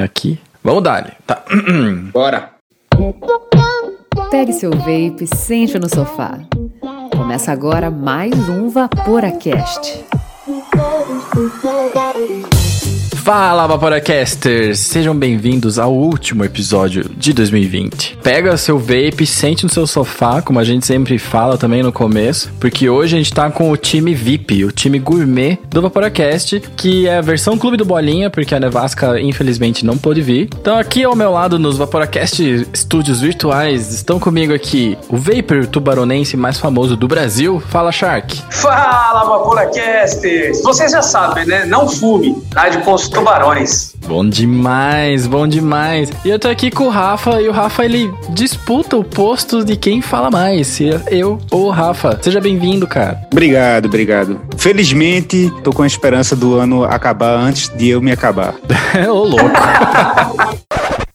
é aqui. Vamos dar, tá? Bora. Pegue seu vape, sente no sofá. Começa agora mais um VaporaCast. Fala, Vaporacasters! Sejam bem-vindos ao último episódio de 2020. Pega seu vape, sente no seu sofá, como a gente sempre fala também no começo, porque hoje a gente tá com o time VIP, o time gourmet do Vaporacast, que é a versão Clube do Bolinha, porque a Nevasca infelizmente não pôde vir. Então aqui ao meu lado nos Vaporacast estúdios virtuais estão comigo aqui o Vapor tubaronense mais famoso do Brasil. Fala, Shark! Fala, Vaporacasters! Vocês já sabem, né? Não fume, nada de consultor tubarões. Bom demais, bom demais. E eu tô aqui com o Rafa, e o Rafa ele disputa o posto de quem fala mais, se é eu ou o Rafa. Seja bem-vindo, cara. Obrigado, obrigado. Felizmente, tô com a esperança do ano acabar antes de eu me acabar. Ô, louco.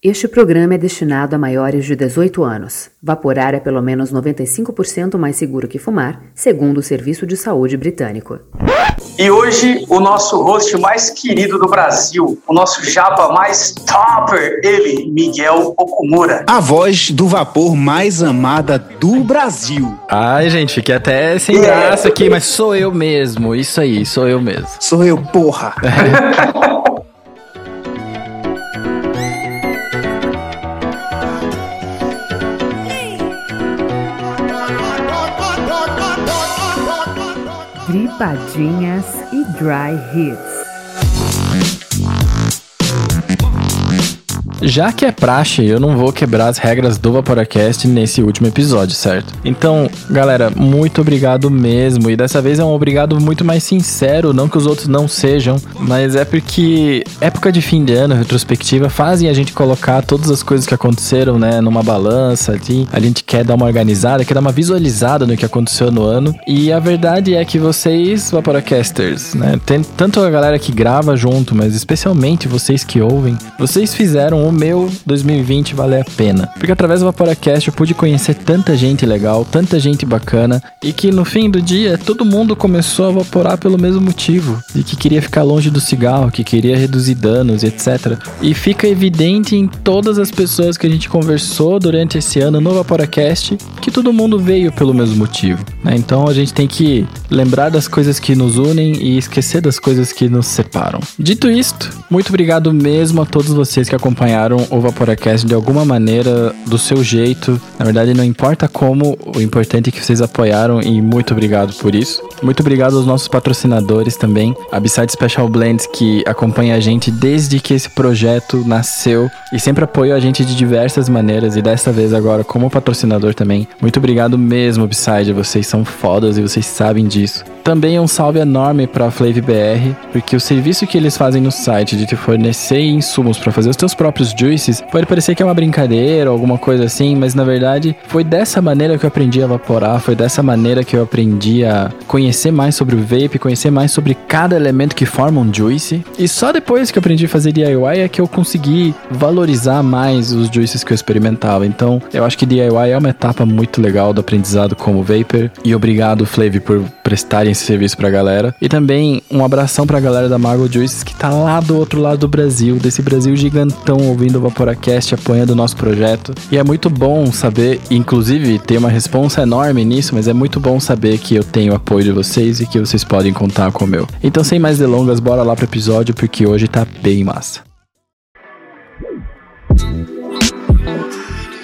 Este programa é destinado a maiores de 18 anos. Vaporar é pelo menos 95% mais seguro que fumar, segundo o Serviço de Saúde Britânico. E hoje, o nosso host mais querido do Brasil, o nosso japa mais topper, ele, Miguel Okumura. A voz do vapor mais amada do Brasil. Ai, gente, fiquei até sem graça aqui, mas sou eu mesmo. Isso aí, sou eu mesmo. Sou eu, porra. Gripadinhas e Dry Hits. Já que é praxe, eu não vou quebrar as regras do Vaporacast nesse último episódio, certo? Então, galera, muito obrigado mesmo. E dessa vez é um obrigado muito mais sincero, não que os outros não sejam, mas é porque época de fim de ano, retrospectiva, fazem a gente colocar todas as coisas que aconteceram, né, numa balança ali. A gente quer dar uma organizada, quer dar uma visualizada no que aconteceu no ano. E a verdade é que vocês, Vaporacasters, né, tem tanto a galera que grava junto, mas especialmente vocês que ouvem, vocês fizeram o meu 2020 valer a pena. Porque através do Vaporacast eu pude conhecer tanta gente legal, tanta gente bacana, e que no fim do dia todo mundo começou a vaporar pelo mesmo motivo, de que queria ficar longe do cigarro, que queria reduzir danos, etc. E fica evidente em todas as pessoas que a gente conversou durante esse ano no Vaporacast que todo mundo veio pelo mesmo motivo. Né? Então a gente tem que lembrar das coisas que nos unem e esquecer das coisas que nos separam. Dito isto, muito obrigado mesmo a todos vocês que acompanharam o Vaporacast de alguma maneira, do seu jeito. Na verdade, não importa como, o importante é que vocês apoiaram e muito obrigado por isso. Muito obrigado aos nossos patrocinadores também, a Beside Special Blends, que acompanha a gente desde que esse projeto nasceu e sempre apoiou a gente de diversas maneiras e dessa vez agora como patrocinador também. Muito obrigado mesmo, Beside, vocês são fodas e vocês sabem disso. Também um salve enorme para a Flav BR, porque o serviço que eles fazem no site de te fornecer insumos para fazer os teus próprios juices pode parecer que é uma brincadeira alguma coisa assim, mas na verdade foi dessa maneira que eu aprendi a evaporar, foi dessa maneira que eu aprendi a conhecer mais sobre o vape, conhecer mais sobre cada elemento que forma um juice. E só depois que eu aprendi a fazer DIY é que eu consegui valorizar mais os juices que eu experimentava. Então, eu acho que DIY é uma etapa muito legal do aprendizado como vapor. E obrigado, Flav, por prestarem esse serviço pra galera. E também um abração pra galera da Marvel Juices que tá lá do outro lado do Brasil, desse Brasil gigantão ouvindo o Vaporacast, apoiando o nosso projeto. E é muito bom saber, inclusive tem uma responsa enorme nisso, mas é muito bom saber que eu tenho apoio de vocês e que vocês podem contar com o meu. Então, sem mais delongas, bora lá pro episódio porque hoje tá bem massa.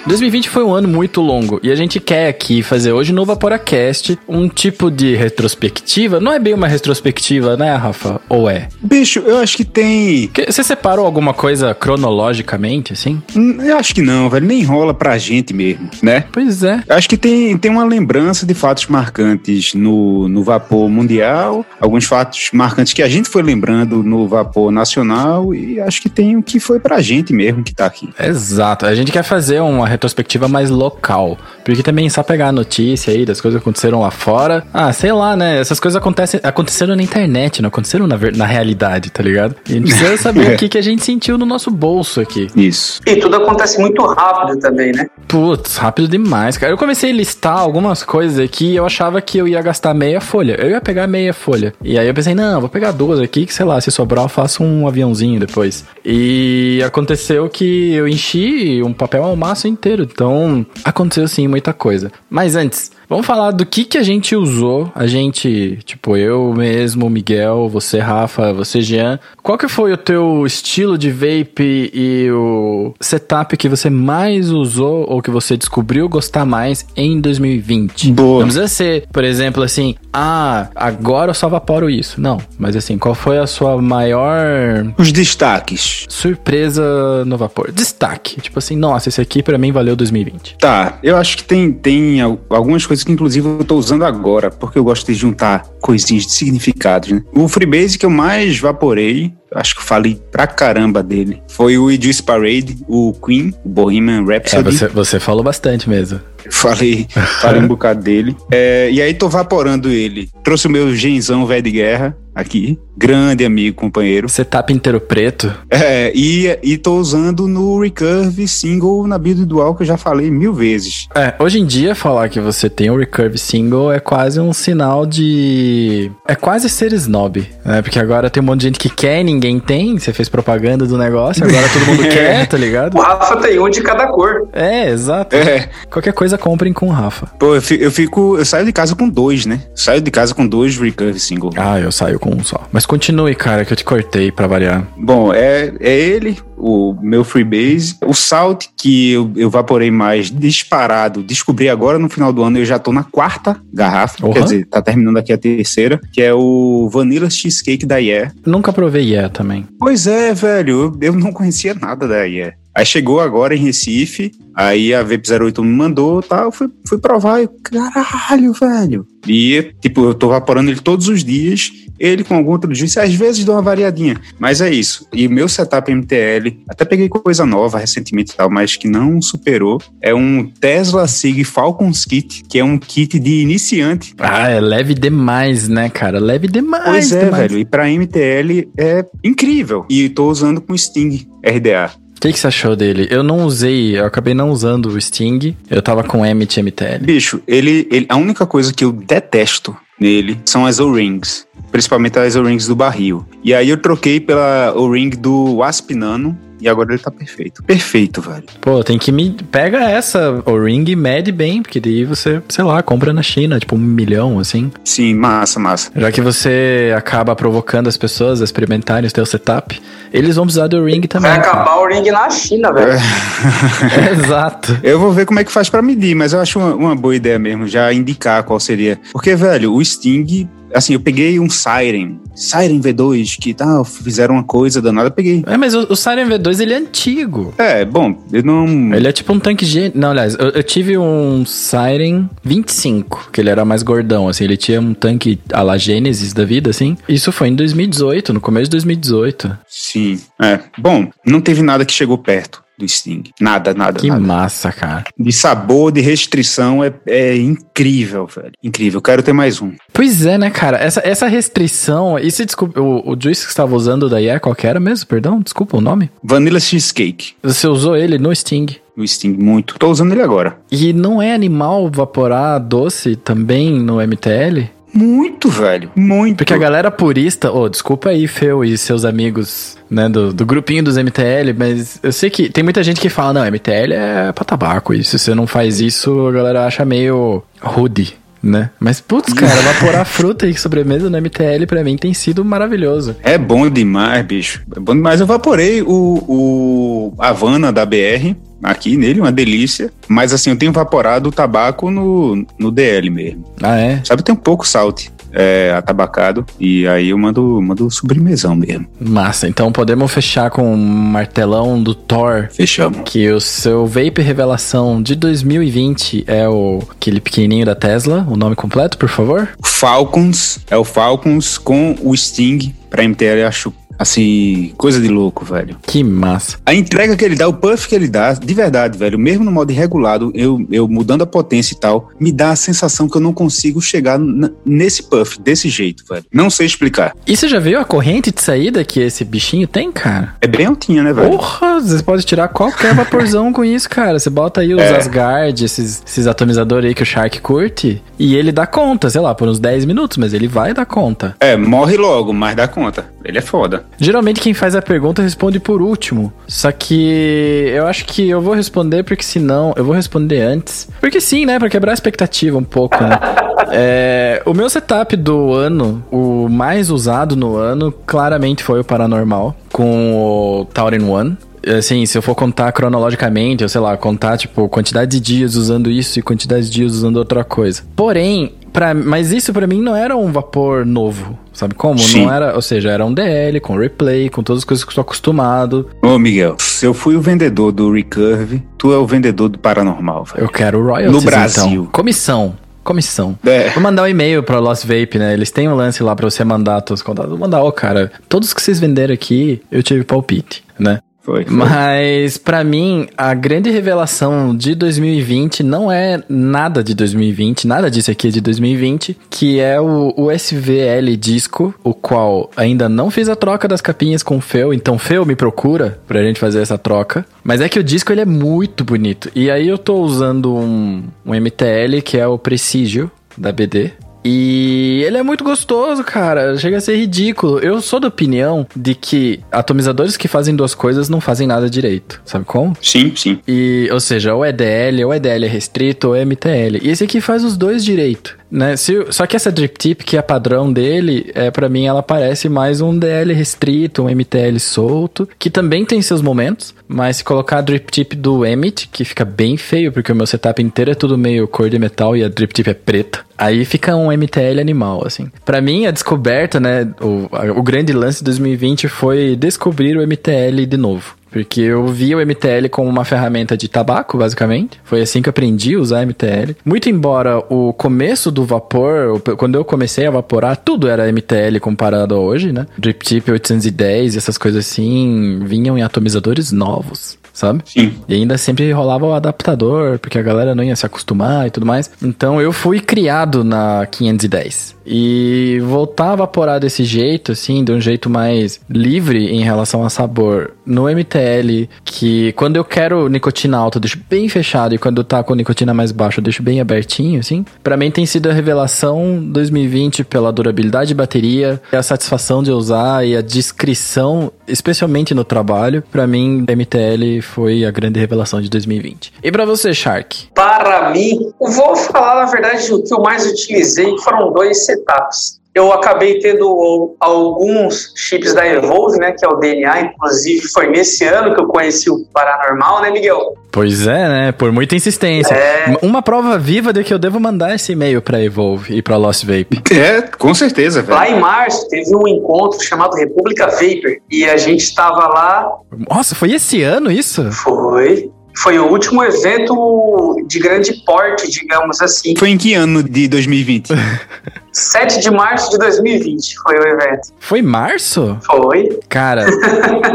2020 foi um ano muito longo e a gente quer aqui fazer hoje no Vaporacast um tipo de retrospectiva. Não é bem uma retrospectiva, né, Rafa? Ou é? Bicho, eu acho que tem. Você separou alguma coisa cronologicamente, assim? Hum, Eu acho que não, velho. Nem rola pra gente mesmo, né? Pois é. Eu Acho que tem, tem uma lembrança de fatos marcantes no, no vapor mundial, alguns fatos marcantes que a gente foi lembrando no vapor nacional, e acho que tem o que foi pra gente mesmo que tá aqui. Exato. A gente quer fazer uma retrospectiva mais local. Porque também só pegar a notícia aí das coisas que aconteceram lá fora. Ah, sei lá, né? Essas coisas acontecem, aconteceram na internet, não aconteceram na, na realidade, tá ligado? E a gente precisa saber o que, que a gente sentiu no nosso bolso aqui. Isso. E tudo acontece muito rápido também, né? Putz, rápido demais, cara. Eu comecei a listar algumas coisas aqui e eu achava que eu ia gastar meia folha. Eu ia pegar meia folha. E aí eu pensei, não, vou pegar duas aqui, que sei lá, se sobrar eu faço um aviãozinho depois. E aconteceu que eu enchi um papel ao maço inteiro. Então, aconteceu sim muita coisa. Mas antes, Vamos falar do que que a gente usou, a gente, tipo, eu mesmo, Miguel, você, Rafa, você, Jean. Qual que foi o teu estilo de vape e o setup que você mais usou ou que você descobriu gostar mais em 2020? Boa. Não precisa ser, por exemplo, assim, ah, agora eu só vaporo isso. Não, mas assim, qual foi a sua maior Os destaques. surpresa no vapor? Destaque. Tipo assim, nossa, esse aqui pra mim valeu 2020. Tá, eu acho que tem, tem al- algumas coisas que inclusive eu tô usando agora, porque eu gosto de juntar coisinhas de significados, né? O Freebase que eu mais vaporei, acho que eu falei pra caramba dele, foi o Idris Parade, o Queen, o Bohemian É, Rhapsody. você, você falou bastante mesmo. Falei, falei um bocado dele. É, e aí tô vaporando ele. Trouxe o meu genzão velho de guerra aqui. Grande amigo, companheiro. Setup inteiro preto. É, e, e tô usando no Recurve Single na build dual que eu já falei mil vezes. É, hoje em dia falar que você tem um recurve single é quase um sinal de. É quase ser snob, né? Porque agora tem um monte de gente que quer e ninguém tem. Você fez propaganda do negócio, agora todo mundo quer, tá ligado? O Rafa tem um de cada cor. É, exato. É, Qualquer coisa comprem com o Rafa. pô, eu fi- eu fico. Eu saio de casa com dois, né? Saio de casa com dois Recurve Single. Ah, eu saio com um só. Mas continue, cara, que eu te cortei pra variar. Bom, é, é ele, o meu Freebase. O Salt, que eu, eu vaporei mais disparado, descobri agora no final do ano, eu já tô na quarta garrafa, Uhum. quer dizer, tá terminando aqui a terceira, que é o Vanilla Cheesecake da Yeah. Nunca provei Yeah também. Pois é, velho, eu, eu não conhecia nada da Yeah. Aí chegou agora em Recife, aí a Vape 08 me mandou tal, eu fui, fui provar e eu, caralho, velho. E, tipo, eu tô vaporando ele todos os dias, ele com algum outro juice, às vezes dou uma variadinha, mas é isso. E o meu setup MTL, até peguei coisa nova recentemente e tal, mas que não superou, é um Tesla Sig Falcons Kit, que é um kit de iniciante. Ah, é leve demais, né, cara? Leve demais. Pois é, demais. velho, e pra MTL é incrível. E tô usando com Sting RDA. O que, que você achou dele? Eu não usei, eu acabei não usando o Sting. Eu tava com Emmet MTL. Bicho, ele, ele- a única coisa que eu detesto nele são as O-rings, principalmente as O-rings do barril. E aí eu troquei pela O-ring do Wasp Nano e agora ele tá perfeito. Perfeito, velho. Pô, tem que me. Pega essa, o ring e mede bem, porque daí você, sei lá, compra na China, tipo um milhão, assim. Sim, massa, massa. Já que você acaba provocando as pessoas a experimentarem o teu setup, eles vão precisar do ring também. Vai cara. acabar o ringue na China, velho. Exato. Eu vou ver como é que faz pra medir, mas eu acho uma, uma boa ideia mesmo, já indicar qual seria. Porque, velho, o Sting, assim, eu peguei um Siren, Siren V2, que tal, fizeram uma coisa danada, eu peguei. É, mas o, o Siren V2 ele é antigo. É, bom, eu não. Ele é tipo um tanque G. Não, aliás, eu, eu tive um Siren 25, que ele era mais gordão, assim. Ele tinha um tanque a la Genesis da vida, assim. Isso foi em 2018, no começo de 2018. Sim, é. Bom, não teve nada que chegou perto do Sting. Nada, nada, Que nada. massa, cara. De sabor, de restrição, é, é incrível, velho. Incrível. Quero ter mais um. Pois é, né, cara? Essa, essa restrição. E se desculpa, o, o juice que você estava usando daí é qual que era mesmo? Perdão, desculpa o nome. Vanilla Cheesecake. Você usou ele no Sting. O Sting, muito. Tô usando ele agora. E não é animal vaporar doce também no MTL? Muito, velho. Muito. Porque a galera purista, ô, desculpa aí, Feu e seus amigos, né, do, do grupinho dos MTL, mas eu sei que tem muita gente que fala, não, MTL é pra tabaco, e se você não faz isso, a galera acha meio rude, né? Mas, putz, cara, evaporar fruta e sobremesa no MTL pra mim tem sido maravilhoso. É bom demais, bicho. É bom demais. Eu vaporei o, o Havana da BR aqui nele, uma delícia. Mas assim, eu tenho vaporado o tabaco no, no DL mesmo. Ah, é? Sabe, tem um pouco salt é, atabacado. E aí eu mando, mando sobremesão mesmo. Massa. Então podemos fechar com um martelão do Thor. Fechamos. Que o seu vape revelação de 2020 é o aquele pequenininho da Tesla. O nome completo, por favor? Falcons, é o Falcons com o Sting. Pra MTL acho Assim, coisa de louco, velho. Que massa. A entrega que ele dá, o puff que ele dá, de verdade, velho, mesmo no modo irregulado, eu, eu mudando a potência e tal, me dá a sensação que eu não consigo chegar nesse puff, desse jeito, velho. Não sei explicar. E você já viu a corrente de saída que esse bichinho tem, cara? É bem altinha, né, velho? Porra, você pode tirar qualquer vaporzão com isso, cara. Você bota aí os é. Asgard, esses, esses atomizadores aí que o Shark curte, e ele dá conta, sei lá, por uns 10 minutos, mas ele vai dar conta. É, morre logo, mas dá conta. Ele é foda. Geralmente quem faz a pergunta responde por último. Só que eu acho que eu vou responder porque senão eu vou responder antes. Porque sim, né? Pra quebrar a expectativa um pouco, né? é, o meu setup do ano, o mais usado no ano, claramente foi o Paranormal com o Tauren One assim, se eu for contar cronologicamente, ou sei lá, contar, tipo, quantidade de dias usando isso e quantidade de dias usando outra coisa. Porém, Pra, mas isso para mim não era um vapor novo, sabe como? Sim. Não era, ou seja, era um DL com replay, com todas as coisas que eu estou acostumado. Ô, Miguel, se eu fui o vendedor do Recurve, tu é o vendedor do paranormal, velho. Eu quero royalties, No Brasil. Então. Comissão. Comissão. É. Vou mandar um e-mail pra Lost Vape, né? Eles têm um lance lá pra você mandar seus contatos. Vou mandar, ó, oh, cara, todos que vocês venderam aqui, eu tive palpite, né? Foi, foi. Mas para mim, a grande revelação de 2020 não é nada de 2020, nada disso aqui é de 2020, que é o, o SVL disco, o qual ainda não fiz a troca das capinhas com o Fel, então Fel me procura pra gente fazer essa troca. Mas é que o disco ele é muito bonito. E aí eu tô usando um, um MTL que é o Precision da BD. E ele é muito gostoso, cara. Chega a ser ridículo. Eu sou da opinião de que atomizadores que fazem duas coisas não fazem nada direito. Sabe como? Sim, sim. E, ou seja, ou é DL, ou é DL restrito, ou é MTL. E esse aqui faz os dois direito. Né? Se, só que essa drip tip, que é padrão dele, é para mim ela parece mais um DL restrito, um MTL solto, que também tem seus momentos, mas se colocar a drip tip do Emit, que fica bem feio, porque o meu setup inteiro é tudo meio cor de metal e a drip tip é preta, aí fica um MTL animal, assim. Para mim, a descoberta, né, o, o grande lance de 2020 foi descobrir o MTL de novo. Porque eu vi o MTL como uma ferramenta de tabaco, basicamente. Foi assim que eu aprendi a usar MTL. Muito embora o começo do vapor, quando eu comecei a vaporar, tudo era MTL comparado a hoje, né? Drip Tip 810 e essas coisas assim vinham em atomizadores novos sabe? Sim. E ainda sempre rolava o adaptador, porque a galera não ia se acostumar e tudo mais. Então eu fui criado na 510. E voltar a evaporar desse jeito, assim, de um jeito mais livre em relação a sabor, no MTL, que quando eu quero nicotina alta, eu deixo bem fechado, e quando tá com nicotina mais baixa, eu deixo bem abertinho, assim. Para mim tem sido a revelação 2020 pela durabilidade de bateria, a satisfação de usar e a descrição, especialmente no trabalho. Para mim, MTL foi a grande revelação de 2020. E para você, Shark? Para mim, vou falar na verdade o que eu mais utilizei, foram dois setups. Eu acabei tendo alguns chips da Evolve, né, que é o DNA, inclusive foi nesse ano que eu conheci o Paranormal, né, Miguel? Pois é, né, por muita insistência. É... Uma prova viva de que eu devo mandar esse e-mail para Evolve e para Lost Vape. É, com certeza, velho. Lá em março teve um encontro chamado República Vapor e a gente estava lá. Nossa, foi esse ano isso? Foi. Foi o último evento de grande porte, digamos assim. Foi em que ano de 2020? 7 de março de 2020 foi o evento. Foi março? Foi. Cara,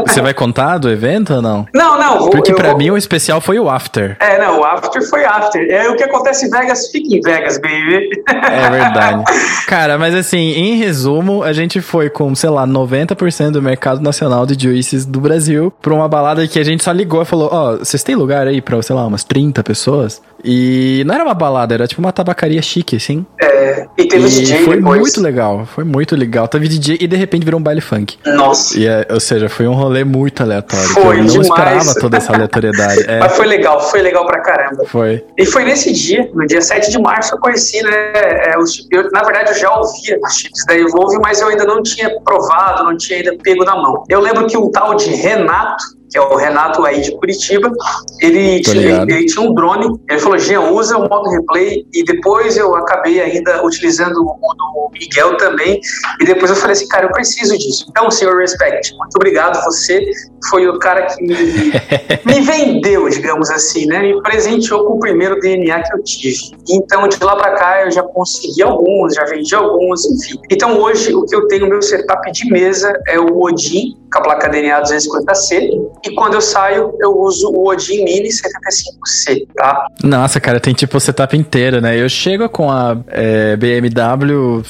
você vai contar do evento ou não? Não, não. Vou, Porque pra vou... mim o especial foi o after. É, não, o after foi after. É o que acontece em Vegas, fica em Vegas, baby. É verdade. Cara, mas assim, em resumo, a gente foi com, sei lá, 90% do mercado nacional de juices do Brasil pra uma balada que a gente só ligou e falou: Ó, oh, vocês têm lugar aí pra, sei lá, umas 30 pessoas? E não era uma balada, era tipo uma tabacaria chique, assim. É, e teve e DJ foi depois. muito legal, foi muito legal. Teve DJ e de repente virou um baile funk. Nossa. E, é, ou seja, foi um rolê muito aleatório. Foi eu não demais. esperava toda essa aleatoriedade. É. Mas foi legal, foi legal pra caramba. Foi. E foi nesse dia, no dia 7 de março, eu conheci, né? É, eu, na verdade, eu já ouvia os chips da Evolve, mas eu ainda não tinha provado, não tinha ainda pego na mão. Eu lembro que um tal de Renato que é o Renato aí de Curitiba, ele tinha, ele tinha, um drone, ele falou, Jean, usa o modo replay, e depois eu acabei ainda utilizando o do Miguel também, e depois eu falei assim, cara, eu preciso disso. Então, senhor Respect, muito obrigado, você foi o cara que me, me vendeu, digamos assim, né, me presenteou com o primeiro DNA que eu tive. Então, de lá para cá, eu já consegui alguns, já vendi alguns, enfim. Então, hoje, o que eu tenho, meu setup de mesa é o Odin, com a placa DNA 250C, e quando eu saio, eu uso o Odin Mini 75C, tá? Nossa, cara, tem tipo o setup inteiro, né? Eu chego com a é, BMW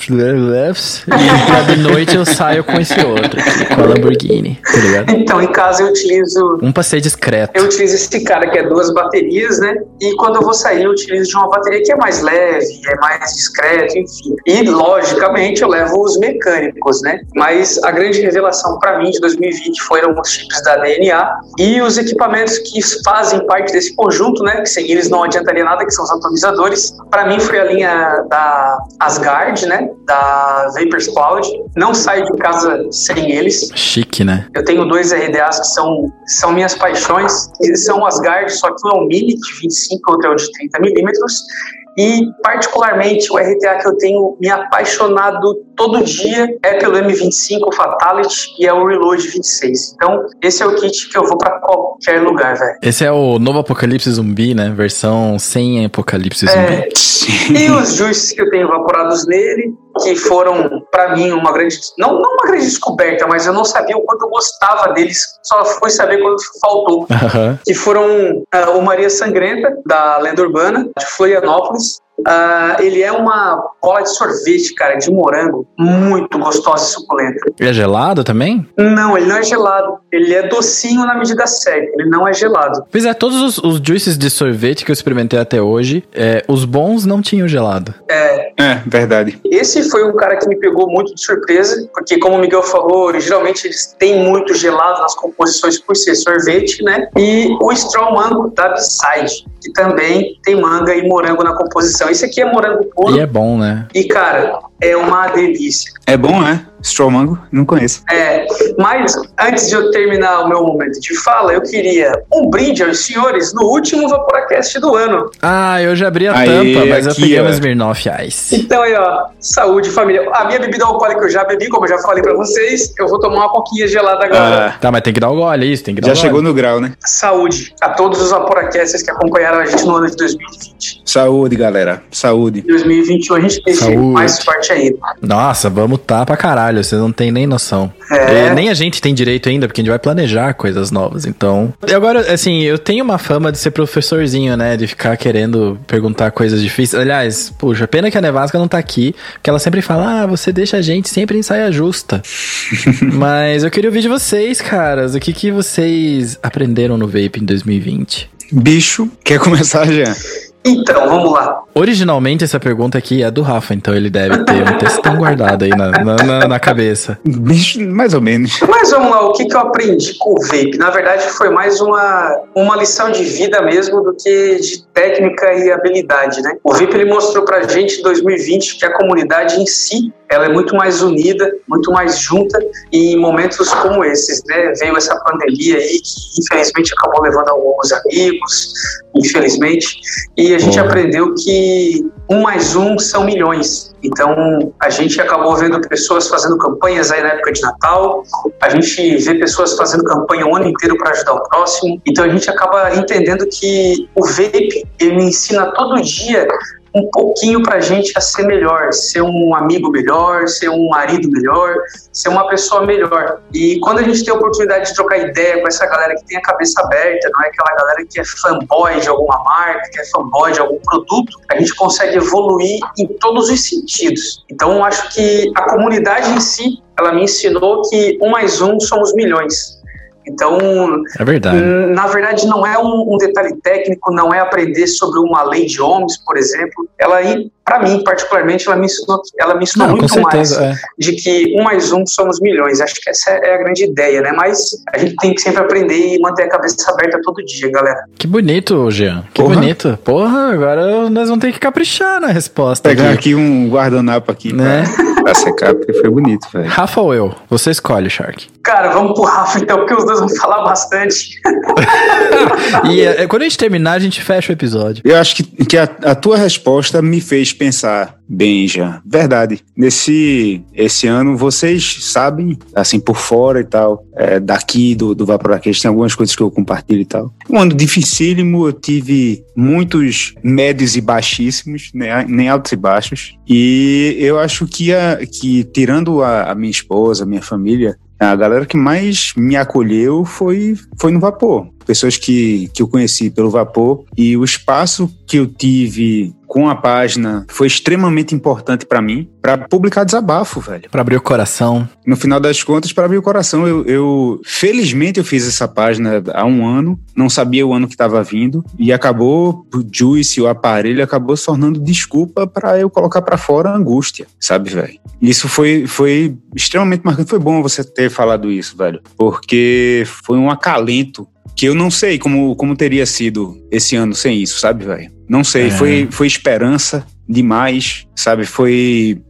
e de noite eu saio com esse outro, com a Lamborghini, tá ligado? Então, em casa eu utilizo... Um passeio discreto. Eu utilizo esse cara que é duas baterias, né? E quando eu vou sair, eu utilizo de uma bateria que é mais leve, é mais discreto, enfim. E, logicamente, eu levo os mecânicos, né? Mas a grande revelação para mim de 2020 foram os chips da DNA e os equipamentos que fazem parte desse conjunto, né? Que sem eles não adiantaria nada, que são os atomizadores. Para mim foi a linha da Asgard, né? Da Vapors Cloud. Não saio de casa sem eles. Chique, né? Eu tenho dois Que são, são minhas paixões. Eles são Asgard, só que um é um mini de 25, outro é o de 30 milímetros. E, particularmente, o RTA que eu tenho me apaixonado todo dia é pelo M25 Fatality e é o Reload 26. Então, esse é o kit que eu vou para qualquer lugar, velho. Esse é o novo Apocalipse Zumbi, né? Versão sem Apocalipse é, Zumbi. E os juices que eu tenho evaporados nele, que foram para mim uma grande não, não uma grande descoberta, mas eu não sabia o quanto eu gostava deles, só fui saber quando faltou. Uhum. Que foram uh, o Maria Sangrenta da Lenda Urbana de Florianópolis, Uh, ele é uma bola de sorvete, cara, de morango, muito gostosa e suculenta. Ele é gelado também? Não, ele não é gelado. Ele é docinho na medida certa, ele não é gelado. Pois é, todos os, os juices de sorvete que eu experimentei até hoje, é, os bons não tinham gelado. É. É, verdade. Esse foi um cara que me pegou muito de surpresa, porque como o Miguel falou, geralmente eles têm muito gelado nas composições por ser sorvete, né? E o Straw Mango da B-Side, que também tem manga e morango na composição. Esse aqui é morango puro. E é bom, né? E, cara, é uma delícia. É bom, é? Straw Mango? Não conheço. É, mas antes de eu terminar o meu momento de fala, eu queria um brinde aos senhores no último Vaporacast do ano. Ah, eu já abri a Aê, tampa, mas aqui, eu peguei uma Smirnoff Ice. Então aí, ó, saúde, família. A minha bebida alcoólica eu já bebi, como eu já falei pra vocês, eu vou tomar uma coquinha gelada agora. Ah, tá, mas tem que dar o gole, isso, tem que dar Já chegou no grau, né? Saúde a todos os Vaporacasters que acompanharam a gente no ano de 2020. Saúde, galera. Saúde. 2021 a gente tem mais forte ainda. Nossa, vamos tá pra caralho, vocês não tem nem noção. É. nem a gente tem direito ainda, porque a gente vai planejar coisas novas, então... E agora, assim, eu tenho uma fama de ser professorzinho, né, de ficar querendo perguntar coisas difíceis. Aliás, puxa, pena que a Nevasca não tá aqui, porque ela sempre fala, ah, você deixa a gente sempre em saia justa. Mas eu queria ouvir de vocês, caras, o que, que vocês aprenderam no Vape em 2020? Bicho, quer começar, já? Então, vamos lá. Originalmente essa pergunta aqui é do Rafa, então ele deve ter um textão guardado aí na, na, na, cabeça. Mais ou menos. Mas vamos lá, o que, que eu aprendi com o vape? Na verdade, foi mais uma, uma lição de vida mesmo do que de técnica e habilidade, né? O vape ele mostrou pra gente em 2020 que a comunidade em si ela é muito mais unida, muito mais junta e em momentos como esses, né? Veio essa pandemia aí que infelizmente acabou levando alguns amigos, infelizmente, e a gente aprendeu que um mais um são milhões. Então, a gente acabou vendo pessoas fazendo campanhas aí na época de Natal, a gente vê pessoas fazendo campanha o ano inteiro para ajudar o próximo. Então, a gente acaba entendendo que o vape, ele me ensina todo dia um pouquinho para a gente a ser melhor, ser um amigo melhor, ser um marido melhor, ser uma pessoa melhor. E quando a gente tem a oportunidade de trocar ideia com essa galera que tem a cabeça aberta, não é aquela galera que é fanboy de alguma marca, que é fanboy de algum produto, a gente consegue evoluir em todos os sentidos. Então, acho que a comunidade em si, ela me ensinou que um mais um somos milhões. Então, é verdade. na verdade, não é um, um, detalhe técnico, não é aprender sobre uma lei de ohms, por exemplo. Ela, para mim, particularmente, ela me ensinou, ela me ensinou não, muito certeza, mais é. de que um mais um somos milhões. Acho que essa é a grande ideia, né? Mas a gente tem que sempre aprender e manter a cabeça aberta todo dia, galera. Que bonito, Jean. Que Porra. bonito. Porra, agora nós vamos ter que caprichar na resposta. Pegar aqui, aqui um guardanapo aqui. Né? A secap foi bonito, velho. Rafa ou eu? Você escolhe, Shark. Cara, vamos pro Rafa então, porque os dois vão falar bastante. e é, quando a gente terminar, a gente fecha o episódio. Eu acho que, que a, a tua resposta me fez pensar bem já. Verdade. Nesse esse ano, vocês sabem, assim, por fora e tal, é, daqui do, do Vaporacast, tem algumas coisas que eu compartilho e tal. Um ano dificílimo, eu tive muitos médios e baixíssimos, né, nem altos e baixos. E eu acho que, a, que tirando a, a minha esposa, a minha família, a galera que mais me acolheu foi, foi no vapor. Pessoas que, que eu conheci pelo vapor e o espaço que eu tive com a página foi extremamente importante para mim, para publicar desabafo, velho. Para abrir o coração. No final das contas, para abrir o coração, eu, eu, felizmente eu fiz essa página há um ano, não sabia o ano que estava vindo e acabou o Juice, o aparelho acabou se tornando desculpa para eu colocar para fora a angústia, sabe, velho? Isso foi foi extremamente marcante, foi bom você ter falado isso, velho, porque foi um acalento que eu não sei como, como teria sido esse ano sem isso, sabe, velho? Não sei, é. foi, foi esperança demais, sabe? Foi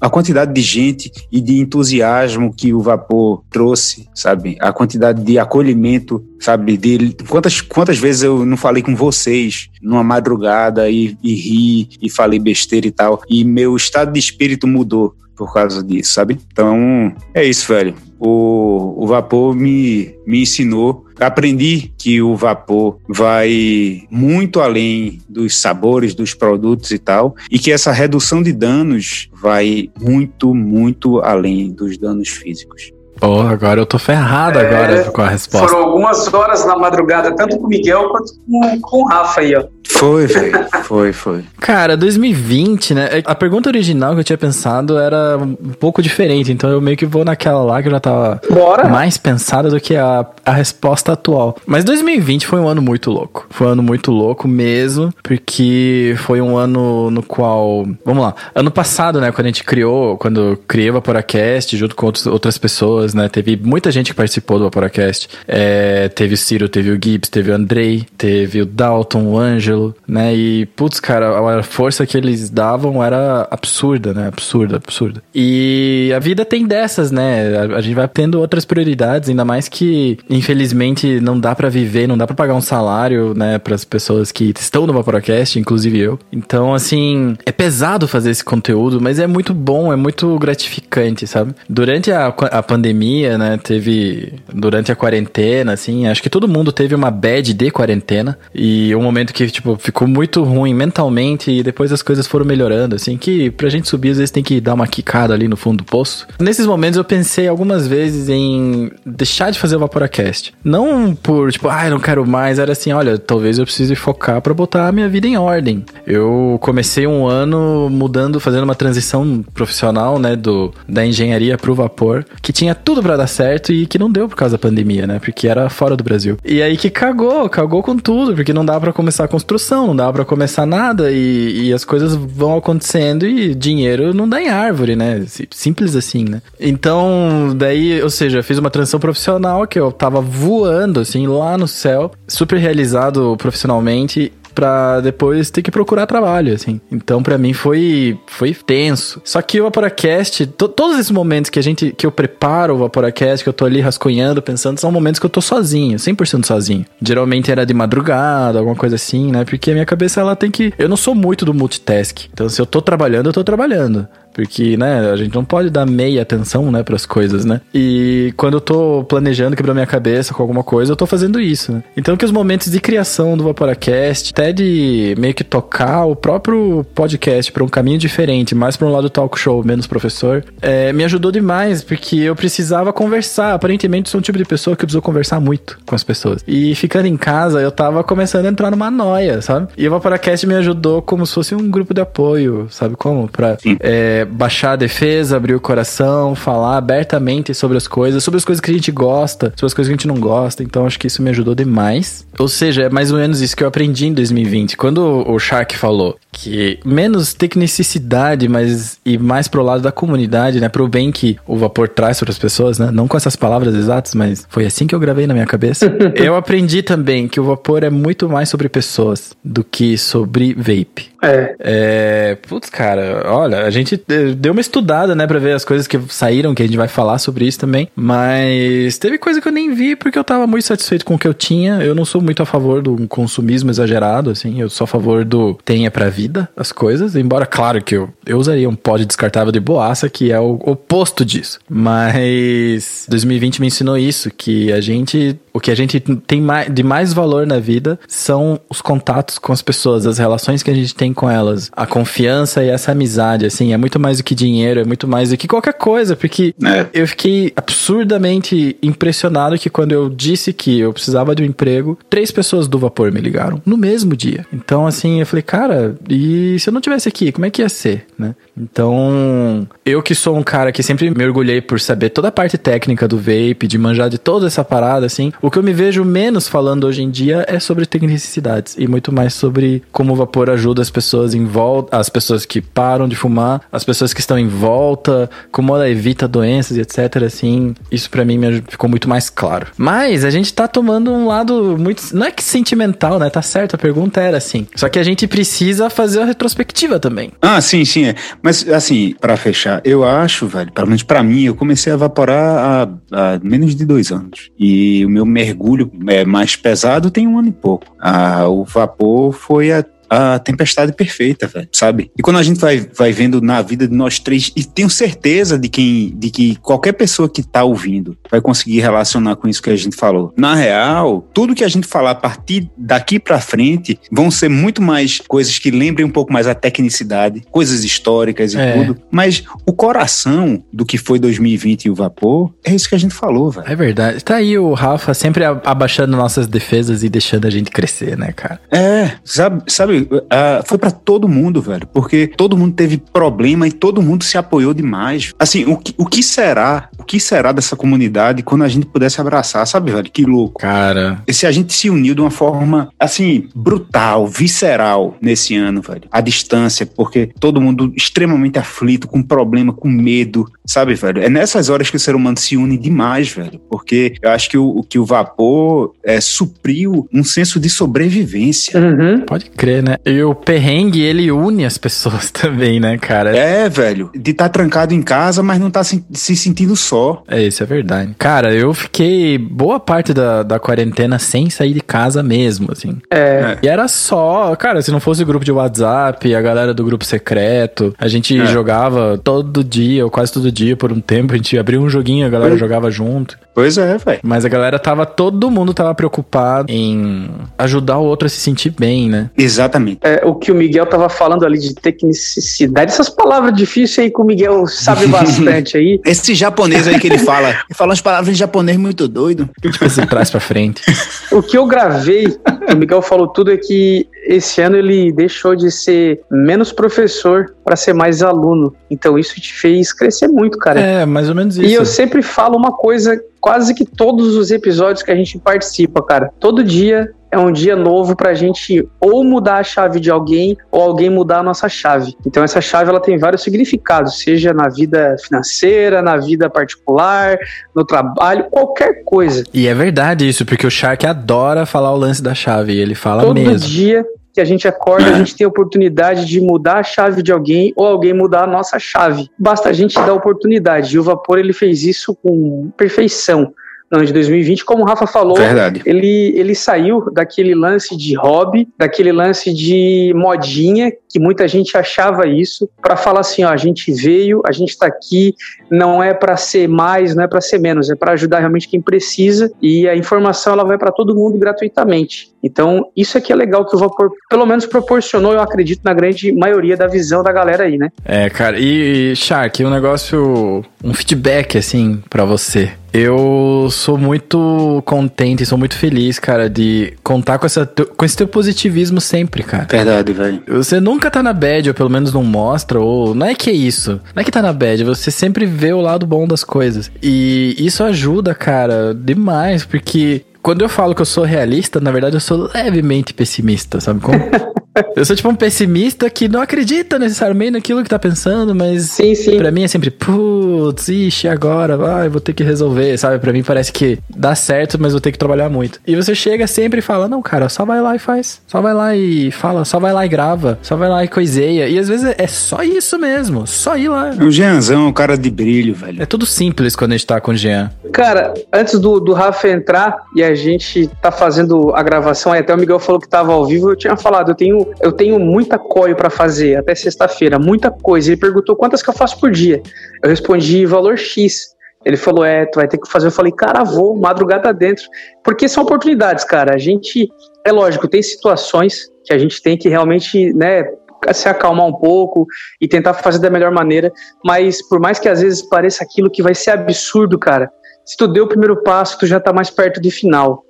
a quantidade de gente e de entusiasmo que o vapor trouxe, sabe? A quantidade de acolhimento, sabe? De quantas, quantas vezes eu não falei com vocês numa madrugada e, e ri e falei besteira e tal, e meu estado de espírito mudou por causa disso, sabe? Então, é isso, velho. O, o vapor me, me ensinou aprendi que o vapor vai muito além dos sabores dos produtos e tal, e que essa redução de danos vai muito, muito além dos danos físicos. Pô, agora eu tô ferrado é, agora com a resposta. Foram algumas horas na madrugada, tanto com o Miguel quanto com, com o Rafa aí, ó. Foi, velho. Foi, foi. Cara, 2020, né? A pergunta original que eu tinha pensado era um pouco diferente, então eu meio que vou naquela lá que eu já tava Bora. mais pensada do que a, a resposta atual. Mas 2020 foi um ano muito louco. Foi um ano muito louco mesmo, porque foi um ano no qual. Vamos lá. Ano passado, né? Quando a gente criou, quando criei o Vaporacast junto com outros, outras pessoas, né? Teve muita gente que participou do Vaporacast. É, teve o Ciro, teve o Gibbs, teve o Andrei, teve o Dalton, o Ângelo né? E, putz, cara, a força que eles davam era absurda, né? Absurda, absurda. E a vida tem dessas, né? A, a gente vai tendo outras prioridades, ainda mais que, infelizmente, não dá para viver, não dá para pagar um salário, né, para as pessoas que estão no Vaporacast, inclusive eu. Então, assim, é pesado fazer esse conteúdo, mas é muito bom, é muito gratificante, sabe? Durante a, a pandemia, né, teve. Durante a quarentena, assim, acho que todo mundo teve uma bad de quarentena. E um momento que, tipo, ficou muito ruim mentalmente e depois as coisas foram melhorando, assim, que pra gente subir às vezes tem que dar uma quicada ali no fundo do poço. Nesses momentos eu pensei algumas vezes em deixar de fazer o Vaporacast. Não por, tipo, ai, ah, não quero mais, era assim, olha, talvez eu precise focar para botar a minha vida em ordem. Eu comecei um ano mudando, fazendo uma transição profissional, né, do, da engenharia pro vapor, que tinha tudo para dar certo e que não deu por causa da pandemia, né, porque era fora do Brasil. E aí que cagou, cagou com tudo, porque não dá para começar a construção não dá para começar nada e, e, as coisas vão acontecendo e dinheiro não dá em árvore, né? Simples assim, né? Então, daí, ou seja, fiz uma transição profissional que eu tava voando, assim, lá no céu, super realizado profissionalmente para depois ter que procurar trabalho, assim. Então, para mim foi foi tenso. Só que o Vaporacast, to, todos esses momentos que a gente que eu preparo o Vaporacast, que eu tô ali rascunhando, pensando, são momentos que eu tô sozinho, 100% sozinho. Geralmente era de madrugada, alguma coisa assim, né? Porque a minha cabeça ela tem que, eu não sou muito do multitask. Então, se eu tô trabalhando, eu tô trabalhando. Porque, né, a gente não pode dar meia atenção, né, pras coisas, né? E quando eu tô planejando quebrar minha cabeça com alguma coisa, eu tô fazendo isso, né? Então que os momentos de criação do Vaporacast, até de meio que tocar o próprio podcast para um caminho diferente, mais para um lado talk show, menos professor, é, me ajudou demais, porque eu precisava conversar. Aparentemente sou um tipo de pessoa que precisou conversar muito com as pessoas. E ficando em casa, eu tava começando a entrar numa noia, sabe? E o Vaporacast me ajudou como se fosse um grupo de apoio, sabe como? Pra é, baixar a defesa, abrir o coração, falar abertamente sobre as coisas, sobre as coisas que a gente gosta, sobre as coisas que a gente não gosta. Então acho que isso me ajudou demais. Ou seja, é mais ou menos isso que eu aprendi em 2020. Quando o Shark falou que menos tecnicidade, mas e mais pro lado da comunidade, né, pro bem que o vapor traz para as pessoas, né? Não com essas palavras exatas, mas foi assim que eu gravei na minha cabeça. eu aprendi também que o vapor é muito mais sobre pessoas do que sobre vape. É. é. Putz, cara, olha, a gente deu uma estudada, né, pra ver as coisas que saíram, que a gente vai falar sobre isso também. Mas teve coisa que eu nem vi porque eu tava muito satisfeito com o que eu tinha. Eu não sou muito a favor do consumismo exagerado, assim. Eu sou a favor do tenha pra vida as coisas. Embora, claro, que eu, eu usaria um pó de descartável de boaça, que é o oposto disso. Mas 2020 me ensinou isso, que a gente o que a gente tem de mais valor na vida são os contatos com as pessoas, as relações que a gente tem com elas, a confiança e essa amizade, assim, é muito mais do que dinheiro, é muito mais do que qualquer coisa, porque é. eu fiquei absurdamente impressionado que quando eu disse que eu precisava de um emprego, três pessoas do vapor me ligaram no mesmo dia. Então, assim, eu falei, cara, e se eu não tivesse aqui, como é que ia ser, né? Então, eu que sou um cara que sempre me orgulhei por saber toda a parte técnica do vape, de manjar de toda essa parada, assim, o que eu me vejo menos falando hoje em dia é sobre tecnicidades e muito mais sobre como o vapor ajuda as pessoas em volta, as pessoas que param de fumar, as pessoas que estão em volta, como ela evita doenças e etc. Assim, isso para mim ficou muito mais claro. Mas a gente tá tomando um lado muito. Não é que sentimental, né? Tá certo, a pergunta era assim. Só que a gente precisa fazer a retrospectiva também. Ah, sim, sim. É. Mas, assim, para fechar, eu acho, velho, pelo menos pra mim, eu comecei a evaporar há, há menos de dois anos. E o meu mergulho é, mais pesado tem um ano e pouco. Ah, o vapor foi a a tempestade perfeita, velho, sabe? E quando a gente vai, vai vendo na vida de nós três, e tenho certeza de, quem, de que qualquer pessoa que tá ouvindo vai conseguir relacionar com isso que a gente falou. Na real, tudo que a gente falar a partir daqui para frente vão ser muito mais coisas que lembrem um pouco mais a tecnicidade, coisas históricas e é. tudo, mas o coração do que foi 2020 e o vapor é isso que a gente falou, velho. É verdade. Tá aí o Rafa sempre abaixando nossas defesas e deixando a gente crescer, né, cara? É, sabe, sabe uh, foi para todo mundo, velho, porque todo mundo teve problema e todo mundo se apoiou demais. Assim, o que, o que será, o que será dessa comunidade quando a gente pudesse abraçar, sabe, velho? Que louco. Cara. E se a gente se uniu de uma forma, assim, brutal, visceral nesse ano, velho. A distância, porque todo mundo extremamente aflito, com problema, com medo, sabe, velho? É nessas horas que o ser humano se une demais, velho, porque eu acho que o, que o vapor é, supriu um senso de sobrevivência. Uhum. Pode crer, né? E o perrengue, ele une as pessoas também, né, cara? É, velho. De estar tá trancado em casa, mas não tá se, se, sentindo só. É, isso é verdade. Cara, eu fiquei boa parte da, da quarentena sem sair de casa mesmo, assim. É. E era só, cara, se não fosse o grupo de WhatsApp, a galera do grupo secreto, a gente é. jogava todo dia, ou quase todo dia por um tempo, a gente abria um joguinho, a galera jogava junto. Pois é, velho. Mas a galera tava, todo mundo tava preocupado em ajudar o outro a se sentir bem, né? Exatamente. É, o que o Miguel tava falando ali de tecnicidade, essas palavras difíceis aí que o Miguel sabe bastante aí. Esse japonês aí que ele fala, ele fala umas palavras em japonês muito doido. Tipo, você traz pra frente. o que eu gravei, o Miguel falou tudo, é que esse ano ele deixou de ser menos professor para ser mais aluno. Então isso te fez crescer muito, cara. É, mais ou menos isso. E eu sempre falo uma coisa quase que todos os episódios que a gente participa, cara. Todo dia é um dia novo para a gente ou mudar a chave de alguém ou alguém mudar a nossa chave. Então essa chave ela tem vários significados, seja na vida financeira, na vida particular, no trabalho, qualquer coisa. E é verdade isso, porque o Shark adora falar o lance da chave, ele fala Todo mesmo. Todo dia que a gente acorda, a gente tem a oportunidade de mudar a chave de alguém ou alguém mudar a nossa chave. Basta a gente dar a oportunidade. E o Vapor ele fez isso com perfeição no ano de 2020, como o Rafa falou, Verdade. ele, ele saiu daquele lance de hobby, daquele lance de modinha, que muita gente achava isso, para falar assim: ó, a gente veio, a gente está aqui, não é para ser mais, não é para ser menos, é para ajudar realmente quem precisa e a informação ela vai para todo mundo gratuitamente. Então, isso aqui é legal que o Vapor, pelo menos, proporcionou, eu acredito, na grande maioria da visão da galera aí, né? É, cara, e Shark, um negócio, um feedback, assim, para você. Eu sou muito contente, sou muito feliz, cara, de contar com, essa, com esse teu positivismo sempre, cara. Verdade, velho. Você nunca tá na bad, ou pelo menos não mostra, ou. Não é que é isso. Não é que tá na bad, você sempre vê o lado bom das coisas. E isso ajuda, cara, demais, porque quando eu falo que eu sou realista, na verdade eu sou levemente pessimista, sabe como? Eu sou tipo um pessimista que não acredita necessariamente naquilo que tá pensando, mas sim, sim. pra mim é sempre, putz, ixi, agora, vai, vou ter que resolver, sabe? Pra mim parece que dá certo, mas vou ter que trabalhar muito. E você chega sempre e fala, não, cara, só vai lá e faz. Só vai lá e fala, só vai lá e grava, só vai lá e coiseia. E às vezes é só isso mesmo, só ir lá. O Jeanzão é um cara de brilho, velho. É tudo simples quando a gente tá com o Jean. Cara, antes do, do Rafa entrar e a gente tá fazendo a gravação, aí até o Miguel falou que tava ao vivo, eu tinha falado, eu tenho, eu tenho muita coio para fazer até sexta-feira, muita coisa. Ele perguntou quantas que eu faço por dia. Eu respondi valor X. Ele falou, é, tu vai ter que fazer. Eu falei, cara, vou, madrugada dentro. Porque são oportunidades, cara. A gente, é lógico, tem situações que a gente tem que realmente, né, se acalmar um pouco e tentar fazer da melhor maneira, mas por mais que às vezes pareça aquilo que vai ser absurdo, cara, se tu deu o primeiro passo, tu já tá mais perto do final.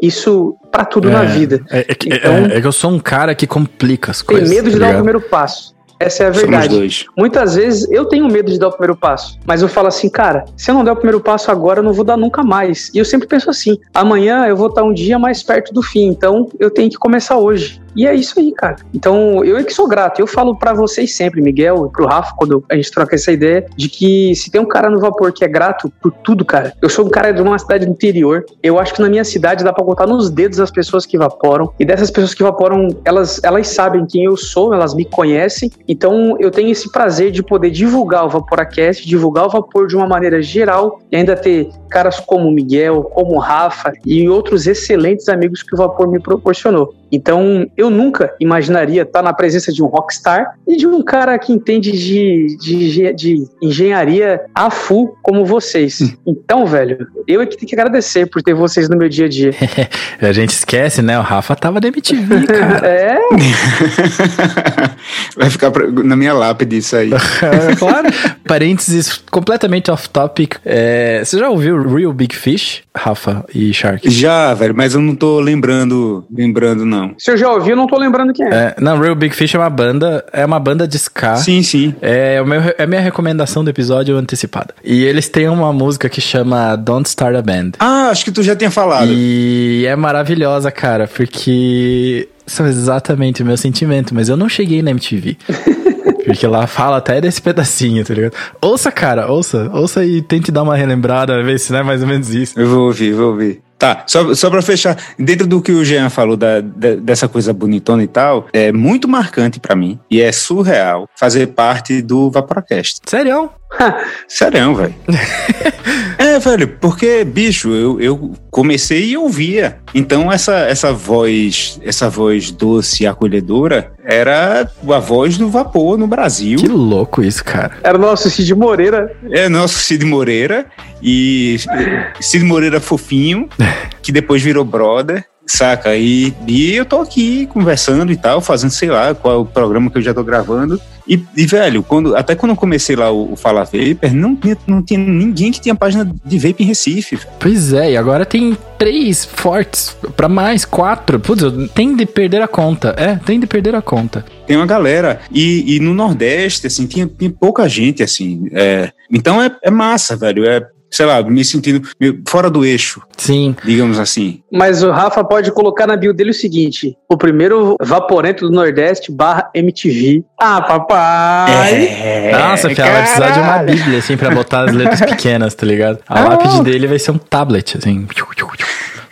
Isso para tudo é, na vida. É, é, então, é, que eu sou um cara que complica as coisas. Tem medo de tá dar o primeiro passo. Essa é a verdade. Muitas vezes eu tenho medo de dar o primeiro passo, mas eu falo assim, cara, se eu não der o primeiro passo agora, eu não vou dar nunca mais. E eu sempre penso assim: amanhã eu vou estar um dia mais perto do fim, então eu tenho que começar hoje. E é isso aí, cara. Então, eu é que sou grato. Eu falo para vocês sempre, Miguel e pro Rafa, quando a gente troca essa ideia, de que se tem um cara no vapor que é grato por tudo, cara. Eu sou um cara de uma cidade do interior. Eu acho que na minha cidade dá pra contar nos dedos as pessoas que vaporam. E dessas pessoas que vaporam, elas, elas sabem quem eu sou, elas me conhecem. Então, eu tenho esse prazer de poder divulgar o Vaporacast, divulgar o vapor de uma maneira geral e ainda ter caras como Miguel, como Rafa e outros excelentes amigos que o vapor me proporcionou. Então, eu nunca imaginaria estar na presença de um rockstar e de um cara que entende de, de, de engenharia a full como vocês. Hum. Então, velho, eu é que tenho que agradecer por ter vocês no meu dia a dia. a gente esquece, né? O Rafa tava da MTV, cara. é? Vai ficar na minha lápide isso aí. claro. Parênteses completamente off-topic. É, você já ouviu Real Big Fish, Rafa e Shark? Já, velho, mas eu não tô lembrando, lembrando, não não. Se eu já ouvi, eu não tô lembrando quem é. é. Não, Real Big Fish é uma banda, é uma banda de ska. Sim, sim. É, o meu, é a minha recomendação do episódio antecipada. E eles têm uma música que chama Don't Start a Band. Ah, acho que tu já tinha falado. E é maravilhosa, cara, porque são exatamente o meu sentimento, mas eu não cheguei na MTV. Porque lá fala até desse pedacinho, tá ligado? Ouça, cara, ouça. Ouça e tente dar uma relembrada, ver se não é mais ou menos isso. Eu vou ouvir, vou ouvir. Tá, só, só pra fechar, dentro do que o Jean falou da, da dessa coisa bonitona e tal, é muito marcante para mim e é surreal fazer parte do Vaporacast. Sério? Sério, velho. é, velho, porque, bicho, eu, eu comecei e ouvia. Então, essa, essa voz, essa voz doce e acolhedora era a voz do vapor no Brasil. Que louco isso, cara. Era o nosso Cid Moreira. É, nosso Cid Moreira. E Cid Moreira fofinho, que depois virou brother. Saca? E, e eu tô aqui conversando e tal, fazendo, sei lá, qual é o programa que eu já tô gravando. E, e velho, quando, até quando eu comecei lá o, o Fala Vapor, não tinha, não tinha ninguém que tinha página de vape em Recife. Pois é, e agora tem três fortes, para mais, quatro. Putz, tem de perder a conta. É, tem de perder a conta. Tem uma galera. E, e no Nordeste, assim, tinha, tinha pouca gente, assim. É, então é, é massa, velho. É, sei lá, me sentindo fora do eixo. Sim. Digamos assim. Mas o Rafa pode colocar na bio dele o seguinte: o primeiro vaporento do Nordeste barra MTV. Ah, papai! É, Nossa, Fia, vai precisar de uma bíblia, assim, pra botar as letras pequenas, tá ligado? A ah. lápide dele vai ser um tablet, assim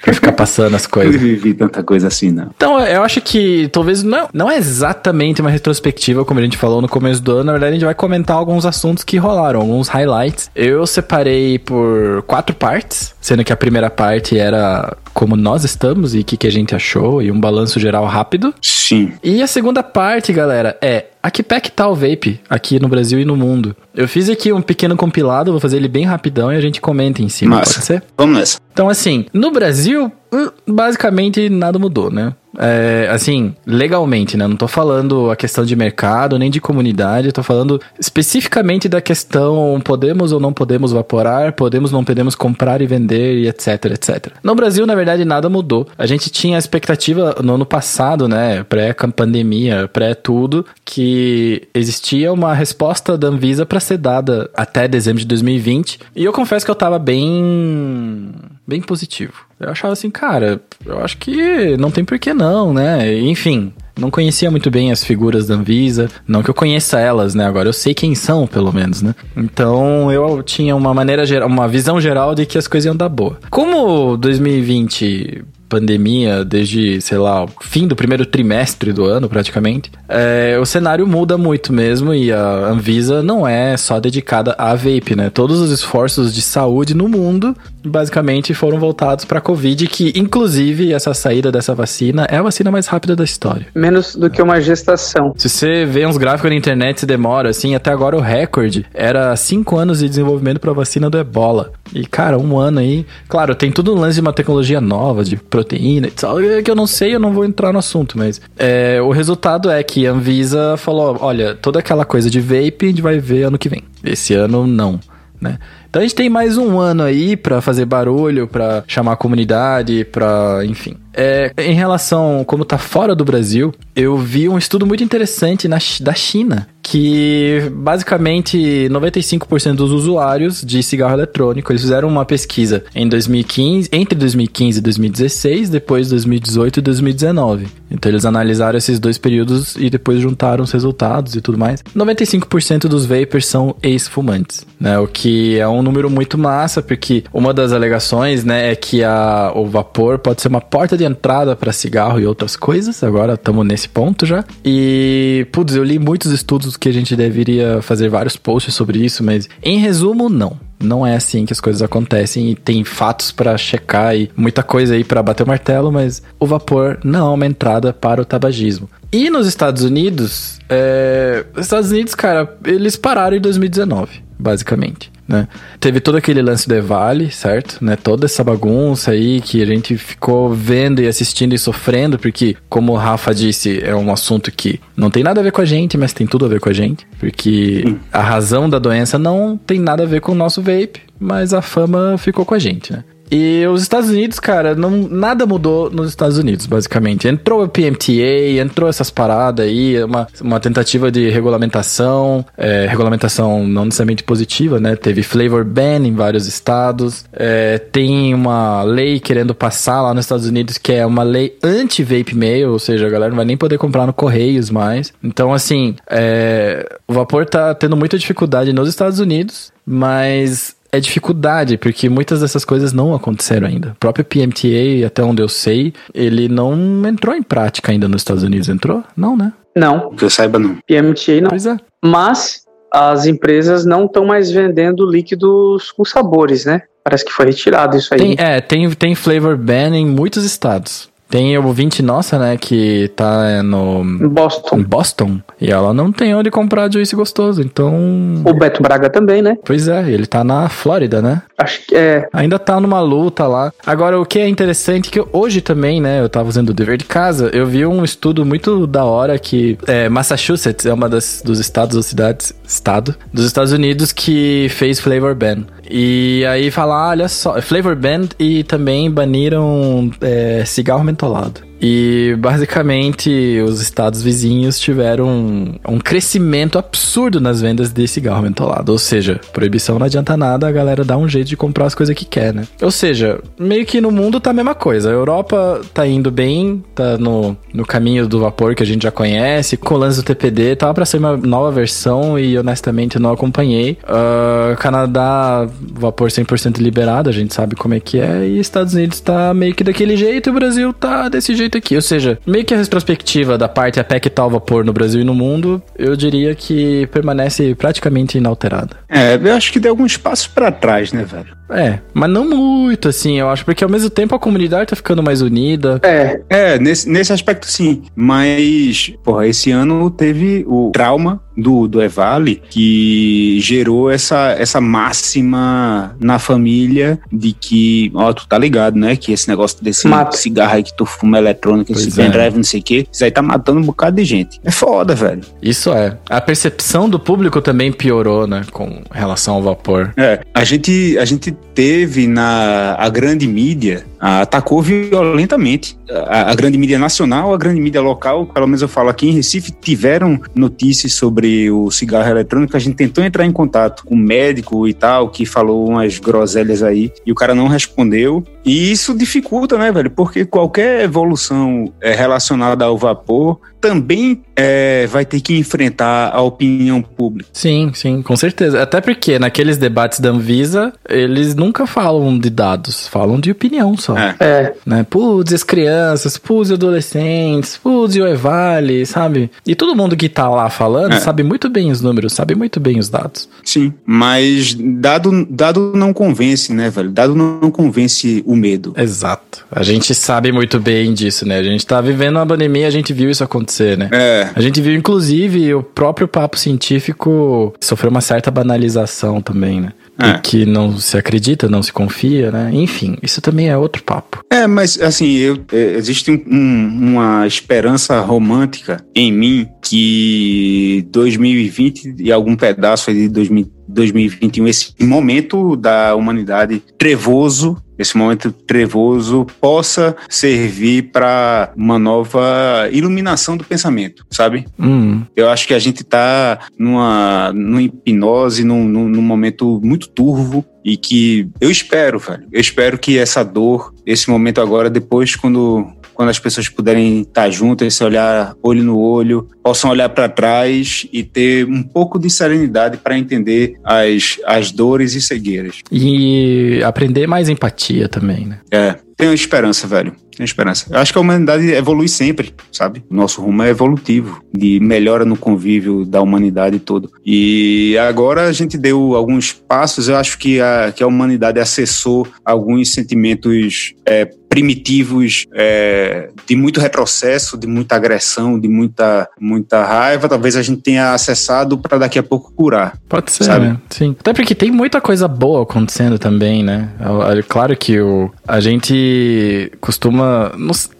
pra ficar passando as coisas. Eu vivi tanta coisa assim, não. Então, eu acho que talvez não, não é exatamente uma retrospectiva, como a gente falou no começo do ano. Na verdade, a gente vai comentar alguns assuntos que rolaram, alguns highlights. Eu separei por quatro partes, sendo que a primeira parte era como nós estamos e o que, que a gente achou e um balanço geral rápido. Sim. E a segunda parte, galera, é a que pé que tá o vape aqui no Brasil e no mundo? Eu fiz aqui um pequeno compilado, vou fazer ele bem rapidão e a gente comenta em cima, Massa. pode ser? Vamos nessa. Então, assim, no Brasil, hum, basicamente nada mudou, né? É, assim, legalmente, né? Não tô falando a questão de mercado nem de comunidade, tô falando especificamente da questão podemos ou não podemos vaporar, podemos ou não podemos comprar e vender e etc, etc. No Brasil, na verdade, nada mudou. A gente tinha a expectativa no ano passado, né? Pré-pandemia, pré-tudo, que existia uma resposta da Anvisa para ser dada até dezembro de 2020. E eu confesso que eu tava bem. Bem positivo. Eu achava assim, cara, eu acho que não tem por que não, né? Enfim, não conhecia muito bem as figuras da Anvisa, não que eu conheça elas, né? Agora eu sei quem são, pelo menos, né? Então eu tinha uma maneira geral, uma visão geral de que as coisas iam dar boa. Como 2020 pandemia, desde, sei lá, o fim do primeiro trimestre do ano, praticamente, é, o cenário muda muito mesmo e a Anvisa não é só dedicada a vape, né? Todos os esforços de saúde no mundo, basicamente, foram voltados para a Covid, que, inclusive, essa saída dessa vacina é a vacina mais rápida da história. Menos do que uma gestação. Se você vê uns gráficos na internet, se demora, assim, até agora o recorde era cinco anos de desenvolvimento para a vacina do ebola. E, cara, um ano aí. Claro, tem tudo um lance de uma tecnologia nova, de proteína e tal, que eu não sei, eu não vou entrar no assunto, mas é, o resultado é que a Anvisa falou: olha, toda aquela coisa de vape a gente vai ver ano que vem. Esse ano não, né? Então a gente tem mais um ano aí para fazer barulho, para chamar a comunidade, para, enfim. É, em relação como tá fora do Brasil, eu vi um estudo muito interessante na, da China, que basicamente 95% dos usuários de cigarro eletrônico, eles fizeram uma pesquisa em 2015, entre 2015 e 2016, depois 2018 e 2019. Então eles analisaram esses dois períodos e depois juntaram os resultados e tudo mais. 95% dos vapers são ex-fumantes, né? O que é um número muito massa, porque uma das alegações, né, é que a, o vapor pode ser uma porta de entrada para cigarro e outras coisas. Agora estamos nesse ponto já. E, putz, eu li muitos estudos que a gente deveria fazer vários posts sobre isso, mas em resumo, não. Não é assim que as coisas acontecem e tem fatos para checar e muita coisa aí para bater o martelo, mas o vapor não é uma entrada para o tabagismo. E nos Estados Unidos, é... os Estados Unidos, cara, eles pararam em 2019, basicamente né? Teve todo aquele lance do Evale, certo? Né? Toda essa bagunça aí que a gente ficou vendo e assistindo e sofrendo, porque, como o Rafa disse, é um assunto que não tem nada a ver com a gente, mas tem tudo a ver com a gente. Porque a razão da doença não tem nada a ver com o nosso vape, mas a fama ficou com a gente, né? E os Estados Unidos, cara, não, nada mudou nos Estados Unidos, basicamente. Entrou o PMTA, entrou essas paradas aí, uma, uma tentativa de regulamentação, é, regulamentação não necessariamente positiva, né? Teve flavor ban em vários estados, é, tem uma lei querendo passar lá nos Estados Unidos que é uma lei anti-vape mail, ou seja, a galera não vai nem poder comprar no Correios mais. Então, assim, é, o vapor tá tendo muita dificuldade nos Estados Unidos, mas é dificuldade, porque muitas dessas coisas não aconteceram ainda. O próprio PMTA, até onde eu sei, ele não entrou em prática ainda nos Estados Unidos. Entrou? Não, né? Não. Que eu saiba, não. PMTA não. Pois é. Mas as empresas não estão mais vendendo líquidos com sabores, né? Parece que foi retirado isso aí. Tem, é, tem, tem flavor ban em muitos estados. Tem o ouvinte nossa, né, que tá no... Boston. Em Boston. E ela não tem onde comprar juice gostoso, então... O Beto Braga também, né? Pois é, ele tá na Flórida, né? Acho que é. Ainda tá numa luta lá. Agora, o que é interessante é que hoje também, né, eu tava fazendo o dever de casa, eu vi um estudo muito da hora que é, Massachusetts é uma das, dos estados ou cidades, estado, dos Estados Unidos que fez flavor ban. E aí falar, olha só, flavor ban e também baniram é, cigarro mentolado. E basicamente os estados vizinhos tiveram um, um, crescimento absurdo nas vendas de cigarro mentolado. Ou seja, proibição não adianta nada, a galera dá um jeito de comprar as coisas que quer, né? Ou seja, meio que no mundo tá a mesma coisa. A Europa tá indo bem, tá no, no caminho do vapor que a gente já conhece. Com o lance do TPD, tava pra ser uma nova versão e honestamente não acompanhei. Uh, Canadá, vapor 100% liberado, a gente sabe como é que é. E Estados Unidos tá meio que daquele jeito e o Brasil tá desse jeito jeito aqui. Ou seja, meio que a retrospectiva da parte até que tal vapor no Brasil e no mundo, eu diria que permanece praticamente inalterada. É, eu acho que deu alguns passos para trás, né, velho? É, mas não muito, assim, eu acho, porque ao mesmo tempo a comunidade tá ficando mais unida. É, é, nesse, nesse aspecto sim. Mas, porra, esse ano teve o trauma do, do Evale que gerou essa, essa máxima na família de que, ó, tu tá ligado, né? Que esse negócio desse Mata. cigarro aí que tu fuma eletrônico, esse é. pendrive, não sei o quê, isso aí tá matando um bocado de gente. É foda, velho. Isso é. A percepção do público também piorou, né, com relação ao vapor. É, a gente, a gente teve na a grande mídia ah, atacou violentamente a, a, grande mídia nacional, a grande mídia local, pelo menos eu falo aqui em Recife, tiveram notícias sobre o cigarro eletrônico. A gente tentou entrar em contato com um médico e tal, que falou umas groselhas aí, e o cara não respondeu. E isso dificulta, né, velho? Porque qualquer evolução é, relacionada ao vapor também é, vai ter que enfrentar a opinião pública. Sim, sim, com certeza. Até porque naqueles debates da Anvisa, eles nunca falam de dados, falam de opinião só. É. é. Né? Putz, as crianças, putz, adolescentes, putz, o Evale, sabe? E todo mundo que tá lá falando é. sabe muito bem os números, sabe muito bem os dados. Sim, mas dado, dado não convence, né, velho? Dado não convence o medo. Exato. A gente sabe muito bem disso, né? A gente tá vivendo uma pandemia, a gente viu isso acontecer, né? É. A gente viu, inclusive, o próprio papo científico sofreu uma certa banalização também, né? É. que não se acredita, não se confia, né? Enfim, isso também é outro papo. É, mas assim, eu, é, existe um, uma esperança romântica em mim que 2020 e algum pedaço de 2021, esse momento da humanidade trevoso esse momento trevoso possa servir para uma nova iluminação do pensamento, sabe? Uhum. Eu acho que a gente está numa, numa hipnose, num, num, num momento muito turvo e que eu espero, velho, eu espero que essa dor, esse momento agora, depois quando quando as pessoas puderem estar juntas, se olhar olho no olho, possam olhar para trás e ter um pouco de serenidade para entender as, as dores e cegueiras. E aprender mais empatia também, né? É, tenho esperança, velho. Tenho esperança. Eu acho que a humanidade evolui sempre, sabe? O nosso rumo é evolutivo, de melhora no convívio da humanidade todo. E agora a gente deu alguns passos, eu acho que a, que a humanidade acessou alguns sentimentos é, primitivos é, de muito retrocesso, de muita agressão, de muita, muita raiva. Talvez a gente tenha acessado para daqui a pouco curar. Pode ser, sabe? Né? Sim. Até porque tem muita coisa boa acontecendo também, né? É claro que o, a gente costuma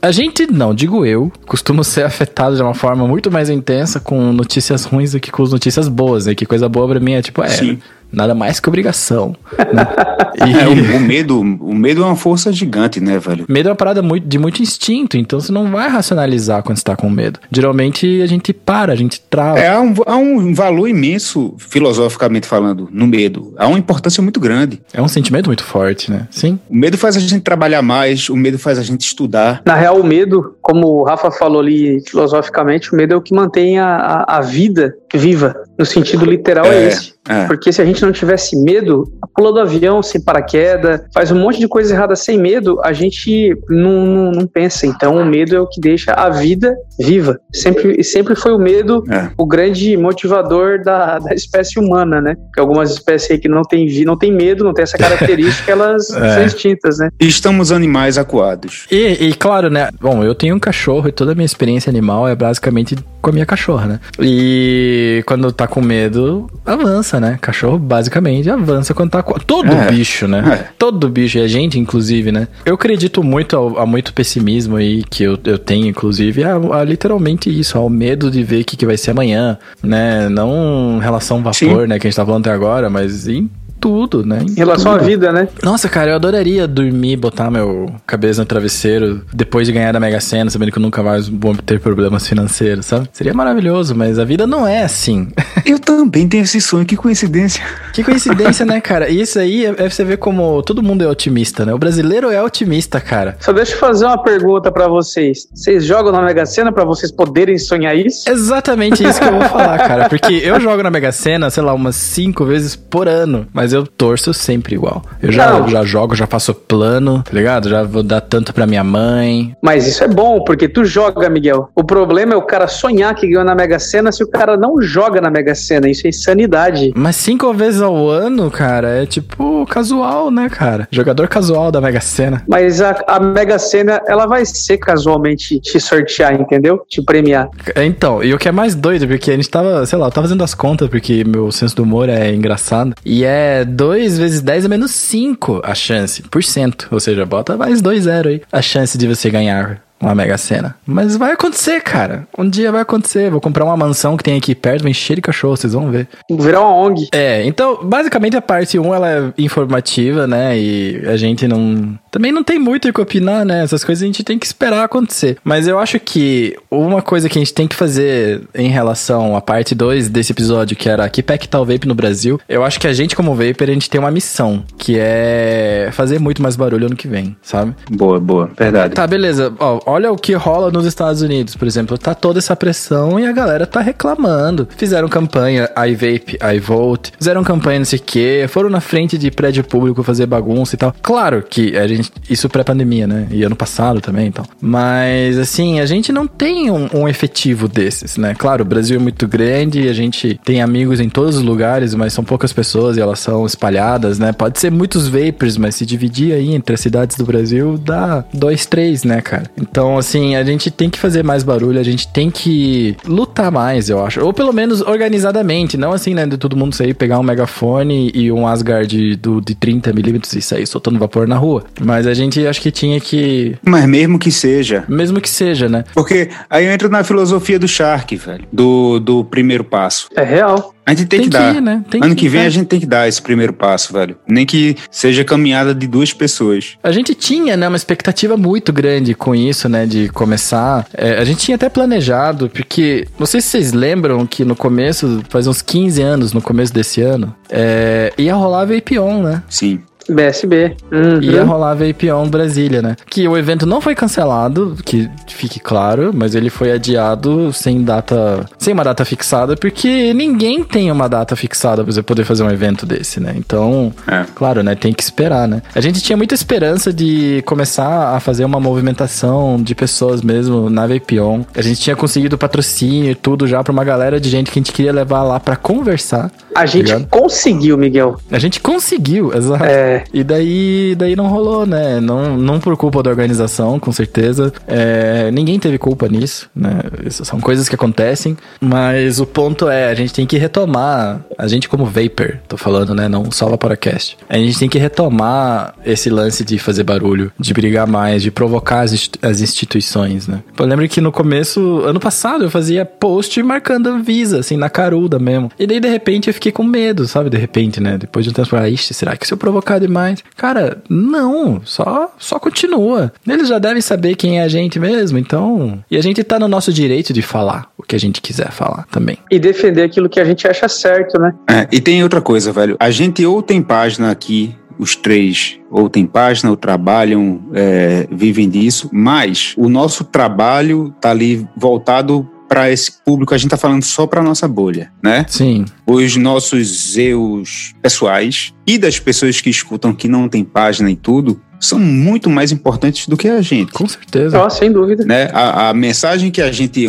a gente, não, digo eu, costumo ser afetado de uma forma muito mais intensa com notícias ruins do que com notícias boas, né? Que coisa boa pra mim é tipo, é. Sim nada mais que obrigação. Né? E... É, o, o, medo, o medo é uma força gigante, né, velho? Medo é uma parada muito, de muito instinto, então você não vai racionalizar quando está com medo. Geralmente a gente para, a gente trava. É, há um, há um valor imenso, filosoficamente falando, no medo. Há uma importância muito grande. É um sentimento muito forte, né? Sim. O medo faz a gente trabalhar mais, o medo faz a gente estudar. Na real, o medo, como o Rafa falou ali filosoficamente, o medo é o que mantém a, a, a vida viva. No sentido literal é, é esse. É. Porque se a gente não tivesse medo, pula do avião sem paraquedas, faz um monte de coisa errada sem medo, a gente não, não, não, pensa. Então o medo é o que deixa a vida viva. Sempre, sempre foi o medo é. o grande motivador da, da espécie humana, né? Porque algumas espécies aí que não tem, não tem medo, não tem essa característica, elas é. são extintas, né? Estamos animais acuados. E, e claro, né? Bom, eu tenho um cachorro e toda a minha experiência animal é basicamente com a minha cachorra, né? E quando tá com medo, avança, né? Cachorro basicamente avança quando tá com. Todo é. bicho, né? É. Todo bicho, e a gente, inclusive, né? Eu acredito muito a, a muito pessimismo aí que eu, eu tenho, inclusive, a, a literalmente isso, ao medo de ver o que, que vai ser amanhã, né? Não em relação vapor, Sim. né? Que a gente tá falando até agora, mas em tudo, né? Em, relação tudo. à vida, né? Nossa, cara, eu adoraria dormir, botar meu cabeça no travesseiro depois de ganhar da Mega Sena, sabendo que eu nunca mais vou ter problemas financeiros, sabe? Seria maravilhoso, mas a vida não é assim. Eu também tenho esse sonho, que coincidência. Que coincidência, né, cara? E isso aí é, é você ver como todo mundo é otimista, né? O brasileiro é otimista, cara. Só deixa eu fazer uma pergunta para vocês. Vocês jogam na Mega Sena para vocês poderem sonhar isso? Exatamente isso que eu vou falar, cara. Porque eu jogo na Mega Sena, sei lá, umas cinco vezes por ano, mas eu torço sempre igual. Eu já, já jogo, já faço plano, tá ligado? Já vou dar tanto pra minha mãe. Mas isso é bom, porque tu joga, Miguel. O problema é o cara sonhar que ganhou na Mega Sena se o cara não joga na Mega Sena. Isso é insanidade. Mas cinco vezes ao ano, cara, é tipo casual, né, cara? Jogador casual da Mega Sena. Mas a, a Mega Sena, ela vai ser casualmente te sortear, entendeu? Te premiar. Então, e o que é mais doido, porque a gente tava, sei lá, eu tava fazendo as contas, porque meu senso do humor é engraçado. E é 2 vezes 10 é menos 5 a chance, por cento. Ou seja, bota mais 2 zero aí. A chance de você ganhar uma mega cena. Mas vai acontecer, cara. Um dia vai acontecer. Vou comprar uma mansão que tem aqui perto, vai encher de cachorro, vocês vão ver. Virar uma ONG. É, então, basicamente a parte 1 ela é informativa, né? E a gente não. também não tem muito o que opinar, né? Essas coisas a gente tem que esperar acontecer. Mas eu acho que uma coisa que a gente tem que fazer em relação à parte 2 desse episódio, que era que pack tá o vape no Brasil, eu acho que a gente, como Vapor, a gente tem uma missão, que é fazer muito mais barulho ano que vem, sabe? Boa, boa, verdade. Tá, beleza. Ó, olha o que rola nos Estados Unidos, por exemplo. Tá toda essa pressão e a galera tá reclamando. Fizeram campanha iVape, iVote, fizeram campanha não sei o quê, foram na frente de prédio público fazer bagunça e tal. Claro que a gente. Isso pré-pandemia, né? E ano passado também então. Mas, assim, a gente não tem um, um efetivo desses, né? Claro, o Brasil é muito grande, a gente tem amigos em todos os lugares, mas são poucas pessoas e elas são espalhadas, né? Pode ser muitos vapors, mas se dividir aí entre as cidades do Brasil, dá dois, três, né, cara? Então, assim, a gente tem que fazer mais barulho, a gente tem que lutar mais, eu acho. Ou pelo menos organizadamente, não assim, né, de todo mundo sair, pegar um megafone e um Asgard do, de 30mm e sair soltando vapor na rua. Mas a gente acho que tinha que. Mas mesmo que seja. Mesmo que seja, né? Porque aí eu entro na filosofia do Shark, velho. Do, do primeiro passo. É real. A gente tem, Tem que que dar. ir, né? Tem ano que que, vem né? a gente tem que dar esse primeiro passo, velho. Nem que seja caminhada de duas pessoas. A gente tinha, né, uma expectativa muito grande com isso, né, de começar. É, a gente tinha até planejado, porque não sei se vocês lembram que no começo, faz uns 15 anos, no começo desse ano, é, ia rolar a Vape On, né? Sim. BSB. Uhum. Ia rolar a Vape On Brasília, né? Que o evento não foi cancelado, que fique claro, mas ele foi adiado sem data, sem uma data fixada, porque ninguém tem uma data fixada pra você poder fazer um evento desse, né? Então, É. Claro, né? Tem que esperar, né? A gente tinha muita esperança de começar a fazer uma movimentação de pessoas mesmo na Vapion. A gente tinha conseguido patrocínio e tudo já pra uma galera de gente que a gente queria levar lá pra conversar. A gente Obrigado. conseguiu, Miguel. A gente conseguiu, exato. É. E daí, daí não rolou, né? Não, não por culpa da organização, com certeza. É, ninguém teve culpa nisso, né? Isso são coisas que acontecem. Mas o ponto é, a gente tem que retomar, a gente como Vapor, tô falando, né? Não só Vaporacast. A gente tem que retomar esse lance de fazer barulho, de brigar mais, de provocar as, as instituições, né? Eu lembro que no começo, ano passado, eu fazia post marcando Visa, assim, na caruda mesmo. E daí, de repente, eu fiquei com medo, sabe? De repente, né? Depois de um tempo, falei, ixi, será que se eu provocar demais? Cara, não, só, só continua. Eles já devem saber quem é a gente mesmo, então... E a gente tá no nosso direito de falar o que a gente quiser falar também. E defender aquilo que a gente acha certo, né? É, e tem outra coisa, velho. A gente ou tem página aqui, os três, ou tem página, ou trabalham, é, vivem disso, mas o nosso trabalho tá ali voltado para esse público. A gente tá falando só para nossa bolha, né? Sim, Os nossos eus pessoais e das pessoas que escutam que não tem página e tudo são muito mais importantes do que a gente. com certeza. Ó, sem dúvida. né? A, a mensagem que a gente,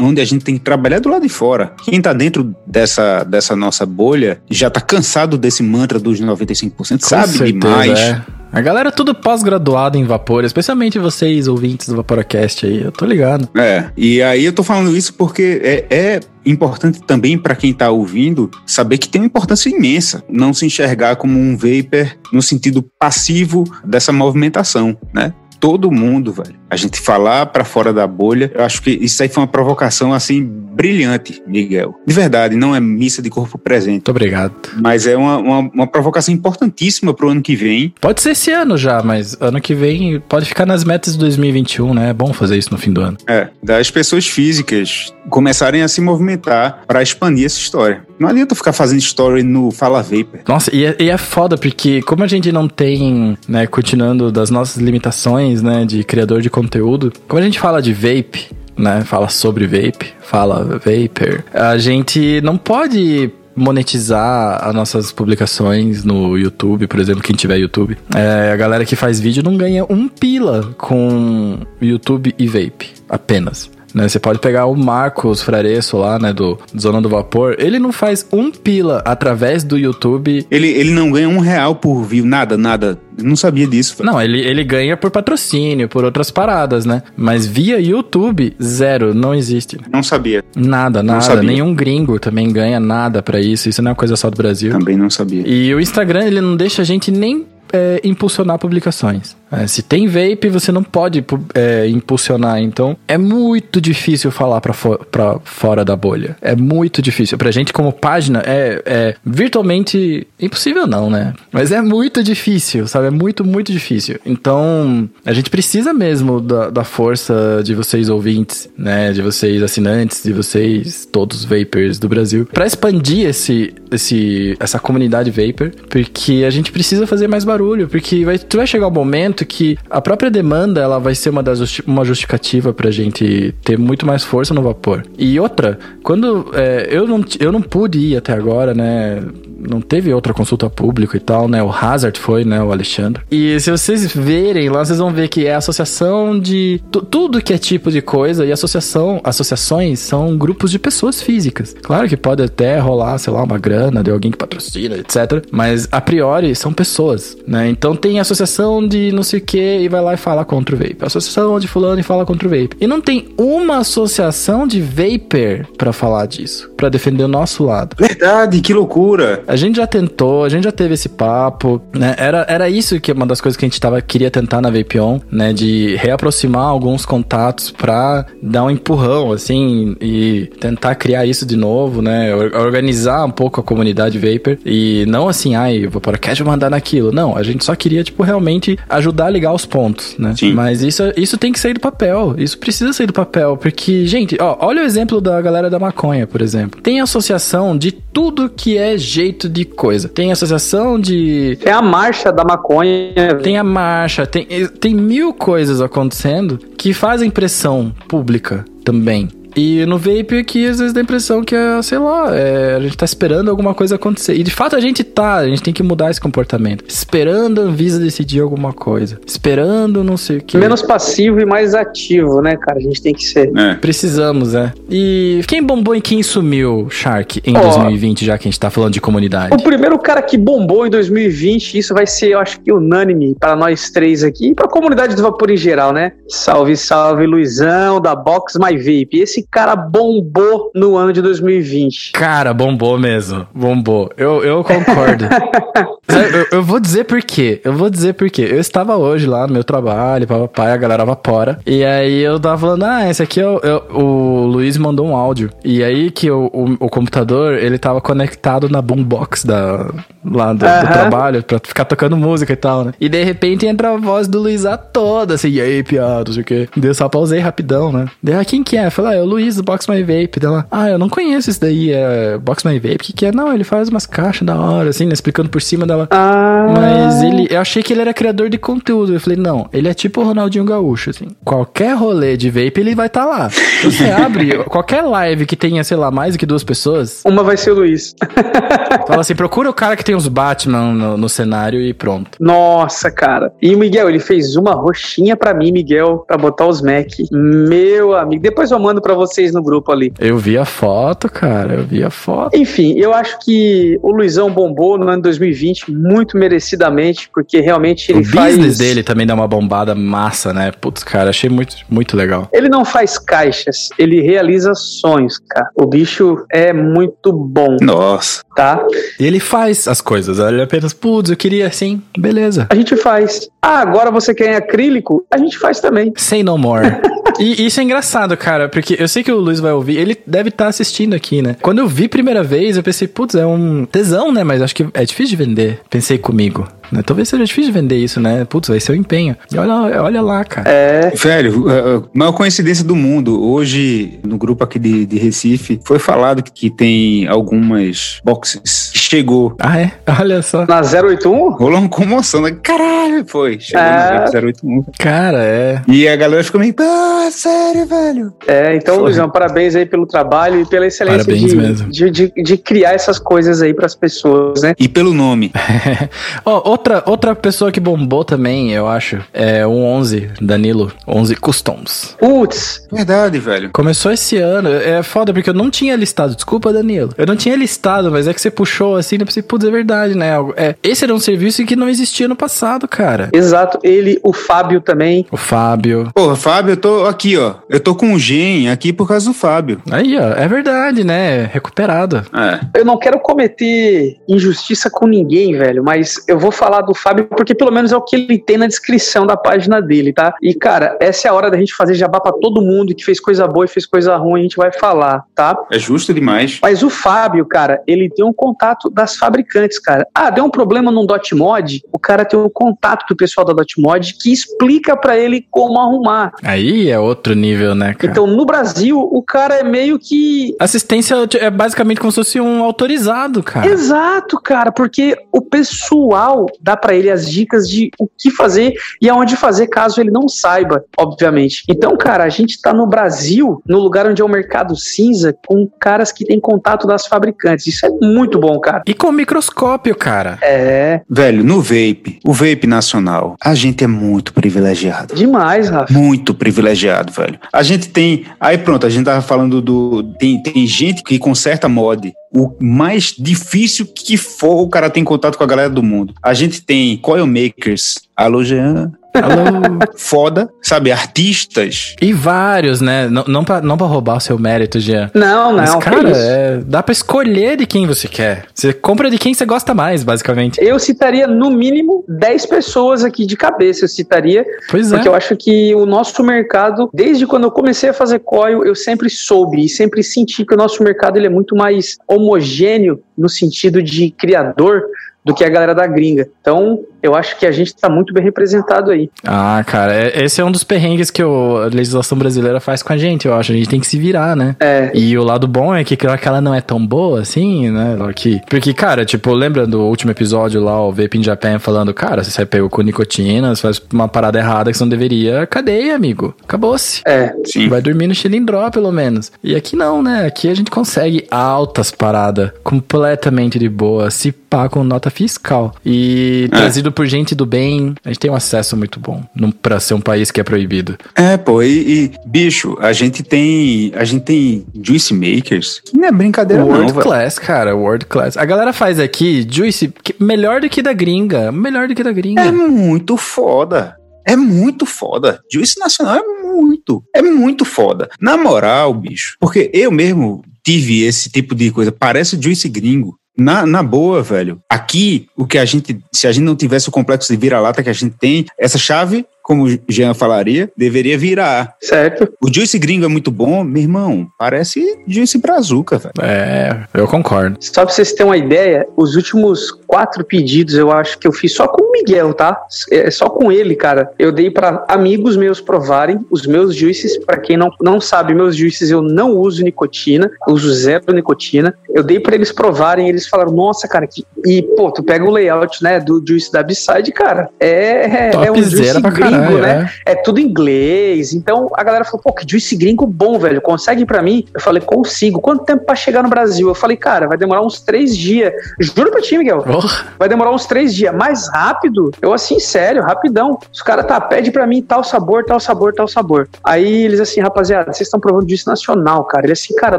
onde a gente tem que trabalhar é do lado de fora. Quem tá dentro dessa, dessa nossa bolha já tá cansado desse mantra dos 95%, Com sabe certeza, demais. é. A galera é tudo pós-graduada em vapor, especialmente vocês, ouvintes do Vaporacast aí, eu tô ligado. É, e aí eu tô falando isso porque é, é importante também para quem tá ouvindo saber que tem uma importância imensa não se enxergar como um vapor no sentido passivo dessa movimentação, né? Todo mundo, velho. A gente falar para fora da bolha, eu acho que isso aí foi uma provocação assim brilhante, Miguel. De verdade, não é missa de corpo presente, Muito obrigado. mas é uma, uma, uma provocação importantíssima pro ano que vem. Pode ser esse ano já, mas ano que vem pode ficar nas metas de 2021, né? É bom fazer isso no fim do ano. É, das pessoas físicas começarem a se movimentar para expandir essa história. Não adianta ficar fazendo story no Fala Vapor. Nossa, e é, e é foda, porque como a gente não tem, né, continuando das nossas limitações, né, de criador de conteúdo, como a gente fala de vape, né, fala sobre vape, fala vapor, a gente não pode monetizar as nossas publicações no YouTube, por exemplo, quem tiver YouTube. É, a galera que faz vídeo não ganha um pila com YouTube e vape, apenas. Né, você pode pegar o Marcos Fraresso lá, né, do Zona do Vapor. Ele não faz um pila através do YouTube. Ele, ele não ganha um real por view, nada, nada. Não sabia disso. Não, ele, ele ganha por patrocínio, por outras paradas, né? Mas via YouTube, zero, não existe. Não sabia. Nada, nada. sabia. Nenhum gringo também ganha nada pra isso. Isso não é uma coisa só do Brasil. Também não sabia. E o Instagram, ele não deixa a gente nem é, impulsionar publicações. É, se tem vape, você não pode é, impulsionar. Então, é muito difícil falar pra, fo fora da bolha. É muito difícil. Pra gente, como página, é, é virtualmente impossível, não, né? Mas é muito difícil, sabe? É muito, muito difícil. Então, a gente precisa mesmo da, da força de vocês ouvintes, né? De vocês assinantes, de vocês, todos vapers do Brasil, para expandir esse, esse, essa comunidade vapor, porque a gente precisa fazer mais barulho, porque vai, vai chegar um momento que a própria demanda ela vai ser uma, das justi uma justificativa pra gente ter muito mais força no vapor. E outra, quando é, eu, não, eu não pude ir até agora, né? Não teve outra consulta pública e tal, né? O Hazard foi, né? O Alexandre. E se vocês verem lá, vocês vão ver que é associação de tudo que é tipo de coisa e associação, associações são grupos de pessoas físicas. Claro que pode até rolar, sei lá, uma grana de alguém que patrocina, etc. Mas a priori são pessoas, né? Então tem associação de não sei o que e vai lá e fala contra o vape. Associação de fulano e fala contra o vape. E não tem uma associação de vapor para falar disso, para defender o nosso lado. Verdade, que loucura. A gente já tentou, a gente já teve esse papo, né? Era, era isso que é uma das coisas que a gente tava, queria tentar na Vapion, né? De reaproximar alguns contatos pra dar um empurrão, assim, e tentar criar isso de novo, né? Organizar um pouco a comunidade Vapor. E não assim, ai, vou para o mandar naquilo. Não, a gente só queria, tipo, realmente ajudar a ligar os pontos, né? Sim. Mas isso, isso tem que sair do papel. Isso precisa sair do papel. Porque, gente, ó, olha o exemplo da galera da maconha, por exemplo. Tem associação de tudo que é jeito de coisa. Tem associação de. Tem a marcha da maconha. Tem a marcha, tem, tem mil coisas acontecendo que fazem pressão pública também. E no vape aqui, às vezes dá a impressão que é, sei lá, é, a gente tá esperando alguma coisa acontecer. E de fato a gente tá, a gente tem que mudar esse comportamento. Esperando a Anvisa decidir alguma coisa. Esperando não sei o que. Menos passivo e mais ativo, né, cara? A gente tem que ser. É. Precisamos, é. E quem bombou e quem sumiu, Shark, em oh, 2020, já que a gente tá falando de comunidade? O primeiro cara que bombou em 2020, isso vai ser, eu acho que unânime para nós três aqui e pra comunidade do vapor em geral, né? Salve, salve, Luizão, da Box My Vape. Esse cara bombou no ano de 2020. Cara, bombou mesmo. Bombou. Eu, eu concordo. eu, eu, vou dizer por quê. Eu vou dizer por quê. Eu estava hoje lá no meu trabalho, papai, a galera vapora. E aí eu tava falando, ah, esse aqui é o, é o Luiz mandou um áudio. E aí que o, o, o, computador, ele tava conectado na boombox da, lá do, uhum. do, trabalho, pra ficar tocando música e tal, né? E de repente entra a voz do Luiz a toda, assim, e aí, piada, não sei o quê. Deu só pausei rapidão, né? Daí, ah, quem que é? Falei, ah, o Luiz Box My Vape. Dela, ah, eu não conheço isso daí, é Box My Vape. O que, que é? Não, ele faz umas caixas da hora, assim, né? Explicando por cima dela. Ah. Mas ele, eu achei que ele era criador de conteúdo. Eu falei, não, ele é tipo o Ronaldinho Gaúcho, assim. Qualquer rolê de vape, ele vai estar tá lá. Você abre qualquer live que tenha, sei lá, mais do que duas pessoas. Uma vai ser o Luiz. Fala assim, procura o cara que tem os Batman no, no cenário e pronto. Nossa, cara. E o Miguel, ele fez uma roxinha para mim, Miguel, para botar os Mac. Meu amigo, depois eu mando para vocês no grupo ali. Eu vi a foto, cara, eu vi a foto. Enfim, eu acho que o Luizão bombou no ano 2020 muito merecidamente, porque realmente ele o faz... O business dele também dá uma bombada massa, né? Putz, cara, achei muito, muito legal. Ele não faz caixas, ele realiza sonhos, cara. O bicho é muito bom. Nossa. Tá? E ele faz as coisas, ele apenas, putz, eu queria assim, beleza. A gente faz. Ah, agora você quer em acrílico? A gente faz também. Say no more. e isso é engraçado, cara, porque eu sei que o Luiz vai ouvir, ele deve estar tá assistindo aqui, né? Quando eu vi primeira vez, eu pensei, putz, é um tesão, né? Mas acho que é difícil de vender. Pensei comigo. Né? Talvez seja difícil de vender isso, né? Putz, vai ser o um empenho. E olha, olha lá, cara. É. Velho, a maior coincidência do mundo. Hoje, no grupo aqui de, de Recife, foi falado que tem algumas boxes. Chegou. Ah, é? Olha só. Na 081? Rolou uma comoção, né? Caralho, foi. Chegou é. na 081. Cara, é. E a galera ficou meio, ah, sério, velho. É, então, Luizão, parabéns aí pelo trabalho e pela excelência parabéns de, mesmo. De, de, de criar essas coisas aí para as pessoas, né? E pelo nome. oh, outra, outra pessoa que bombou também, eu acho, é o 11, Danilo. 11 Customs. Putz. Verdade, velho. Começou esse ano. É foda, porque eu não tinha listado. Desculpa, Danilo. Eu não tinha listado, mas é que você puxou assim, eu pensei, putz, é verdade, né? É, esse era um serviço que não existia no passado, cara. Exato. Ele, o Fábio também. O Fábio. Porra, Fábio, eu tô aqui, ó. Eu tô com o Gen aqui por causa do Fábio. Aí, ó. É verdade, né? Recuperado. É. Eu não quero cometer injustiça com ninguém, velho, mas eu vou falar falar do Fábio porque pelo menos é o que ele tem na descrição da página dele, tá? E cara, essa é a hora da gente fazer jabá para todo mundo que fez coisa boa e fez coisa ruim, a gente vai falar, tá? É justo demais. Mas o Fábio, cara, ele tem um contato das fabricantes, cara. Ah, deu um problema num Dotmod, o cara tem um contato do pessoal da Dotmod que explica para ele como arrumar. Aí é outro nível, né, cara? Então, no Brasil, o cara é meio que Assistência é basicamente como se fosse um autorizado, cara. Exato, cara, porque o pessoal dá para ele as dicas de o que fazer e aonde fazer caso ele não saiba, obviamente. Então, cara, a gente tá no Brasil, no lugar onde é o mercado cinza, com caras que têm contato das fabricantes. Isso é muito bom, cara. E com microscópio, cara. É, Velho, no vape, o vape nacional, a gente é muito privilegiado. demais, Rafa. Muito privilegiado, velho. A gente tem. Aí pronto, a gente tava falando do. Tem, tem gente que conserta mod. O mais difícil que for, o cara tem contato com a galera do mundo. A gente tem coil makers. Alô, Jean. Alô. Foda, sabe? Artistas. E vários, né? Não, não, pra, não pra roubar o seu mérito, Jean. Não, não, Mas, cara, é, dá pra escolher de quem você quer. Você compra de quem você gosta mais, basicamente. Eu citaria no mínimo 10 pessoas aqui de cabeça, eu citaria, Pois é. porque eu acho que o nosso mercado, desde quando eu comecei a fazer coil, eu sempre soube e sempre senti que o nosso mercado ele é muito mais homogêneo no sentido de criador do que a galera da gringa. Então, eu acho que a gente está muito bem representado aí. Ah, cara, é- esse é um dos perrengues que a legislação brasileira faz com a gente, eu acho. A gente tem que se virar, né? É, E o lado bom é que claro que ela não é tão boa assim, né? Que, porque, cara, tipo, lembra do último episódio lá, o Vape in Japan falando, cara, se você pegou com nicotina, você faz uma parada errada que você não deveria, cadeia, amigo. Acabou-se. é. Sim. Vai dormir no chilindró, pelo menos. E aqui não, né? Aqui a gente consegue altas paradas completamente de boa, se pá com nota fiscal. E É. trazido por gente do bem, a gente tem um acesso muito bom pra ser um país que é proibido. É, pô, e, e, bicho, a gente tem. A gente tem juice makers. Que não é brincadeira, não, World velho. class, cara, world class. A galera faz aqui Juice melhor do que da gringa, melhor do que da gringa. É muito foda. É muito foda. Juice Nacional é muito. É muito foda. Na moral, bicho. Porque eu mesmo tive esse tipo de coisa. Parece Juice gringo. Na, na boa, velho. Aqui, o que a gente. Se a gente não tivesse o complexo de vira-lata que a gente tem, essa chave, como o Jean falaria, deveria virar. Certo? O Juice gringo é muito bom, meu irmão. Parece Juice Brazuca, velho. É, eu concordo. Só pra vocês terem uma ideia, os últimos quatro pedidos eu acho que eu fiz só com o Miguel, tá? É só com ele, cara. Eu dei pra amigos meus provarem os meus juices. Pra quem não, não sabe, meus juices eu não uso nicotina, eu uso zero nicotina. Eu dei pra eles provarem, eles falaram, nossa, cara, que... e pô, tu pega o layout, né, do juice da B-Side, cara, é, é um juice Topzera pra gringo, caralho, né? é. É tudo inglês. Então a galera falou, pô, que juice gringo bom, velho. Consegue pra mim? Eu falei, consigo. Quanto tempo pra chegar no Brasil? Eu falei, cara, vai demorar uns três dias. Juro pra ti, Miguel. Porra. Vai demorar uns três dias. Mais rápido? Eu assim, sério, rapidão. Os caras, tá, pede pra mim tal sabor, tal sabor, tal sabor. Aí eles assim, rapaziada, vocês estão provando juice nacional, cara. Ele assim, cara,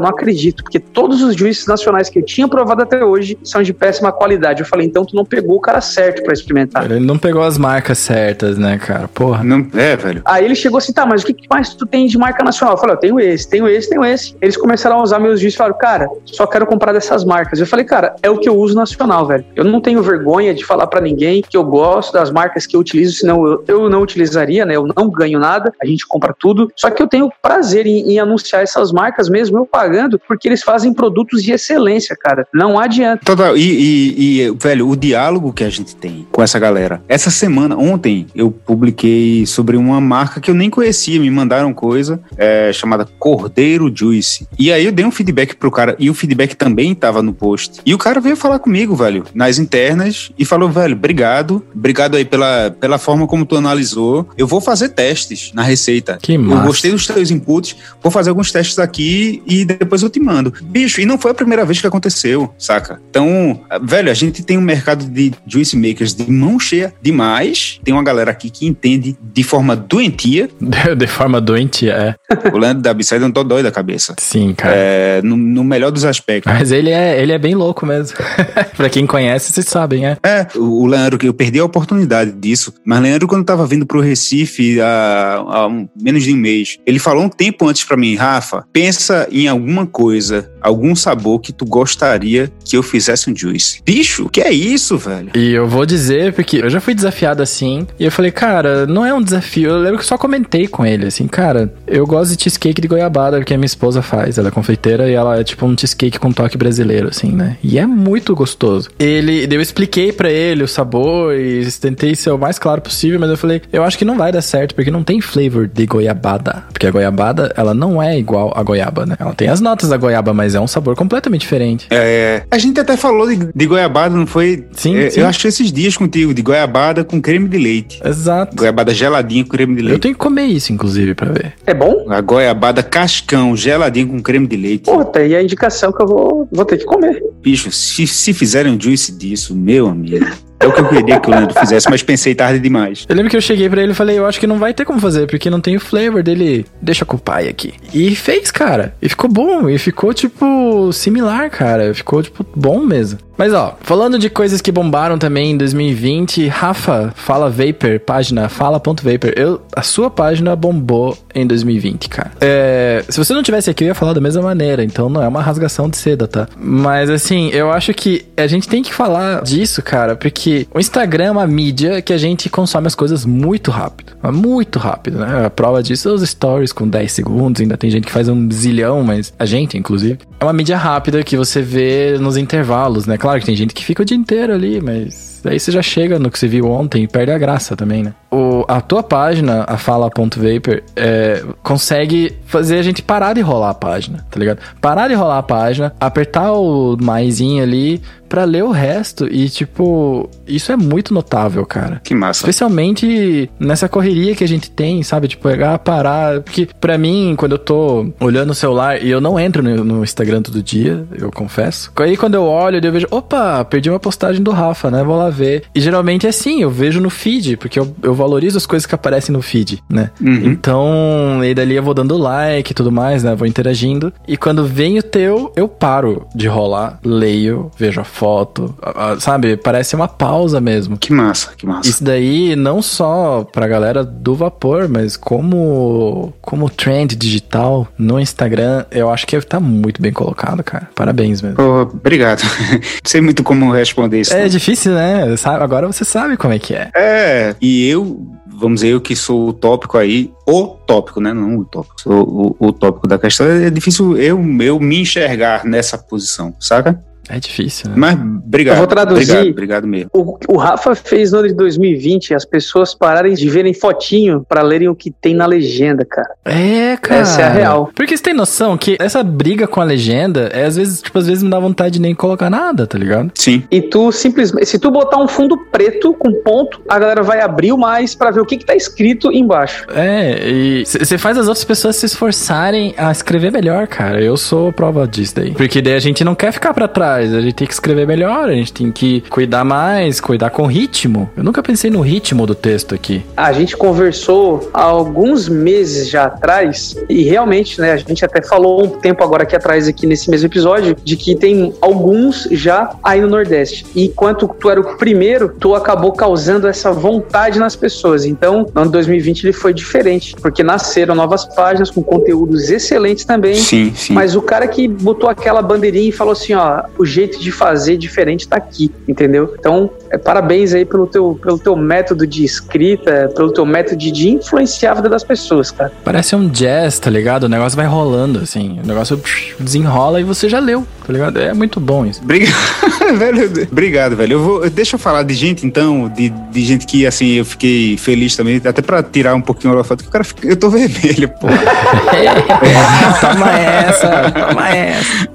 não acredito, porque todos os juices nacionais que eu tinha provado até hoje são de péssima qualidade. Eu falei, então tu não pegou o cara certo pra experimentar. Ele não pegou as marcas certas, né, cara? Porra. Não, é, velho. Aí ele chegou assim, tá, mas o que mais tu tem de marca nacional? Eu falei, eu tenho esse, tenho esse, tenho esse. Eles começaram a usar meus juízes e falaram, cara, só quero comprar dessas marcas. Eu falei, cara, é o que eu uso nacional, velho. Eu não tenho vergonha de falar pra ninguém que eu gosto das marcas que eu utilizo, senão eu, eu não utilizaria, né? Eu não ganho nada, a gente compra tudo. Só que eu tenho prazer em, em anunciar essas marcas mesmo eu pagando, porque eles fazem produtos de excelência, cara. Não adianta. Total. E, e- e, velho, o diálogo que a gente tem com essa galera. Essa semana, ontem, eu publiquei sobre uma marca que eu nem conhecia. Me mandaram coisa é, chamada Cordeiro Juice. E aí eu dei um feedback pro cara. E o feedback também tava no post. E o cara veio falar comigo, velho, nas internas. E falou, velho, obrigado. Obrigado aí pela, pela forma como tu analisou. Eu vou fazer testes na receita. Que Eu massa. gostei dos teus inputs, vou fazer alguns testes aqui e depois eu te mando. Bicho, e não foi a primeira vez que aconteceu, saca? Então, velho, a gente tem um mercado de juice makers de mão cheia demais. Tem uma galera aqui que entende de forma doentia. De forma doente, é. o Leandro da eu não tô doido da cabeça. Sim, cara. É, no, no melhor dos aspectos. Mas ele é, ele é bem louco mesmo. pra quem conhece, vocês sabem, é. É, o Leandro, que eu perdi a oportunidade disso, mas Leandro, quando tava vindo pro Recife há, há um- menos de um mês, ele falou um tempo antes pra mim, Rafa, pensa em alguma coisa algum sabor que tu gostaria que eu fizesse um juice. Bicho, que é isso, velho? E eu vou dizer, porque eu já fui desafiado assim, e eu falei, cara, não é um desafio. Eu lembro que só comentei com ele, assim, cara, eu gosto de cheesecake de goiabada, que a minha esposa faz. Ela é confeiteira e ela é tipo um cheesecake com toque brasileiro, assim, né? E é muito gostoso. Ele, eu expliquei para ele o sabor e tentei ser o mais claro possível, mas eu falei, eu acho que não vai dar certo, porque não tem flavor de goiabada. Porque a goiabada, ela não é igual a goiaba, né? Ela tem as notas da goiaba, mas é um sabor completamente diferente. É, a gente até falou de, de goiabada, não foi? Sim, É, sim. Eu acho que esses dias contigo, de goiabada com creme de leite. Exato. Goiabada geladinha com creme de Eu leite. tenho que comer isso, inclusive, pra ver. É bom? A goiabada cascão, geladinha com creme de leite. Pô, tá aí a indicação que eu vou, vou ter que comer. Bicho, se, se fizerem um juice disso, meu amigo. É o que eu queria que o Leandro fizesse, mas pensei tarde demais. Eu lembro que eu cheguei pra ele e falei, eu acho que não vai ter como fazer, porque não tem o flavor dele. Deixa com o pai aqui. E fez, cara. E ficou bom. E ficou, tipo, similar, cara. Ficou, tipo, bom mesmo. Mas, ó, falando de coisas que bombaram também em 2020, Rafa, Fala Vapor, página fala.vapor. Eu, a sua página bombou em 2020, cara. É, se você não tivesse aqui, eu ia falar da mesma maneira. Então não é uma rasgação de seda, tá? Mas, assim, eu acho que a gente tem que falar disso, cara, porque o Instagram é uma mídia que a gente consome as coisas muito rápido. Muito rápido, né? A prova disso é os stories com 10 segundos. Ainda tem gente que faz um zilhão, mas a gente, inclusive. É uma mídia rápida que você vê nos intervalos, né? Claro que tem gente que fica o dia inteiro ali, mas aí você já chega no que você viu ontem e perde a graça também, né? O, a tua página, a fala.vapor, é, consegue fazer a gente parar de rolar a página, tá ligado? Parar de rolar a página, apertar o maisinho ali pra ler o resto e, tipo, isso é muito notável, cara. Que massa. Especialmente nessa correria que a gente tem, sabe? De pegar, parar. Porque pra mim, quando eu tô olhando o celular, e eu não entro no, no Instagram todo dia, eu confesso. Aí quando eu olho, eu vejo, opa, perdi uma postagem do Rafa, né? Vou lá ver. E geralmente é assim, eu vejo no feed, porque eu, eu valorizo as coisas que aparecem no feed, né? Uhum. Então, e dali eu vou dando like e tudo mais, né? Vou interagindo. E quando vem o teu, eu paro de rolar, leio, vejo a foto, a- a- sabe? Parece uma pausa mesmo. Que massa, que massa. Isso daí não só pra galera do vapor, mas como como trend digital no Instagram, eu acho que tá muito bem colocado, cara. Parabéns mesmo. Pô, obrigado. Não sei muito como responder isso. É não. difícil, né? Sabe- Agora você sabe como é que é. É, e eu, vamos dizer, eu que sou o tópico aí, o tópico, né? Não o tópico, sou o, o tópico da questão. É difícil eu, eu me enxergar nessa posição, saca? É difícil, né? Mas obrigado. Eu vou traduzir. Obrigado, obrigado mesmo. O, o Rafa fez no ano de 2020 as pessoas pararem de verem fotinho pra lerem o que tem na legenda, cara. É, cara. Essa é a real. Porque você tem noção que essa briga com a legenda é às vezes, tipo, às vezes não dá vontade de nem colocar nada, tá ligado? Sim. E tu simplesmente, se tu botar um fundo preto com ponto, a galera vai abrir o mais pra ver o que que tá escrito embaixo. É, e você faz as outras pessoas se esforçarem a escrever melhor, cara. Eu sou prova disso daí. Porque daí a gente não quer ficar pra trás, a gente tem que escrever melhor, a gente tem que cuidar mais, cuidar com ritmo. Eu nunca pensei no ritmo do texto aqui. A gente conversou há alguns meses já atrás e realmente, né, a gente até falou um tempo agora aqui atrás aqui nesse mesmo episódio de que tem alguns já aí no Nordeste. E enquanto tu era o primeiro, tu acabou causando essa vontade nas pessoas. Então, no ano 2020 ele foi diferente, porque nasceram novas páginas com conteúdos excelentes também. Sim, sim. Mas o cara que botou aquela bandeirinha e falou assim, ó, o jeito de fazer diferente tá aqui, entendeu? Então, é, parabéns aí pelo teu, pelo teu método de escrita, pelo teu método de influenciar a vida das pessoas, cara. Parece um jazz, tá ligado? O negócio vai rolando, assim. O negócio desenrola e você já leu, tá ligado? É muito bom isso. Obrigado, velho. Obrigado, velho. Eu vou, deixa eu falar de gente, então, de, de gente que, assim, eu fiquei feliz também, até pra tirar um pouquinho a foto, que o cara fica, eu tô vermelho, pô. toma essa, toma essa.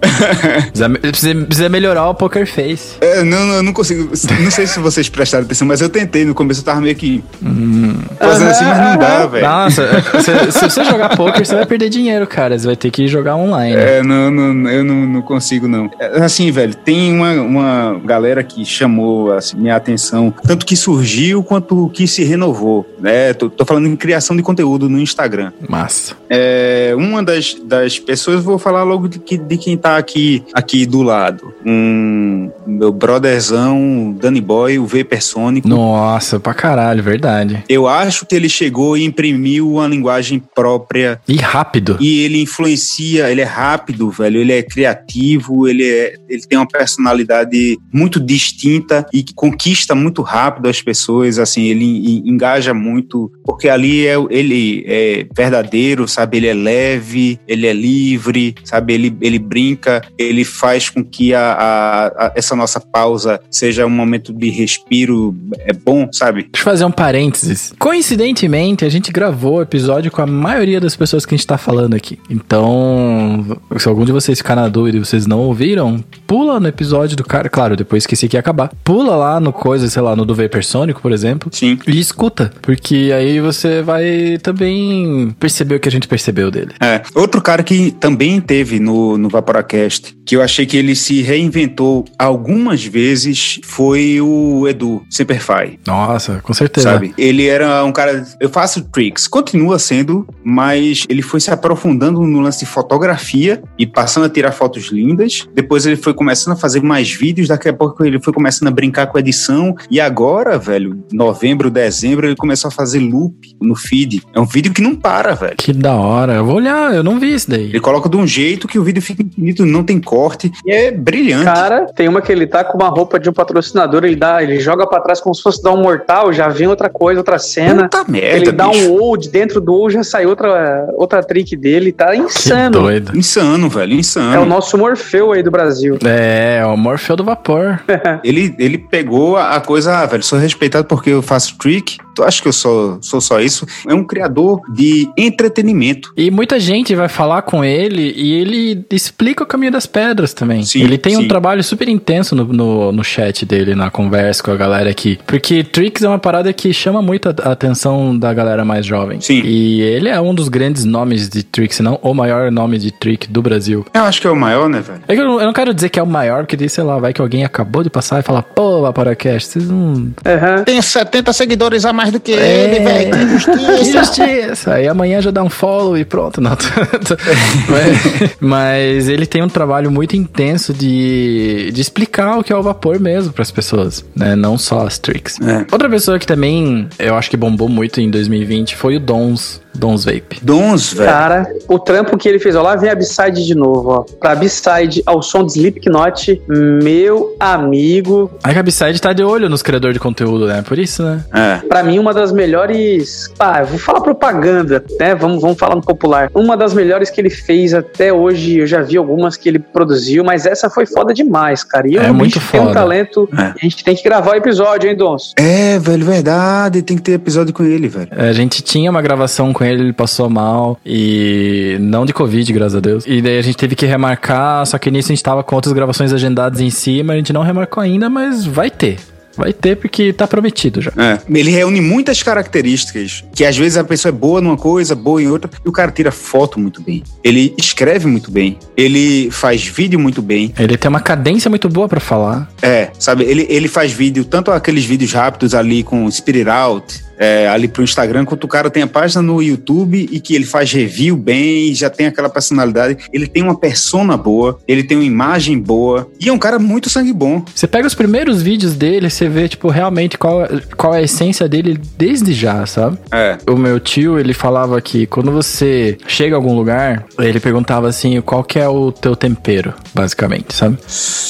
Precisa, precisa- precisa melhorar o poker face. É, não, não, eu não consigo. Não sei se vocês prestaram atenção, mas eu tentei. No começo eu tava meio que fazendo assim, mas não dá, velho. Nossa, se, se você jogar poker, você vai perder dinheiro, cara. Você vai ter que jogar online. É, não, não, eu não, não consigo, não. É, Assim, velho, tem uma, uma galera que chamou assim, minha atenção, tanto que surgiu quanto que se renovou, né? Tô, tô falando em criação de conteúdo no Instagram. Massa. É, uma das, das pessoas, vou falar logo de, que- de quem tá aqui, aqui do lado. Um meu brotherzão, Danny Boy, o V hipersônico. Nossa, pra caralho, verdade. Eu acho que ele chegou e imprimiu uma linguagem própria. E rápido. E ele influencia, ele é rápido, velho, ele é criativo, ele, é, ele tem uma personalidade muito distinta e que conquista muito rápido as pessoas, assim, ele engaja muito, porque ali é, ele é verdadeiro, sabe, ele é leve, ele é livre, sabe, ele, ele brinca, ele faz com que a, a, a essa nossa pausa seja um momento de respiro é bom, sabe? Deixa eu fazer um parênteses. Coincidentemente, a gente gravou o episódio com a maioria das pessoas que a gente tá falando aqui. Então, se algum de vocês ficar na dúvida e vocês não ouviram, pula no episódio do cara, claro, depois que esse aqui acabar. Pula lá no coisa, sei lá, no do Vapersônico, por exemplo. Sim. E escuta, porque aí você vai também perceber o que a gente percebeu dele. É. Outro cara que também teve no, no Vaporacast, que eu achei que ele se reinventou algumas vezes, foi o Edu Superfly. Nossa, com certeza. Sabe? Ele era um cara. Eu faço tricks, continua sendo, mas ele foi se aprofundando no lance de fotografia e passando a tirar fotos lindas. Depois ele foi começando a fazer mais vídeos, daqui a pouco ele foi começando a brincar com edição. E agora, velho, novembro, dezembro, ele começou a fazer loop no feed. É um vídeo que não para, velho. Que da hora. Eu vou olhar, eu não vi isso daí. Ele coloca de um jeito que o vídeo fica infinito, não tem corte. E é brilhante. Cara, tem uma que ele tá com uma roupa de um patrocinador, ele dá, ele joga para trás como se fosse dar um mortal, já vem outra coisa, outra cena. Puta merda, ele dá bicho. um old, dentro do old já sai outra, outra trick dele, tá insano. Que doido. Insano, velho, insano. É o nosso Morfeu aí do Brasil. É, é o Morfeu do Vapor. Ele, ele pegou a a coisa, ah, velho, sou respeitado porque eu faço trick. Tu acha que eu sou, sou só isso? É um criador de entretenimento. E muita gente vai falar com ele e ele explica o caminho das pedras também. Sim, ele tem um sim. trabalho super intenso no, no, no chat dele, na conversa com a galera aqui. Porque Tricks é uma parada que chama muito a a atenção da galera mais jovem. Sim. E ele é um dos grandes nomes de Tricks, se não o maior nome de Trick do Brasil. Eu acho que é o maior, né, velho? É que eu, não- eu não quero dizer que é o maior, porque, sei lá, vai que alguém acabou de passar e fala, pô, Vaporacast, vocês não... Aham. Tem 70 seguidores a mais do que É. ele, velho. Que Que injustiça. justiça! Aí amanhã já dá um follow e pronto. Não, tô- tô- mas, mas ele tem um trabalho muito intenso de, de explicar o que é o vapor mesmo para as pessoas, né? Não só as tricks. É. Outra pessoa que também eu acho que bombou muito em 2020 foi o Dons, Dons Vape. Dons, velho. Cara, o trampo que ele fez, ó, lá vem a B-side de novo, ó. Pra B-side ao som de Slipknot, meu amigo. A Cabside tá de olho nos criadores de conteúdo, né? Por isso, né? É. Pra mim, uma das melhores. Ah, eu vou falar propaganda, né? Vamos, vamos falar no popular. Uma das melhores que ele fez até hoje. Eu já vi algumas que ele produziu, mas essa foi foda demais, cara. E É o muito bicho tem um foda. talento. É. A gente tem que gravar o episódio, hein, Dons? É, velho, verdade. Tem que ter episódio com ele, velho. A gente tinha uma gravação com ele, ele passou mal e não de Covid, graças a Deus. E daí a gente teve que remarcar, só que nisso a gente tava com outras gravações agendadas em cima, a gente não remarcou ainda, mas vai ter. Vai ter porque tá prometido já. É. Ele reúne muitas características que às vezes a pessoa é boa numa coisa, boa em outra, e o cara tira foto muito bem. Ele escreve muito bem. Ele faz vídeo muito bem. Ele tem uma cadência muito boa pra falar. É, sabe? Ele, ele faz vídeo, tanto aqueles vídeos rápidos ali com Spirit Out, é, ali pro Instagram, quanto o cara tem a página no YouTube e que ele faz review bem, já tem aquela personalidade. Ele tem uma persona boa, ele tem uma imagem boa e é um cara muito sangue bom. Você pega os primeiros vídeos dele, você vê, tipo, realmente qual, qual é a essência dele desde já, sabe? É. O meu tio, ele falava que quando você chega a algum lugar, ele perguntava assim, qual que é o teu tempero, basicamente, sabe?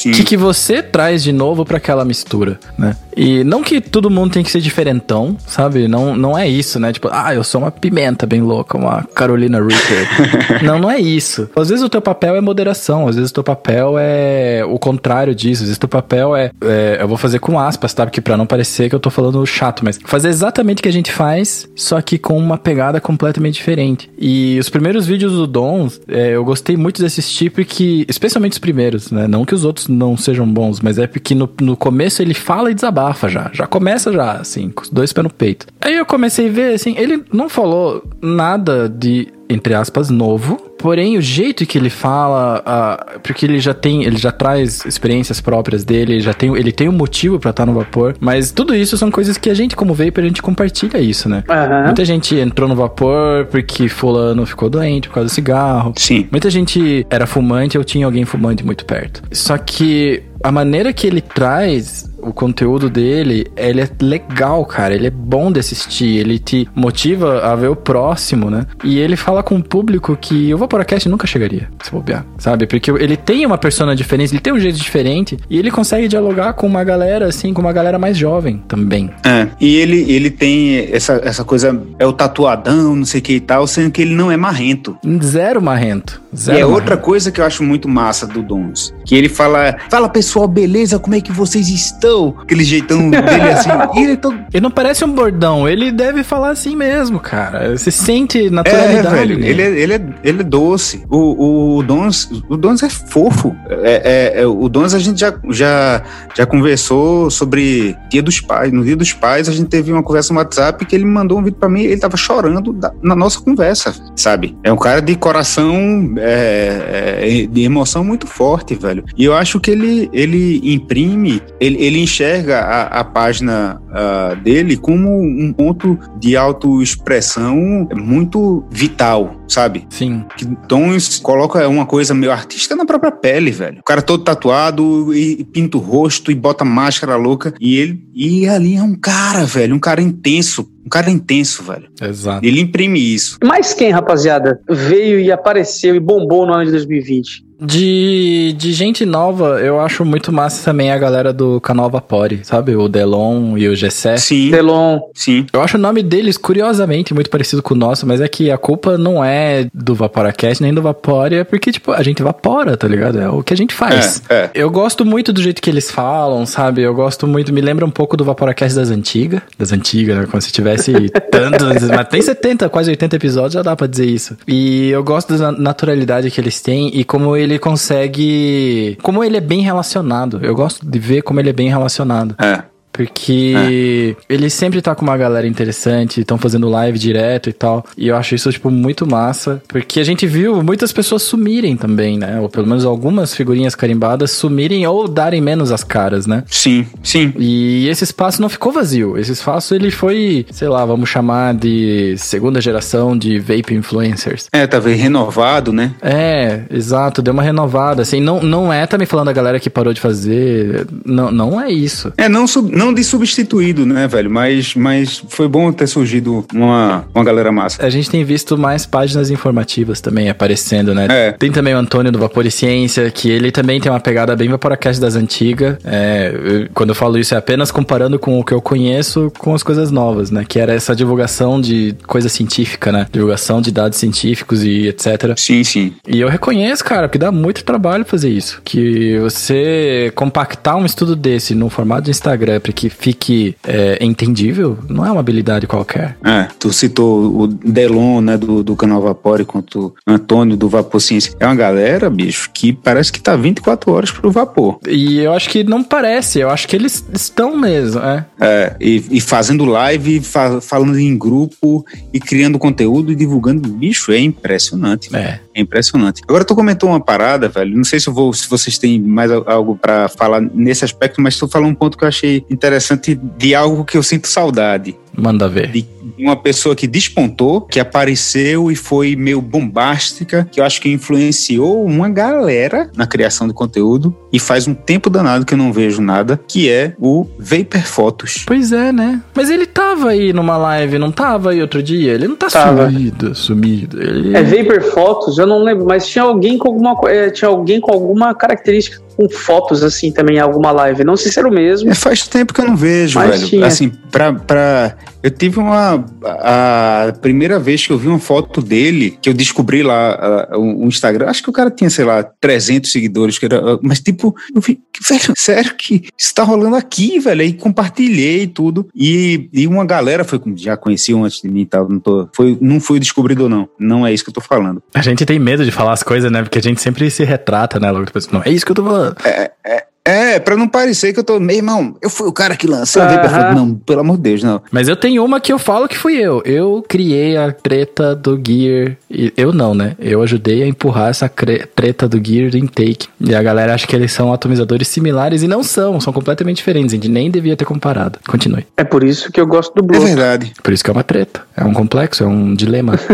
O que, que você traz de novo pra aquela mistura, né? E não que todo mundo tem que ser diferentão, sabe? Não, não é isso, né? Tipo, ah, eu sou uma pimenta bem louca, uma Carolina Reaper. não, não é isso. Às vezes o teu papel é moderação, às vezes o teu papel é o contrário disso, às vezes o teu papel é, é- eu vou fazer com aspas, tá? Porque pra não parecer que eu tô falando chato, mas fazer exatamente o que a gente faz, só que com uma pegada completamente diferente. E os primeiros vídeos do Dom, é, eu gostei muito de assistir porque, especialmente os primeiros, né? Não que os outros não sejam bons, mas é porque no, no começo ele fala e desabafa já. Já começa já, assim, com os dois pés no peito. Aí eu comecei a ver, assim, ele não falou nada de, entre aspas, novo. Porém, o jeito que ele fala, ah, porque ele já tem, ele já traz experiências próprias dele, ele já tem, ele tem um motivo pra estar no vapor. Mas tudo isso são coisas que a gente, como Vapor, a gente compartilha isso, né? Aham. Muita gente entrou no vapor porque fulano ficou doente por causa do cigarro. Sim. Muita gente era fumante ou tinha alguém fumante muito perto. Só que a maneira que ele traz o conteúdo dele, ele é legal, cara. Ele é bom de assistir. Ele te motiva a ver o próximo, né? E ele fala com um público que o Vaporacast nunca chegaria, se bobear, sabe? Porque ele tem uma persona diferente, ele tem um jeito diferente e ele consegue dialogar com uma galera, assim, com uma galera mais jovem também. É, e ele, ele tem essa, essa coisa, é o tatuadão, não sei o que e tal, sendo que ele não é marrento. Zero marrento. Zero e é marrento. outra coisa que eu acho muito massa do Dons. Que ele fala, fala pessoal, beleza, como é que vocês estão? Aquele jeitão dele assim. Ele é todo... Ele não parece um bordão, ele deve falar assim mesmo, cara. Você sente É, naturalidade. velho, nele. ele é, ele, é, ele é doce. O, o, Dons, o Dons é fofo. É, é- é- o Dons a gente já, já, já conversou sobre Dia dos Pais. No Dia dos Pais a gente teve uma conversa no WhatsApp que ele mandou um vídeo pra mim ele tava chorando da- na nossa conversa, sabe? É um cara de coração, é, é, de emoção muito forte, velho. E eu acho que ele, ele imprime, ele, ele enxerga a, a página ah, dele como um ponto de autoexpressão muito vital, sabe? Sim. Que Dons coloca uma coisa meio artística na própria pele, velho. O cara todo tatuado e, e pinta o rosto e bota máscara louca. E ele e ali é um cara, velho, um cara intenso. Um cara intenso, velho. Exato. Ele imprime isso. Mas quem, rapaziada, veio e apareceu e bombou no ano de 2020? De, de gente nova, eu acho muito massa também a galera do canal Vapore, sabe? O Delon e o Gessé. Sim, Delon. sim. Eu acho o nome deles, curiosamente, muito parecido com o nosso, mas é que a culpa não é do Vaporacast nem do Vapore, é porque, tipo, a gente evapora, tá ligado? É o que a gente faz. É, é. Eu gosto muito do jeito que eles falam, sabe? Eu gosto muito, me lembra um pouco do Vaporacast das antigas. Das antigas, né? Como se tivesse tantos, mas tem 70, quase 80 episódios, já dá pra dizer isso. E eu gosto da naturalidade que eles têm e como ele consegue. Como ele é bem relacionado. Eu gosto de ver como ele é bem relacionado. É. Porque ele sempre tá com uma galera interessante, estão fazendo live direto e tal. E eu acho isso, tipo, muito massa. Porque a gente viu muitas pessoas sumirem também, né? Ou pelo menos algumas figurinhas carimbadas sumirem ou darem menos as caras, né? Sim, sim. E esse espaço não ficou vazio. Esse espaço ele foi, sei lá, vamos chamar de segunda geração de vape influencers. É, talvez renovado, né? É, exato, deu uma renovada. Assim, não, não é também falando da galera que parou de fazer. Não, não é isso. É, não, sub- não de substituído, né, velho? Mas, mas foi bom ter surgido uma, uma galera massa. A gente tem visto mais páginas informativas também aparecendo, né? É. Tem também o Antônio do Vapor e Ciência, que ele também tem uma pegada bem Vaporacast das antigas. É, eu- quando eu falo isso é apenas comparando com o que eu conheço com as coisas novas, né? Que era essa divulgação de coisa científica, né? Divulgação de dados científicos e etc. Sim, sim. E eu reconheço, cara, porque dá muito trabalho fazer isso. Que você compactar um estudo desse num formato de Instagram que fique é, entendível, não é uma habilidade qualquer. É, tu citou o Delon, né, do, do canal Vapore, quanto o Antônio do Vapor Ciência. É uma galera, bicho, que parece que tá 24 horas pro vapor. E eu acho que não parece, eu acho que eles estão mesmo, é. É, e, e fazendo live, fa- falando em grupo e criando conteúdo e divulgando. Bicho, é impressionante. É. É impressionante. Agora tu comentou uma parada, velho. Não sei se eu vou, se vocês têm mais al- algo pra falar nesse aspecto, mas tu falou um ponto que eu achei interessante de algo que eu sinto saudade. Manda ver. de uma pessoa que despontou, que apareceu e foi meio bombástica, que eu acho que influenciou uma galera na criação de conteúdo e faz um tempo danado que eu não vejo nada, que é o Vapor Fotos. Pois é, né? Mas ele tava aí numa live, não tava aí outro dia? Ele não tá Tava. sumido, sumido. Ele... É Vapor Fotos, eu não lembro, mas tinha alguém com alguma, é, tinha alguém com alguma característica com fotos assim também em alguma live. Não sei se era o mesmo. É, faz tempo que eu não vejo, Mas velho. tinha. Assim, pra, pra. Eu tive uma. A primeira vez que eu vi uma foto dele, que eu descobri lá o o Instagram, acho que o cara tinha, sei lá, 300 seguidores, que era, ah, mas tipo, eu vi, velho, sério que isso tá rolando aqui, velho? Aí compartilhei tudo. E, e uma galera foi, já conheciam antes de mim e tal, não, tô, foi, não fui descobridor, não. Não é isso que eu tô falando. A gente tem medo de falar as coisas, né? Porque a gente sempre se retrata, né? Logo depois, não, é isso que eu tô falando. 哎，哎，哎。É, pra não parecer que eu tô. Meu irmão, eu fui o cara que Aham. Vapor Fotos. Não, pelo amor de Deus, não. Mas eu tenho uma que eu falo que fui eu. Eu criei a treta do Gear. E eu não, né? Eu ajudei a empurrar essa treta do Gear do Intake. E a galera acha que eles são atomizadores similares e não são. São completamente diferentes. A gente nem devia ter comparado. Continue. É por isso que eu gosto do É Blue. verdade. Por isso que é uma treta. É um complexo, é um dilema.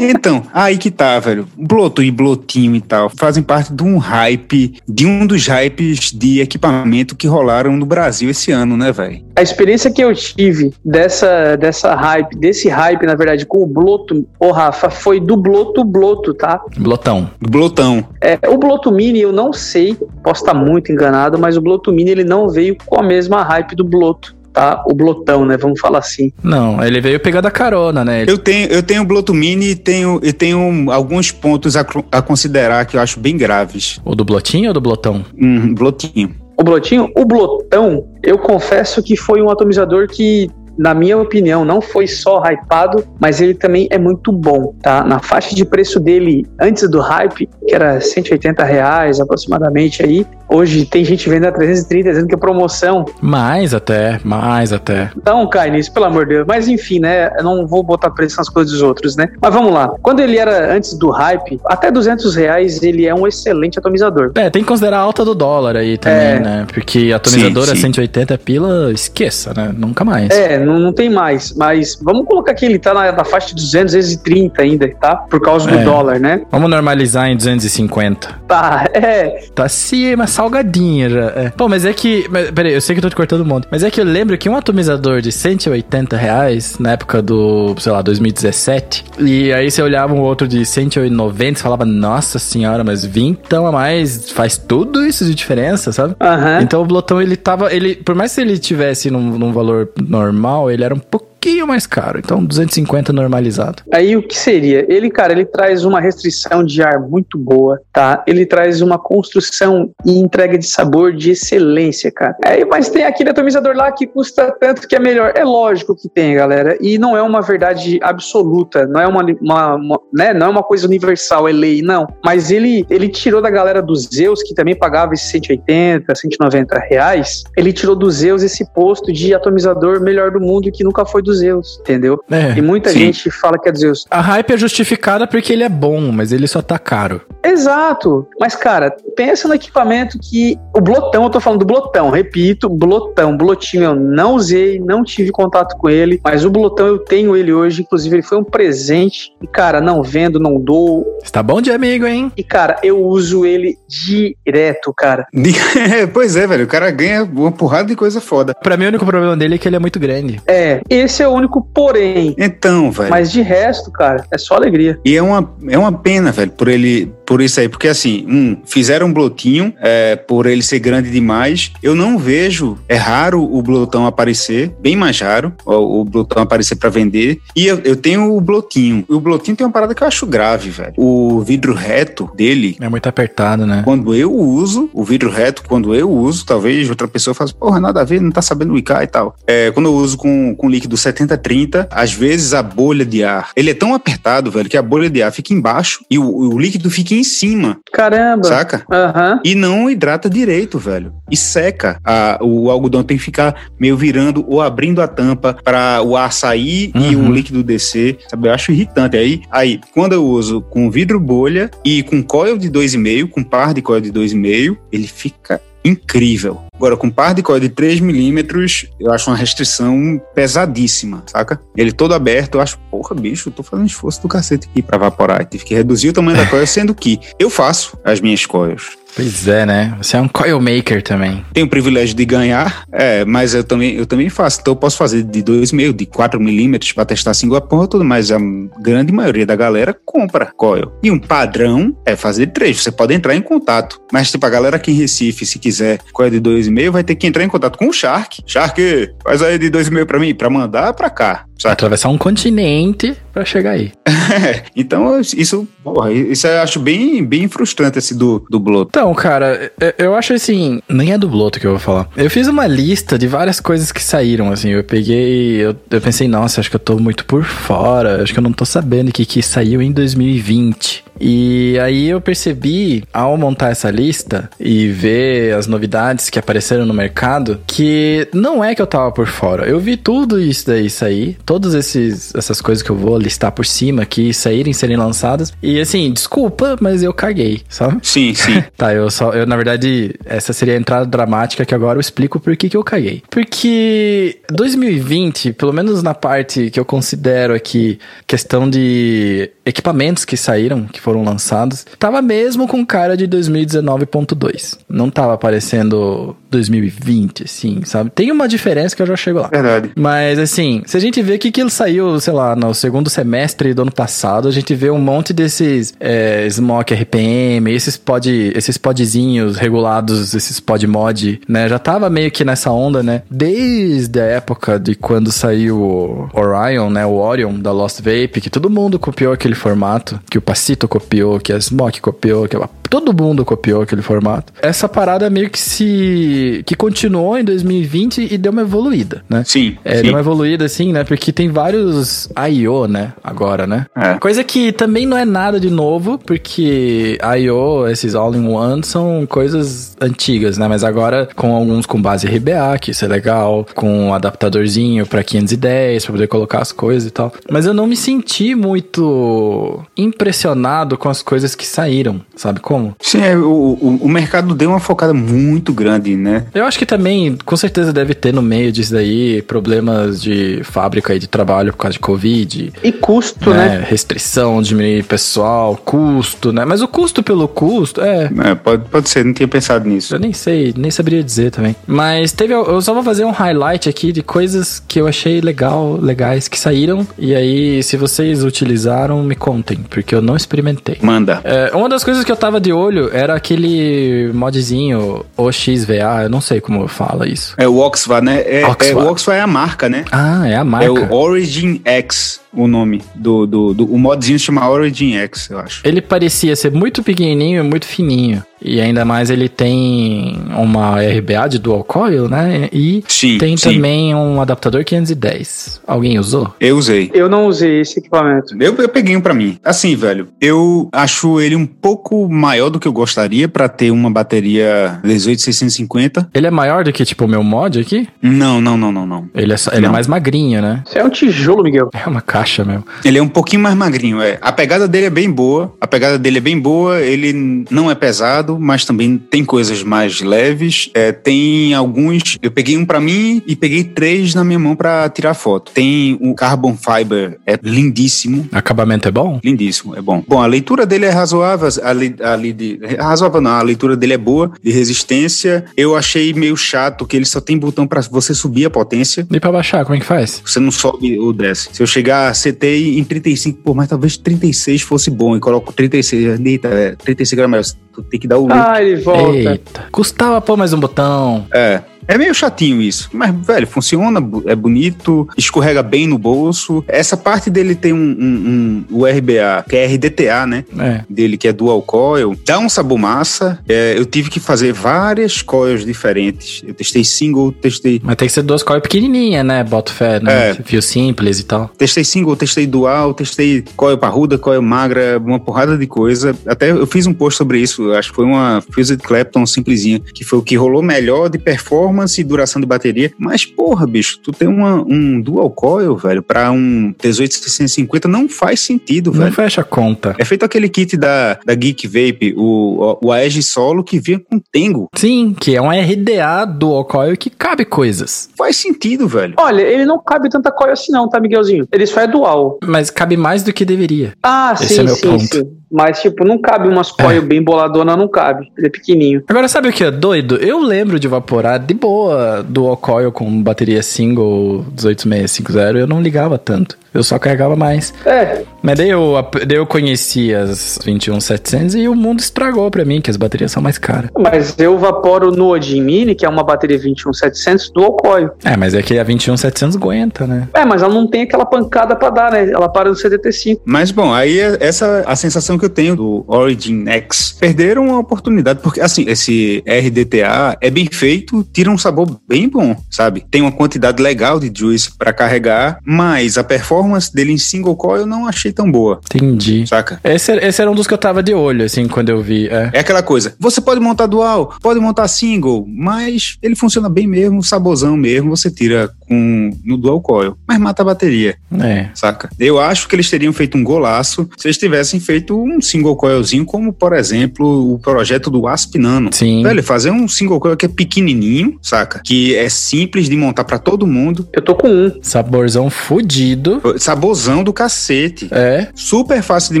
Então, aí que tá, velho. Bloto e Blotinho e tal fazem parte de um hype, de um dos hypes de equipamento que rolaram no Brasil esse ano, né, velho? A experiência que eu tive dessa, dessa hype, desse hype, na verdade, com o Bloto, ô Rafa, foi do Bloto Bloto, tá? Blotão. Do Blotão. É, o Bloto Mini, eu não sei, posso estar muito enganado, mas o Bloto Mini ele não veio com a mesma hype do Bloto. Tá? O blotão, né? Vamos falar assim. Não, ele veio pegar da carona, né? Ele- Eu tenho, eu tenho o Bloto Mini e tenho, e tenho alguns pontos a, a considerar que eu acho bem graves. O do blotinho ou do blotão? Um blotinho. O blotinho, o blotão, eu confesso que foi um atomizador que, na minha opinião, não foi só hypado, mas ele também é muito bom, tá? Na faixa de preço dele antes do hype, que era 180 reais aproximadamente aí, hoje tem gente vendendo a 330 dizendo que é promoção. Mais até, mais até. Não cai nisso, pelo amor de Deus. Mas enfim, né? Eu não vou botar preço nas coisas dos outros, né? Mas vamos lá. Quando ele era antes do hype, até 200 reais ele é um excelente atomizador. É, tem que considerar a alta do dólar aí também, É. né? Porque atomizador Sim, é sim. 180 pila, esqueça, né? Nunca mais. É, não, não tem mais. Mas vamos colocar que ele tá na, na faixa de 200, 230 ainda, tá? Por causa do É. dólar, né? Vamos normalizar em 250. Tá, é. Tá acima, salgadinha já. É. Pô, mas é que. Mas, peraí, eu sei que eu tô te cortando um monte. Mas é que eu lembro que um atomizador de 180 reais, na época do, sei lá, 2017, e aí você olhava um outro de 190 e falava, nossa senhora, mas vintão a mais faz tudo isso de diferença, sabe? Aham. Então o Blotão, ele tava. Ele, por mais que ele tivesse num, num valor normal, ele era um pouquinho mais caro. Então 250 normalizado. Aí o que seria? Ele, cara, ele traz uma restrição de ar muito boa, tá? Ele traz uma construção e entrega de sabor de excelência, cara. Aí, mas tem aquele atomizador lá que custa tanto que é melhor. É lógico que tem, galera. E não é uma verdade absoluta, não é uma, uma- uma- né? Não é uma coisa universal, é lei, não. Mas ele, ele tirou da galera dos Zeus, que também pagava esses 180, 190 reais, ele tirou dos Zeus esse posto de atomizador melhor do mundo que nunca foi dos Zeus, entendeu? É. E muita Sim. gente fala que é dos Zeus. A hype é justificada porque ele é bom, mas ele só tá caro. Exato. Mas, cara, pensa no equipamento que. O blotão, eu tô falando do blotão, repito, blotão. Blotinho eu não usei, não tive contato com ele, mas o blotão eu tenho ele hoje, inclusive ele foi um presente. E, cara, não vendo, não dou. Você tá bom de amigo, hein? E, cara, eu uso ele direto, cara. pois é, velho. O cara ganha uma porrada de coisa foda. Pra mim, o único problema dele é que ele é muito grande. É, esse é o único porém. Então, velho. Mas de resto, cara, é só alegria. E é uma, é uma pena, velho, por ele. Por isso aí, porque assim, um, fizeram um blotinho, é, por ele ser grande demais. Eu não vejo, é raro o blotão aparecer, bem mais raro, o, o blotão aparecer pra vender. E eu, eu tenho o blotinho. E o blotinho tem uma parada que eu acho grave, velho. O vidro reto dele, É muito apertado, né? quando eu uso, o vidro reto, quando eu uso, talvez outra pessoa faça, porra, nada a ver, não tá sabendo ubicar e tal. É, quando eu uso com, com líquido 70-30, às vezes a bolha de ar, ele é tão apertado, velho, que a bolha de ar fica embaixo e o, o líquido fica em cima, Caramba. saca? Aham. E não hidrata direito, velho. E seca. A- o algodão tem que ficar meio virando ou abrindo a tampa para o ar sair e Uhum. o líquido descer. Sabe? Eu acho irritante. Aí, aí, quando eu uso com vidro bolha e com coil de 2,5, com par de coil de 2,5, ele fica incrível. Agora, com par de coil de 3 milímetros, eu acho uma restrição pesadíssima, saca? Ele todo aberto, eu acho, porra, bicho, eu tô fazendo esforço do cacete aqui pra evaporar. Tive que reduzir o tamanho da coil, sendo que eu faço as minhas coils. Pois é, né? Você é um coil maker também. Tenho o privilégio de ganhar, é, mas eu também, eu também faço. Então eu posso fazer de 2,5, de 4 milímetros para testar a porra toda, mas a grande maioria da galera compra coil. E um padrão é fazer de 3. Você pode entrar em contato. Mas, tipo, a galera aqui em Recife, se quiser coil de 2,5, vai ter que entrar em contato com o Shark. Shark, faz aí de 2,5 para mim, para mandar para cá. Saca? Atravessar um continente pra chegar aí. então, isso, porra, isso eu acho bem, bem frustrante esse do, do Bloto. Então, cara, eu- eu acho assim, nem é do Bloto que eu vou falar. Eu fiz uma lista de várias coisas que saíram, assim, eu peguei, eu, eu pensei, nossa, acho que eu tô muito por fora, acho que eu não tô sabendo o que, que saiu em 2020. E aí eu percebi, ao montar essa lista e ver as novidades que apareceram no mercado, que não é que eu tava por fora. Eu vi tudo isso daí sair, todas essas coisas que eu vou listar por cima que saírem, serem lançadas. E assim, desculpa, mas eu caguei, sabe? Sim, sim. Tá, eu só. Eu, na verdade, essa seria a entrada dramática que agora eu explico por que, que eu caguei. Porque 2020, pelo menos na parte que eu considero aqui, questão de equipamentos que saíram, que foram lançados, tava mesmo com cara de 2019.2. Não tava aparecendo 2020, assim, sabe? Tem uma diferença que eu já chego lá. Verdade. Mas assim, se a gente vê que aquilo saiu, sei lá, no segundo semestre do ano passado, a gente vê um monte desses é, Smoke RPM, esses pod, esses podzinhos regulados, esses pod mod, né? Já tava meio que nessa onda, né? Desde a época de quando saiu o Orion, né? O Orion da Lost Vape, que todo mundo copiou aquele formato, que o Pacito copiou, que a Smoke copiou, que a todo mundo copiou aquele formato. Essa parada meio que se. Que continuou em 2020 e deu uma evoluída, né? Sim. É, sim. deu uma evoluída assim, né? Porque tem vários I.O., né? Agora, né? É. Coisa que também não é nada de novo, porque I.O., esses All-in-One, são coisas antigas, né? Mas agora com alguns com base RBA, que isso é legal, com um adaptadorzinho pra 510, pra poder colocar as coisas e tal. Mas eu não me senti muito impressionado com as coisas que saíram, sabe como? Sim, é, o, o, o mercado deu uma focada muito grande, né? Eu acho que também, com certeza, deve ter no meio disso daí problemas de fábrica e de trabalho por causa de Covid. E custo, né? né? Restrição, diminuir pessoal, custo, né? Mas o custo pelo custo, é. É, pode, pode ser, não tinha pensado nisso. Eu nem sei, nem saberia dizer também. Mas teve. Eu só vou fazer um highlight aqui de coisas que eu achei legal, legais que saíram. E aí, se vocês utilizaram, me contem, porque eu não experimentei. Manda. É, uma das coisas que eu tava de olho era aquele modzinho OXVA, eu não sei como fala isso. É o Oxva, né? É, é, Oxva. o Oxva é a marca, né? Ah, é a marca. É o Origin X, o nome do, do, do- O modzinho se chama Origin X, eu acho. Ele parecia ser muito pequenininho e muito fininho. E ainda mais ele tem uma RBA de dual coil, né? E Sim, tem sim. também um adaptador 510. Alguém usou? Eu usei. Eu não usei esse equipamento. Eu, eu peguei um pra mim. Assim, velho, eu acho ele um pouco maior do que eu gostaria pra ter uma bateria 18650. Ele é maior do que, tipo, o meu mod aqui? Não, não, não, não, não. Ele é, só- ele é Não. mais magrinho, né? Isso é um tijolo, Miguel. É uma caixa mesmo. Ele é um pouquinho mais magrinho, é. A pegada dele é bem boa. A pegada dele é bem boa. Ele não é pesado, mas também tem coisas mais leves. É, tem alguns. Eu peguei um pra mim e peguei três na minha mão pra tirar foto. Tem o Carbon Fiber, é lindíssimo. Acabamento é bom? Lindíssimo, é bom. Bom, a leitura dele é razoável, ali, ali de, razoável não, a leitura dele é boa, de resistência. Eu achei meio chato que ele só tem botão pra você subir a potência. E pra baixar, como é que faz? Você não sobe ou desce. Se eu chegar a CT em 35, pô, mas talvez 36 fosse bom. E coloco 36, eita, é, 36 gramas, tu tem que dar o. Ah, ele volta. Eita. Custava pôr mais um botão. É. É meio chatinho isso, mas, velho, funciona, é bonito, escorrega bem no bolso. Essa parte dele tem um, um, um- o RBA, que é RDTA, né? É. Dele, que é dual coil, dá um sabor massa. É, eu tive que fazer várias coils diferentes. Eu testei single, testei Mas tem que ser duas coils pequenininhas, né? Boto fé, né? É. Fio simples e tal. Testei single, testei dual, testei coil parruda, coil magra, uma porrada de coisa. Até eu fiz um post sobre isso, acho que foi uma Fused Clapton simplesinha, que foi o que rolou melhor de performance e duração de bateria. Mas, porra, bicho, tu tem uma, um dual coil, velho, pra um 18650 não faz sentido, Não velho. fecha a conta. É feito aquele kit da, da Geek Vape, o, o Aege Solo, que vinha com Tengo. Sim, que é um RDA dual coil que cabe coisas. Faz sentido, velho. Olha, ele não cabe tanta coil assim não, tá, Miguelzinho? Ele só é dual. Mas cabe mais do que deveria. Ah, Esse sim, é meu sim, ponto. sim. Mas, tipo, não cabe umas coil bem boladona, não cabe. Ele é pequenininho. Agora, sabe o que é doido? Eu lembro de evaporar de boa dual coil com bateria single 18650 eu não ligava tanto. Eu só carregava mais. É, Mas daí eu, daí eu conheci as 21700 e o mundo estragou pra mim, que as baterias são mais caras. mas eu vaporo no Odin Mini, que é uma bateria 21700 dual coil. É, mas é que a 21700 aguenta, né? É, mas ela não tem aquela pancada pra dar, né? Ela para no CDT5. Mas bom, aí é essa a sensação que eu tenho do Origin X. Perderam a oportunidade, porque assim, esse RDTA é bem feito, tira um sabor bem bom, sabe? Tem uma quantidade legal de juice pra carregar, mas a performance dele em single coil eu não achei tão boa, Entendi. saca? Esse, esse era um dos que eu tava de olho, assim, quando eu vi. É. É aquela coisa, você pode montar dual, pode montar single, mas ele funciona bem mesmo, saborzão mesmo, você tira com, no dual coil, mas mata a bateria, É. saca? Eu acho que eles teriam feito um golaço se eles tivessem feito um single coilzinho, como por exemplo o projeto do Asp Nano. Sim. Velho, fazer um single coil que é pequenininho, saca? Que é simples de montar pra todo mundo. Eu tô com um. Saborzão fudido. Sabozão do cacete. É. Super fácil de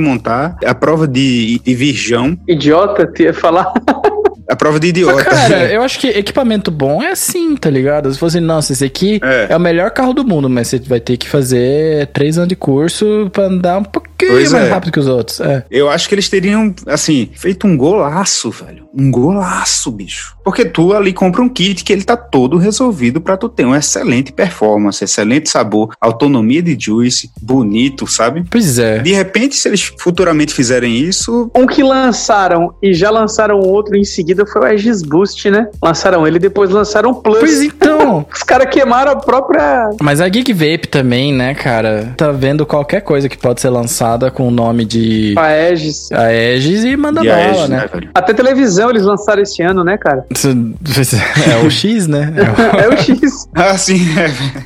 montar. A prova de, de virgão. Idiota, te ia falar. A prova de Mas, idiota. cara, eu acho que equipamento bom é assim, tá ligado? Se fosse, nossa, esse aqui É. é. o melhor carro do mundo, mas você vai ter que fazer três anos de curso pra andar um pouquinho Pois mais é. rápido que os outros. É. Eu acho que eles teriam, assim, feito um golaço, velho. Um golaço, bicho. Porque tu ali compra um kit que ele tá todo resolvido pra tu ter uma excelente performance, excelente sabor, autonomia de juice, bonito, sabe? Pois é. De repente, se eles futuramente fizerem isso, Um que lançaram e já lançaram outro em seguida foi o Aegis Boost, né? Lançaram ele e depois lançaram o Plus. Pois então. Os caras queimaram a própria. Mas a Geek Vape também, né, cara? Tá vendo qualquer coisa que pode ser lançada com o nome de A Aegis. Aegis e manda de bala, Aegis, né? né? Até televisão eles lançaram esse ano, né, cara? É o X, né? É o X. Ah, sim,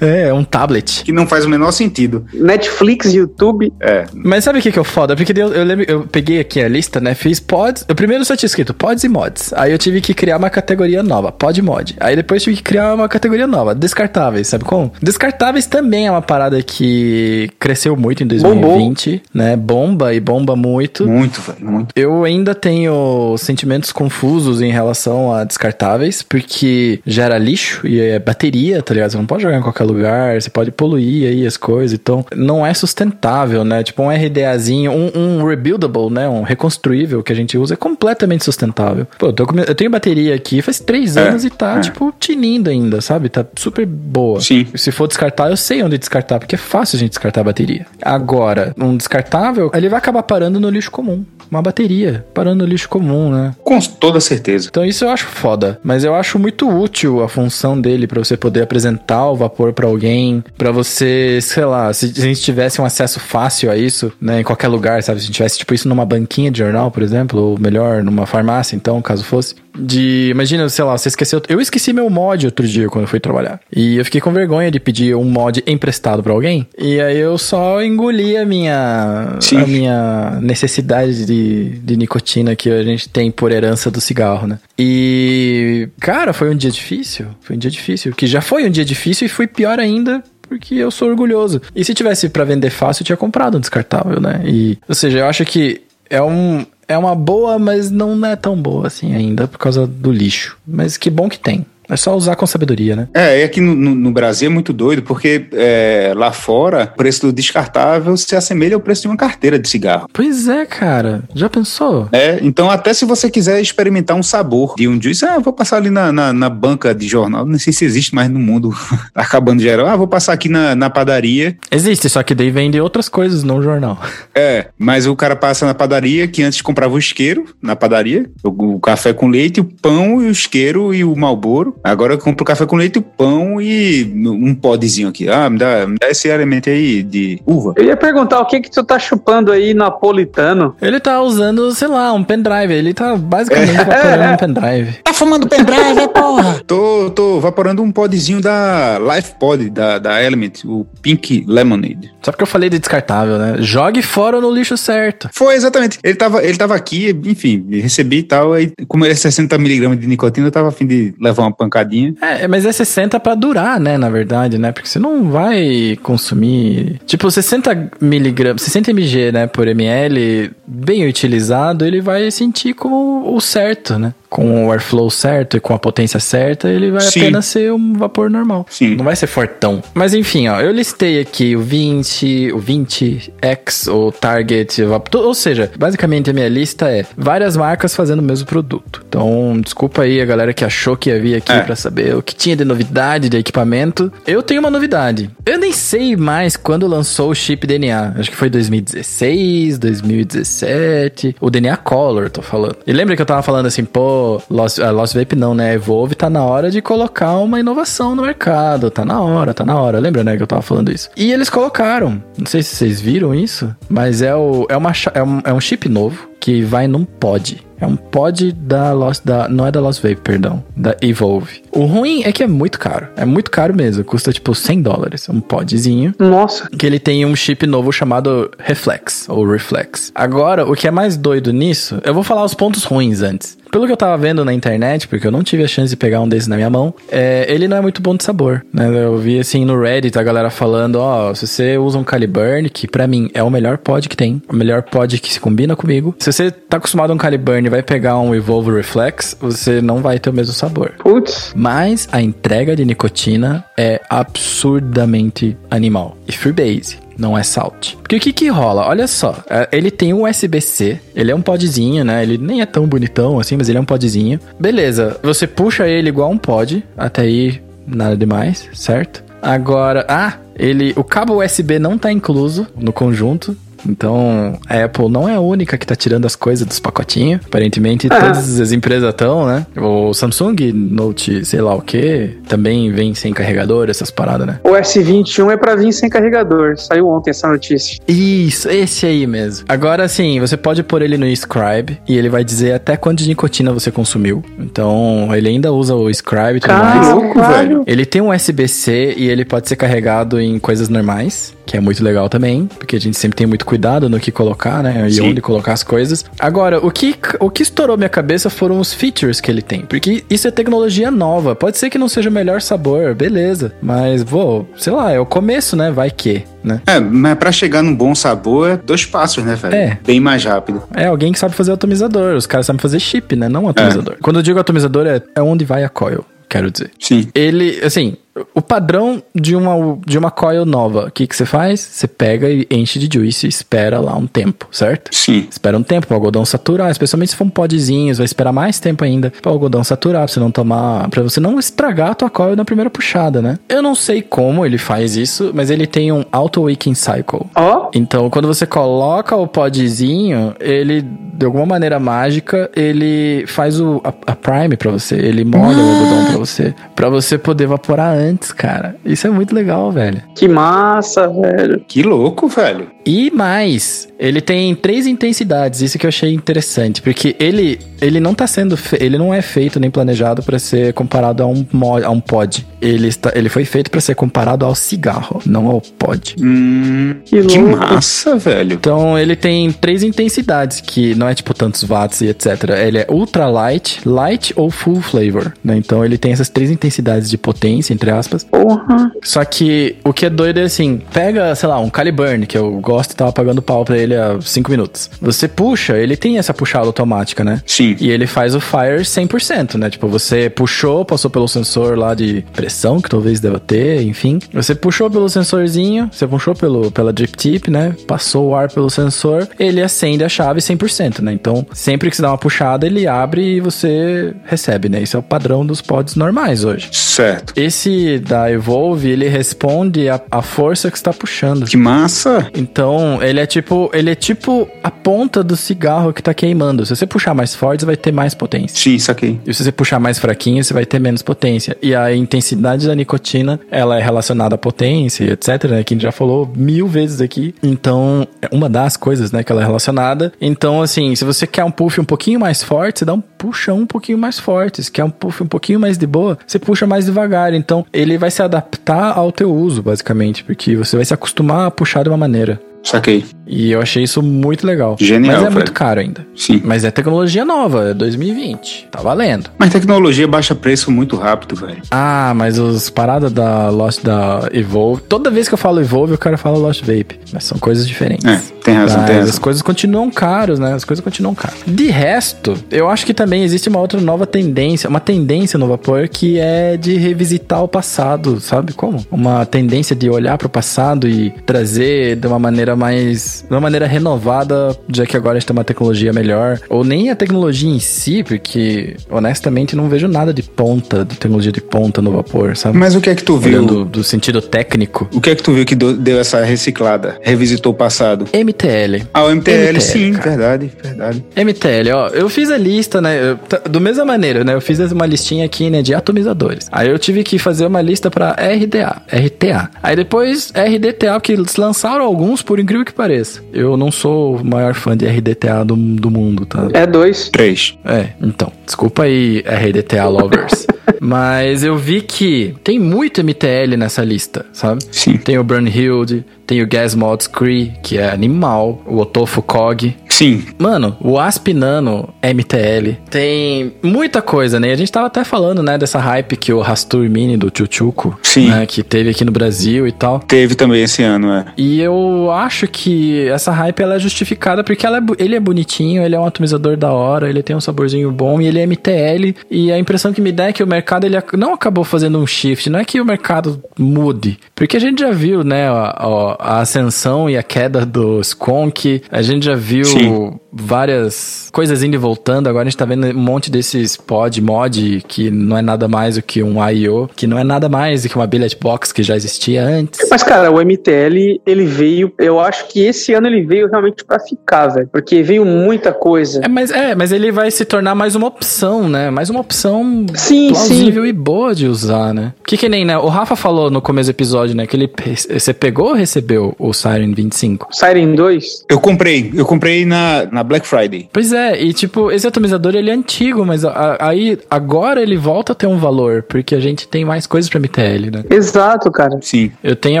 é, É, é um tablet. que não faz o menor sentido. Netflix, YouTube. É, Mas sabe o que, que é o foda? Porque eu, eu lembro, eu peguei aqui a lista, né? Fiz pods. Eu primeiro só tinha escrito pods e mods. Aí eu tive que criar uma categoria nova, pod mod. Aí depois tive que criar uma categoria nova, descartáveis, sabe como? Descartáveis também é uma parada que cresceu muito em 2020, né? Bomba e bomba muito. muito, velho, muito. Eu ainda tenho sentimentos confusos em relação a descartáveis, porque gera lixo e é bateria, tá ligado? Você não pode jogar em qualquer lugar, você pode poluir aí as coisas, então não é sustentável, né? Tipo um RDAzinho, um, um rebuildable, né? Um reconstruível que a gente usa é completamente sustentável. Pô, eu, tô com- eu tenho bateria aqui faz três É, anos e tá, é. tipo, tinindo ainda, sabe? Tá super boa. Sim. Se for descartar, eu sei onde descartar, porque é fácil a gente descartar a bateria. Agora, um descartável, ele vai acabar parando no lixo comum. Uma bateria parando no lixo comum, né? Com toda certeza. Então isso eu acho foda, mas eu acho muito útil a função dele pra você poder apresentar o vapor pra alguém, pra você, sei lá, se a gente tivesse um acesso fácil a isso, né, em qualquer lugar, sabe? Se a gente tivesse tipo isso numa banquinha de jornal, por exemplo, ou melhor, numa farmácia, então, caso fosse, de, imagina, sei lá, você esqueceu, eu esqueci meu mod outro dia quando eu fui trabalhar. E eu fiquei com vergonha de pedir um mod emprestado pra alguém, e aí eu só engoli a minha Sim. a minha necessidade de, de nicotina que a gente tem por herança do cigarro, né? E, cara, foi um dia difícil. Foi um dia difícil. Que já foi um dia difícil e foi pior ainda porque eu sou orgulhoso. E se tivesse pra vender fácil, eu tinha comprado um descartável, né? E, ou seja, eu acho que é um. É uma boa, mas não é tão boa assim ainda por causa do lixo. Mas que bom que tem. É só usar com sabedoria, né? É, e aqui no, no- Brasil é muito doido, porque é, lá fora o preço do descartável se assemelha ao preço de uma carteira de cigarro. Pois é, cara. Já pensou? É, então até se você quiser experimentar um sabor de um juice, ah, vou passar ali na, na, na banca de jornal, não sei se existe mais no mundo, tá acabando de geral, ah, vou passar aqui na, na padaria, Existe, só que daí vende outras coisas, não jornal. é, mas o cara passa na padaria, que antes comprava o isqueiro na padaria, o, o café com leite, o pão e o isqueiro e o malboro, agora eu compro o café com leite, pão e um podzinho aqui, ah, me dá, me dá esse elemento aí de uva. Eu ia perguntar o que que tu tá chupando aí napolitano. Ele tá usando, sei lá, um pendrive. Ele tá basicamente vaporando um pendrive. Tá fumando pendrive, é porra? Tô, tô vaporando um podzinho da Life Pod, da, da Element, o Pink Lemonade. Só porque eu falei de descartável, né? Jogue fora no lixo certo. Foi, exatamente. Ele tava, ele tava aqui, enfim, recebi e tal, aí como ele é 60mg de nicotina, eu tava a fim de levar uma pancadinha. É, mas é 60 pra durar, né? Na verdade, né? Porque você não vai consumir. Tipo, 60 miligramas, 60 mg, né? Por ml, bem utilizado, ele vai sentir como o certo, né? Com o airflow certo e com a potência certa, ele vai Sim. apenas ser um vapor normal. Sim. Não vai ser fortão. Mas enfim, ó, eu listei aqui o 20, o 20X, o Target, o Vap- ou seja, basicamente a minha lista é várias marcas fazendo o mesmo produto. Então, desculpa aí a galera que achou que ia vir aqui É. pra saber o que tinha de novidade de equipamento. Eu tenho uma novidade. Eu nem sei mais quando lançou o chip DNA. Acho que foi 2016, 2017. O DNA Color, tô falando. E lembra que eu tava falando assim, pô, Lost, ah, Lost Vape não, né? Evolve tá na hora de colocar uma inovação no mercado. Tá na hora, tá na hora. Lembra, né, que eu tava falando isso? E eles colocaram. Não sei se vocês viram isso, mas é, o, é, uma, é, um, é um chip novo que vai num pod. É um pod da Lost, da, não é da Lost Vape, perdão, da Evolve. O ruim é que é muito caro. É muito caro mesmo. Custa tipo 100 dólares. Um podzinho. Nossa. Que ele tem um chip novo chamado Reflex, ou Reflex. Agora, o que é mais doido nisso, eu vou falar os pontos ruins antes. Pelo que eu tava vendo na internet, porque eu não tive a chance de pegar um desses na minha mão, é, ele não é muito bom de sabor, né? Eu vi assim no Reddit a galera falando, ó, se você usa um Caliburn, que pra mim é o melhor pod que tem, o melhor pod que se combina comigo. Se você tá acostumado a um Caliburn e vai pegar um Evolve Reflex, você não vai ter o mesmo sabor. Putz. Mas a entrega de nicotina é absurdamente animal. E freebase não é salt. Porque o que que rola? Olha só, é, ele tem um USB-C, ele é um podzinho, né? Ele nem é tão bonitão assim, mas ele é um podzinho. Beleza, você puxa ele igual um pod, até aí nada demais, certo? Agora, ah, ele, o cabo USB não tá incluso no conjunto. Então, a Apple não é a única que tá tirando as coisas dos pacotinhos. Aparentemente, Ah. todas as empresas estão, né? O Samsung Note, sei lá o que, também vem sem carregador, essas paradas, né? O S21 é pra vir sem carregador. Saiu ontem essa notícia. Isso, esse aí mesmo. Agora sim, você pode pôr ele no Scribe e ele vai dizer até quanto de nicotina você consumiu. Então, ele ainda usa o Scribe e tudo mais. louco, velho. Ele tem um USB-C e ele pode ser carregado em coisas normais, que é muito legal também, porque a gente sempre tem muito cuidado no que colocar, né? E Sim. onde colocar as coisas. Agora, o que, o que estourou minha cabeça foram os features que ele tem, porque isso é tecnologia nova. Pode ser que não seja o melhor sabor, beleza, mas vou, sei lá, é o começo, né? Vai que, né? É, mas pra chegar num bom sabor é dois passos, né, velho? É. Bem mais rápido. É alguém que sabe fazer atomizador. Os caras sabem fazer chip, né? Não atomizador. Quando eu digo atomizador, é, é onde vai a coil, quero dizer. Sim. Ele, assim, o padrão de uma, de uma coil nova, o que, que você faz? Você pega e enche de juice e espera lá um tempo, certo? Sim. Espera um tempo para o algodão saturar, especialmente se for um podzinho, você vai esperar mais tempo ainda para o algodão saturar, pra você não tomar, para você não estragar a tua coil na primeira puxada, né? Eu não sei como ele faz isso, mas ele tem um auto waking cycle. Ó, Então, quando você coloca o podzinho, ele, de alguma maneira mágica, ele faz o, a, a prime pra você. Ele molha o algodão pra você. Pra você poder evaporar antes, cara. Isso é muito legal, velho. que massa, velho. Que louco, velho. E mais, ele tem três intensidades, isso que eu achei interessante, porque ele, ele não tá sendo, fe- ele não é feito nem planejado pra ser comparado a um a um pod. Ele está, ele foi feito pra ser comparado ao cigarro, não ao pod. Hum, Que que massa, velho. Então ele tem três intensidades, que não é tipo tantos watts e etc. Ele é ultra light, light ou full flavor, né? Então ele tem essas três intensidades de potência, entre aspas. Porra. Só que o que é doido é assim, pega, sei lá, um Caliburn, que eu gosto e tava pagando pau pra ele há 5 minutos. Você puxa, ele tem essa puxada automática, né? Sim. E ele faz o fire 100%, né? Tipo, você puxou, passou pelo sensor lá de pressão, que talvez deva ter, enfim. Você puxou pelo sensorzinho, você puxou pelo, pela drip tip, né? Passou o ar pelo sensor, ele acende a chave 100%, né? Então, sempre que você dá uma puxada, ele abre e você recebe, né? Isso é o padrão dos pods normais hoje. Certo. Esse da Evolve, ele responde à, à força que está puxando. Que massa. Então, ele é tipo, ele é tipo a ponta do cigarro que tá queimando. Se você puxar mais forte, você vai ter mais potência. Sim, saquei. E se você puxar mais fraquinho, você vai ter menos potência. E a intensidade da nicotina, ela é relacionada à potência, etc, né? Que a gente já falou mil vezes aqui. Então, é uma das coisas, né, que ela é relacionada. Então, assim, se você quer um puff um pouquinho mais forte, você dá um puxão um pouquinho mais forte. Se quer um puff um pouquinho mais de boa, você puxa mais devagar. Então, ele vai se adaptar ao teu uso, basicamente, porque você vai se acostumar a puxar de uma maneira. Saquei. E eu achei isso muito legal. Genial, Mas é velho. muito caro ainda. Sim. Mas é tecnologia nova, é 2020. Tá valendo. Mas tecnologia baixa preço muito rápido, velho. Ah, mas os paradas da Lost da Evolve. Toda vez que eu falo Evolve, o cara fala Lost Vape. Mas são coisas diferentes. É, tem razão, Mas tem as razão. coisas continuam caros, né? As coisas continuam caras. De resto, eu acho que também existe uma outra nova tendência, uma tendência no vapor que é de revisitar o passado, sabe como? Uma tendência de olhar pro passado e trazer de uma maneira mais, de uma maneira renovada, já que agora a gente tem uma tecnologia melhor, ou nem a tecnologia em si, porque honestamente não vejo nada de ponta, de tecnologia de ponta no vapor, sabe? Mas o que é que tu viu? Olhando do sentido técnico. O que é que tu viu que do- deu essa reciclada? Revisitou o passado? MTL. Ah, o MTL, MTL, sim, cara. verdade, verdade. MTL, ó, eu fiz a lista, né? eu- t- do mesma maneira, né? Eu fiz uma listinha aqui, né, de atomizadores. Aí eu tive que fazer uma lista pra RDA, RTA. Aí depois RDTA, que eles lançaram alguns, por incrível que pareça. Eu não sou o maior fã de RDTA do, do mundo, tá? É dois. Três. É, então. Desculpa aí, RDTA lovers. Mas eu vi que tem muito MTL nessa lista, sabe? Sim. Tem o Burnhild, tem o Gas Mods Cree, que é animal, o Otofo Cog. Sim. Mano, o Asp Nano MTL tem muita coisa, né? A gente tava até falando, né, dessa hype que o Rastur Mini do Chuchuco, Sim. né, que teve aqui no Brasil e tal. Teve também esse ano, é. E eu acho que essa hype ela é justificada porque ela é ele é bonitinho, ele é um atomizador da hora, ele tem um saborzinho bom e ele é MTL. E a impressão que me dá é que o mercado ele não acabou fazendo um shift, não é que o mercado mude. Porque a gente já viu, né, a, a- a ascensão e a queda do Skunk, a gente já viu Sim. várias coisas indo e voltando. Agora a gente tá vendo um monte desses pod mod que não é nada mais do que um I.O., que não é nada mais do que uma billet box que já existia antes. Mas, cara, o MTL, ele veio. Eu acho que esse ano ele veio realmente pra ficar, velho. Porque veio muita coisa. É, mas é, mas ele vai se tornar mais uma opção, né? Mais uma opção Sim, plausível e boa de usar, né? Que que nem, né? O Rafa falou no começo do episódio, né? Que ele você pegou ou recebeu o Siren 25? Siren 2. Eu comprei, eu comprei na, na Black Friday. Pois é, e tipo, esse atomizador ele é antigo, mas a- aí agora ele volta a ter um valor, porque a gente tem mais coisas pra MTL, né? Exato, cara. Sim. Eu tenho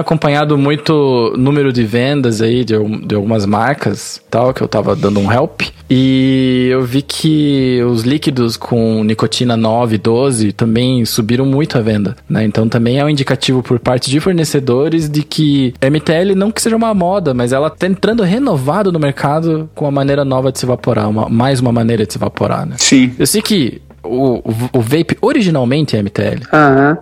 acompanhado muito número de vendas aí de, de algumas marcas, tal, que eu tava dando um help. E eu vi que os líquidos com nicotina 9, 12 também subiram muito a venda, né? Então também é um indicativo por parte de fornecedores de que MTL não que seja uma moda, mas ela tá entrando renovado no mercado com uma maneira nova de se evaporar, uma- mais uma maneira de se evaporar, né? Sim. Eu sei que o, o, vape originalmente é MTL,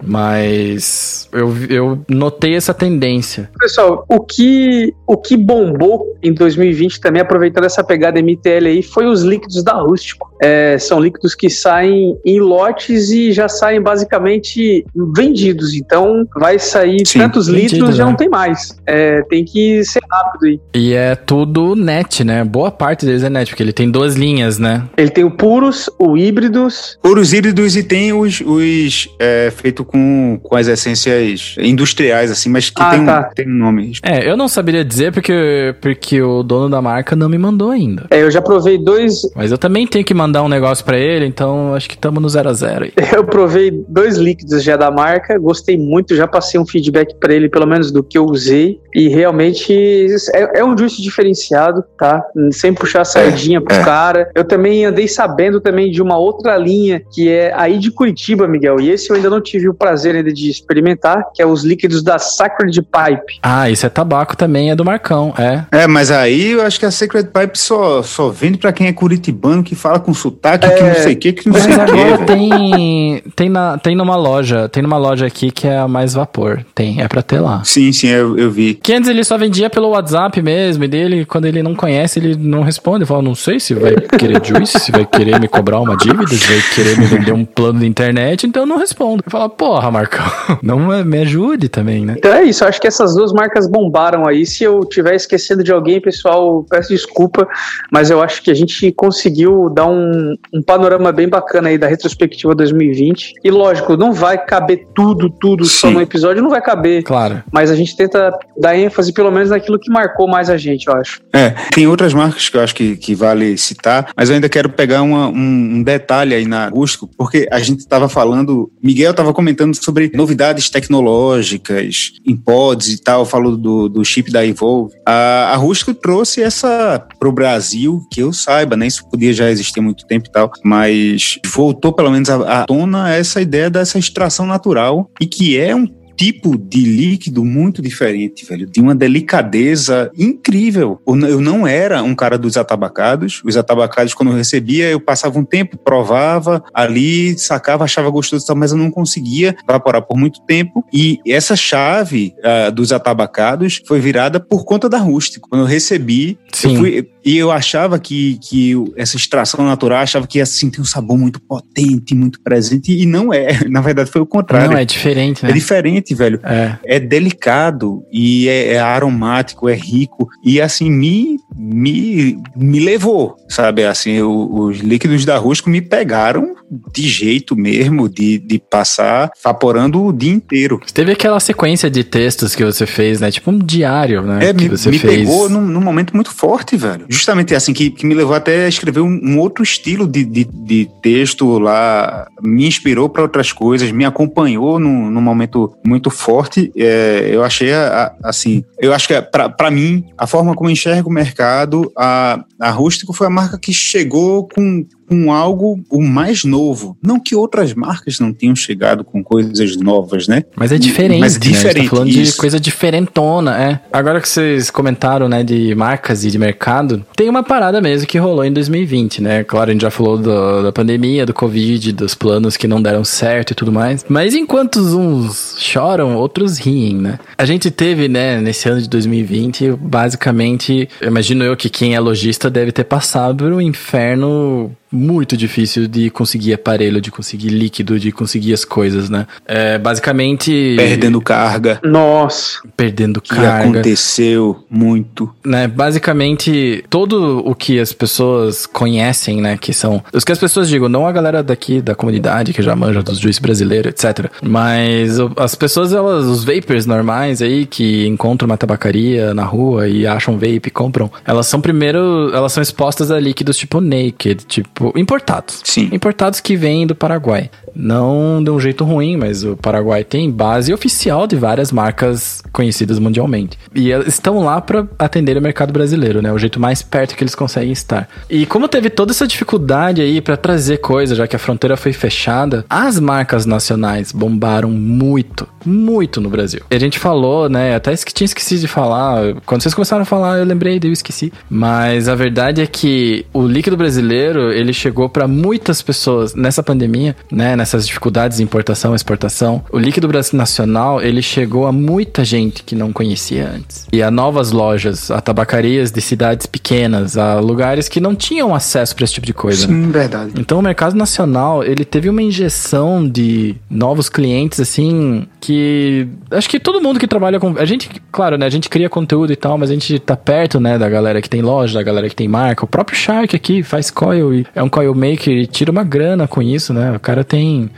mas eu, eu notei essa tendência. Pessoal, o que, o que bombou em 2020 também, aproveitando essa pegada MTL aí, foi os líquidos da Rústico. É, são líquidos que saem em lotes e já saem basicamente vendidos. Então, vai sair Sim, tantos vendido, litros, já né? não tem mais. É, tem que ser rápido aí. E é tudo net, né? Boa parte deles é net, porque ele tem duas linhas, né? Ele tem o puros, o híbridos. Os híbridos e tem os, os é, feito com, com as essências industriais, assim, mas que Ah, tem, um, tá. tem um nome. É, eu não saberia dizer porque, porque o dono da marca não me mandou ainda. É, eu já provei dois. Mas eu também tenho que mandar um negócio pra ele, então acho que estamos no zero a zero aí. Eu provei dois líquidos já da marca, gostei muito, já passei um feedback pra ele, pelo menos do que eu usei, e realmente é, é um juice diferenciado, tá? Sem puxar a sardinha pro é. cara. Eu também andei sabendo também de uma outra linha que é aí de Curitiba, Miguel, e esse eu ainda não tive o prazer ainda de experimentar, que é os líquidos da Sacred Pipe. Ah, isso é tabaco também, é do Marcão, é. É, mas aí eu acho que a Sacred Pipe só, só vende pra quem é curitibano, que fala com sotaque, que não sei o que, que não Mas sei o que. tem, tem, na, tem numa loja, tem numa loja aqui que é a mais vapor. Tem, é pra ter lá. Sim, sim, eu, eu vi. Que antes ele só vendia pelo WhatsApp mesmo, e dele, quando ele não conhece, ele não responde. Ele fala, não sei se vai querer juice, se vai querer me cobrar uma dívida, se vai querer me vender um plano de internet, então eu não respondo. Eu falo, porra, Marcão, não me ajude também, né? Então é isso, eu acho que essas duas marcas bombaram aí. Se eu tiver esquecendo de alguém, pessoal, peço desculpa, mas eu acho que a gente conseguiu dar um, um panorama bem bacana aí da retrospectiva 2020. E lógico, não vai caber tudo, tudo só Sim. no episódio, não vai caber. Claro. Mas a gente tenta dar ênfase pelo menos naquilo que marcou mais a gente, eu acho. É, tem outras marcas que eu acho que, que vale citar, mas eu ainda quero pegar uma- um, um detalhe aí na Rústico, porque a gente estava falando, Miguel estava comentando sobre novidades tecnológicas em pods e tal, falou do, do chip da Evolve. A, Rústico trouxe essa pro Brasil, que eu saiba, né? Isso podia já existir há muito tempo e tal, mas voltou pelo menos à tona essa ideia dessa extração natural e que é um tipo de líquido muito diferente, velho, de uma delicadeza incrível. Eu não era um cara dos atabacados. Os atabacados, quando eu recebia, eu passava um tempo, provava ali, sacava, achava gostoso, e tal, mas eu não conseguia evaporar por muito tempo. E essa chave ah, dos atabacados foi virada por conta da rústico. Quando eu recebi, eu fui, E eu achava que, que essa extração natural, achava que assim tem um sabor muito potente, muito presente, e não é. Na verdade, foi o contrário. Não, é diferente, né? É diferente, velho. É. É delicado e é, é aromático, é rico. E assim, me, me, me levou, sabe? Assim, o- os líquidos da Rusco me pegaram de jeito mesmo, de, de passar vaporando o dia inteiro. Teve aquela sequência de textos que você fez, né? Tipo um diário, né? É, que me, você me fez. pegou num, num momento muito forte, velho. Justamente assim, que, que me levou até a escrever um, um outro estilo de, de, de texto lá, me inspirou para outras coisas, me acompanhou num, num momento muito forte. É, eu achei, a- a- assim, eu acho que para mim, a forma como eu enxergo o mercado, a, a Rústico foi a marca que chegou com, com algo o mais novo. Não que outras marcas não tenham chegado com coisas novas, né? Mas é diferente, Mas né? A gente diferente, tá falando de isso. coisa diferentona, é. Agora que vocês comentaram, né, de marcas e de mercado, tem uma parada mesmo que rolou em 2020, né? Claro, a gente já falou do- da pandemia, do Covid, dos planos que não deram certo e tudo mais. Mas enquanto uns choram, outros riem, né? A gente teve, né, nesse ano de 2020, basicamente, imagino eu que quem é lojista deve ter passado por um inferno muito difícil de conseguir aparelho, de conseguir líquido, de conseguir as coisas, né? É, basicamente... Perdendo carga. Nossa. Perdendo Que carga. aconteceu muito. né, basicamente todo o que as pessoas conhecem, né, que são os que as pessoas digam, não a galera daqui da comunidade que já manja dos juízes brasileiros, etc. Mas as pessoas, elas, os vapers normais aí que encontram uma tabacaria na rua e acham vape e compram, elas são primeiro, elas são expostas a líquidos tipo naked, tipo importados. Sim. Importados que vêm do Paraguai. Não de um jeito ruim, mas o Paraguai tem base oficial de várias marcas conhecidas mundialmente. E estão lá para atender o mercado brasileiro, né? O jeito mais perto que eles conseguem estar. E como teve toda essa dificuldade aí para trazer coisa, já que a fronteira foi fechada, as marcas nacionais bombaram muito, muito no Brasil. E a gente falou, né? Até que tinha esquecido de falar. Quando vocês começaram a falar, eu lembrei, daí eu esqueci. Mas a verdade é que o líquido brasileiro, ele chegou para muitas pessoas nessa pandemia, né? Nessas dificuldades de importação e exportação. O líquido brasileiro nacional, ele chegou a muita gente que não conhecia antes. E a novas lojas, a tabacarias de cidades pequenas, a lugares que não tinham acesso para esse tipo de coisa. né? Sim, verdade. Então o mercado nacional, ele teve uma injeção de novos clientes, assim, que acho que todo mundo que trabalha com... A gente, claro, né, a gente cria conteúdo e tal, mas a gente tá perto, né, da galera que tem loja, da galera que tem marca. O próprio Shark aqui faz coil e é um coil maker e tira uma grana com isso, né? O cara tem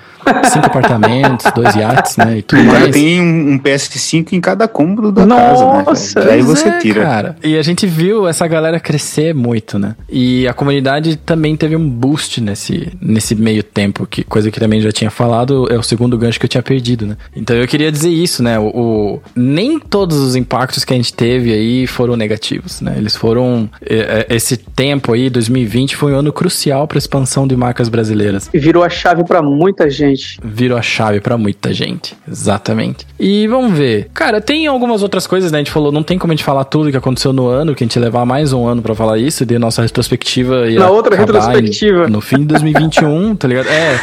cinco apartamentos, dois iates, né, e tudo O cara mais. tem um, um PS5 em cada cômodo da casa, né? Nossa? E aí Pois você é, tira. Cara. E a gente viu essa galera crescer muito, né? E a comunidade também teve um boost nesse, nesse meio tempo, que coisa que também já tinha falado, é o segundo gancho que eu tinha perdido, né? Então eu queria dizer isso, né? O, o- nem todos os impactos que a gente teve aí foram negativos, né? Eles foram. é, é, Esse tempo aí, 2020, foi um ano crucial para a expansão de marcas brasileiras E virou a chave pra muita gente. virou a chave pra muita gente. Exatamente. E vamos ver. Cara, tem algumas outras coisas, né? A gente falou, não tem como a gente falar tudo que aconteceu no ano, que a gente levar mais um ano pra falar isso, e a nossa retrospectiva ia Na outra retrospectiva. em- no fim de 2021, tá ligado? É.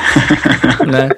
né?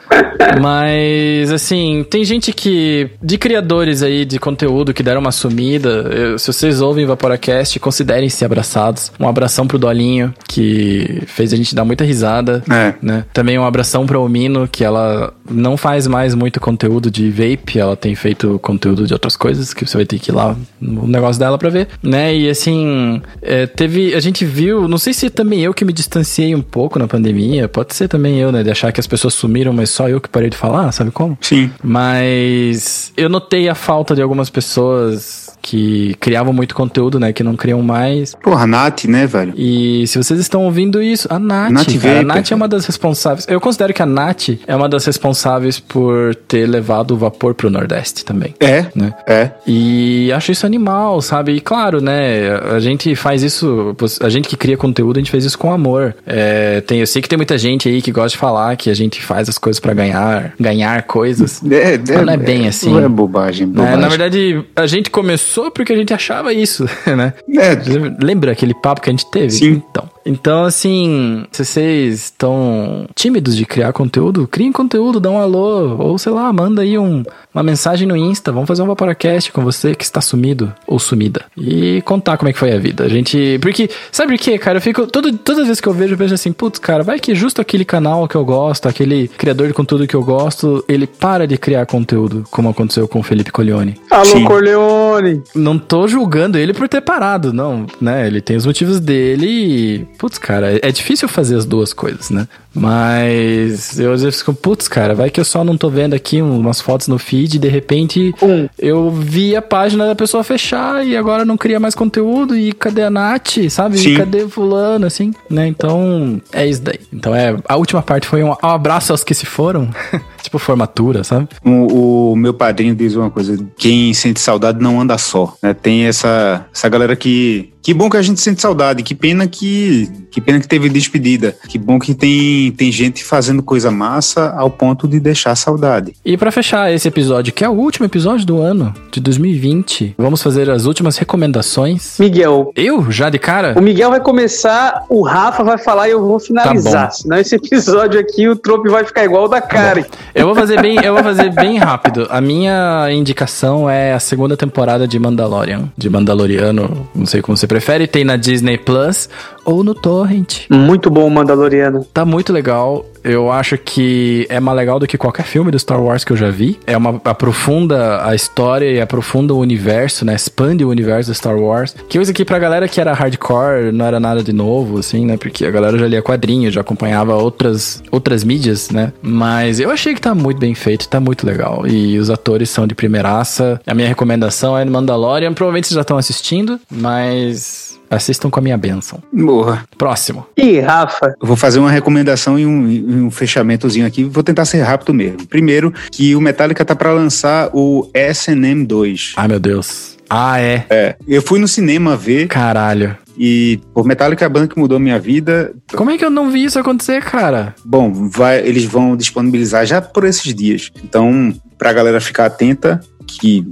Mas, assim, tem gente que. De criadores aí de conteúdo que deram uma sumida. eu- se vocês ouvem Vaporacast, considerem-se abraçados. Um abração pro Dolinho, que fez a gente dar muita risada É. né? Também um abração pra Omino, que ela não faz mais muito conteúdo de vape, ela tem feito conteúdo de outras coisas, que você vai ter que ir lá no negócio dela pra ver, né? E assim, é, teve. A gente viu, não sei se também eu que me distanciei um pouco na pandemia, pode ser também eu, né? De achar que as pessoas sumiram, mas só eu que parei de falar, sabe como? Sim. Mas eu notei a falta de algumas pessoas que criavam muito conteúdo, né? Que não criam mais. Porra, Nath, né, velho? E se vocês estão ouvindo isso, a Nath, Nath cara, a Nath é uma das responsáveis. Eu considero que a Nath é uma das responsáveis por ter levado o vapor pro Nordeste também. É, Né? é. E acho isso animal, sabe? E claro, né? A gente faz isso, a gente que cria conteúdo, a gente fez isso com amor. É, tem, eu sei que tem muita gente aí que gosta de falar que a gente faz as coisas pra ganhar, ganhar coisas. É, Mas não é bem assim. Não é bobagem, né? bobagem. Na verdade, a gente começou porque a gente achava isso, né? É, Lembra aquele papo que a gente teve? Sim. Então. Então, assim, se vocês estão tímidos de criar conteúdo, criem conteúdo, dá um alô, ou sei lá, manda aí um, uma mensagem no Insta, vamos fazer um Vaporacast com você que está sumido ou sumida. E contar como é que foi a vida. A gente. Porque, sabe por quê, cara? Eu fico. Todo, todas as vezes que eu vejo, eu penso assim, putz, cara, vai que justo aquele canal que eu gosto, aquele criador de conteúdo que eu gosto, ele para de criar conteúdo, como aconteceu com o Felipe Colione. Alô, Sim. Corleone! Não tô julgando ele por ter parado, não, né? Ele tem os motivos dele e. Putz, cara, é difícil fazer as duas coisas, né? Mas eu às vezes fico, putz, cara, vai que eu só não tô vendo aqui umas fotos no feed e de repente Um. eu vi a página da pessoa fechar e agora não cria mais conteúdo e cadê a Nath, sabe? Sim. E cadê fulano, assim, né? Então, é isso daí. Então é, a última parte foi um, um abraço aos que se foram, tipo formatura, sabe? O, o meu padrinho diz uma coisa: quem sente saudade não anda só. né? Tem essa, essa galera que. Que bom que a gente sente saudade. Que pena que. Que pena que teve despedida. Que bom que tem, tem gente fazendo coisa massa ao ponto de deixar saudade. E pra fechar esse episódio, que é o último episódio do ano de 2020, vamos fazer as últimas recomendações. Miguel. Eu, já de cara? O Miguel vai começar, o Rafa vai falar e eu vou finalizar. Tá. Senão esse episódio aqui, o trope vai ficar igual o da Karen. Eu vou fazer bem, eu vou fazer bem rápido. A minha indicação é a segunda temporada de Mandalorian, de Mandaloriano, não sei como você prefere, tem na Disney Plus ou no Torrent. Muito bom o Mandaloriano. Tá muito legal. Eu acho que é mais legal do que qualquer filme do Star Wars que eu já vi. É uma aprofunda a história e aprofunda o universo, né? Expande o universo do Star Wars. Que isso aqui pra galera que era hardcore não era nada de novo, assim, né? Porque a galera já lia quadrinhos, já acompanhava outras, outras mídias, né? Mas eu achei que tá muito bem feito, tá muito legal. E os atores são de primeiraça. A minha recomendação é Mandalorian. Provavelmente vocês já estão assistindo, mas assistam com a minha bênção. Morra. Próximo. E Rafa, Eu vou fazer uma recomendação e um, e um fechamentozinho aqui. Vou tentar ser rápido mesmo. Primeiro, que o Metallica tá para lançar o SNM 2. Ai, meu Deus. Ah, é. É, eu fui no cinema ver Caralho. e o Metallica é a banda que mudou minha vida. Como é que eu não vi isso acontecer, cara? Bom, vai, eles vão disponibilizar já por esses dias. Então, pra galera ficar atenta, que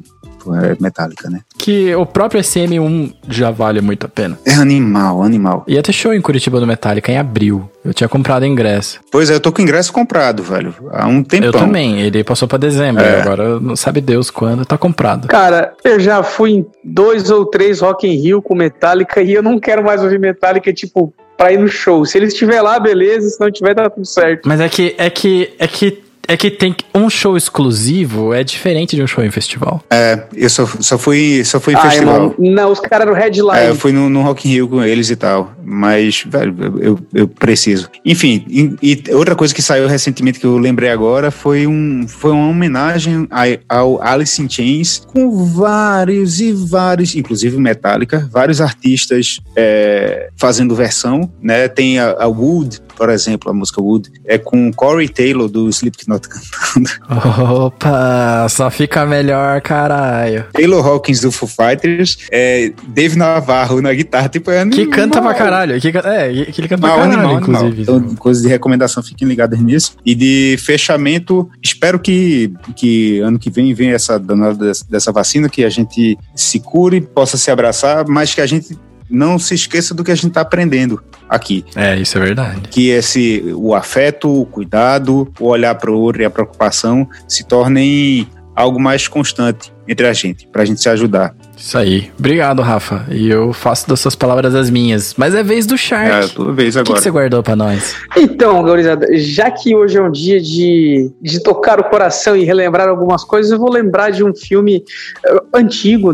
é Metallica, né? Que o próprio SM1 já vale muito a pena. É animal, animal. Ia ter show em Curitiba do Metallica em abril. Eu tinha comprado ingresso. Pois é, eu tô com ingresso comprado, velho. Há um tempão. Eu também. Ele passou pra dezembro. É. Agora não sabe Deus quando. Tá comprado. cara, eu já fui em dois ou três Rock in Rio com Metallica e eu não quero mais ouvir Metallica, tipo, pra ir no show. Se ele estiver lá, beleza. Se não tiver, tá tudo certo. Mas é que, é que, é que, é que tem um show exclusivo é diferente de um show em festival. É, eu só, só fui, só fui em Ah, festival. irmão, não, os caras eram headline. É, eu fui no, no Rock in Rio com eles e tal. Mas, velho, eu, eu preciso. Enfim, e, e outra coisa que saiu recentemente que eu lembrei agora foi, um, foi uma homenagem a- ao Alice in Chains com vários e vários, inclusive Metallica, vários artistas é, fazendo versão, né? Tem a, a Wood, por exemplo, a música Wood, é com Corey Taylor do Slipknot cantando. Opa, só fica melhor, caralho. Taylor Hawkins do Foo Fighters, é, Dave Navarro na guitarra, tipo, é Que animal. canta pra caralho. Que, é, que ele canta pra Animal, caralho, animal, animal. inclusive. Então, coisas de recomendação, fiquem ligados nisso. E de fechamento, espero que, que ano que vem venha essa danada dessa vacina, que a gente se cure, possa se abraçar, mas que a gente não se esqueça do que a gente está aprendendo aqui. É, isso é verdade. Que esse, o afeto, o cuidado, o olhar para o outro e a preocupação se tornem algo mais constante entre a gente, para a gente se ajudar. Isso aí. Obrigado, Rafa. E eu faço das suas palavras as minhas. Mas é vez do É a Shark. tua vez o que, que agora. você guardou pra nós? Então, Gaurizada, já que hoje é um dia de, de tocar o coração e relembrar algumas coisas, eu vou lembrar de um filme eh, antigo.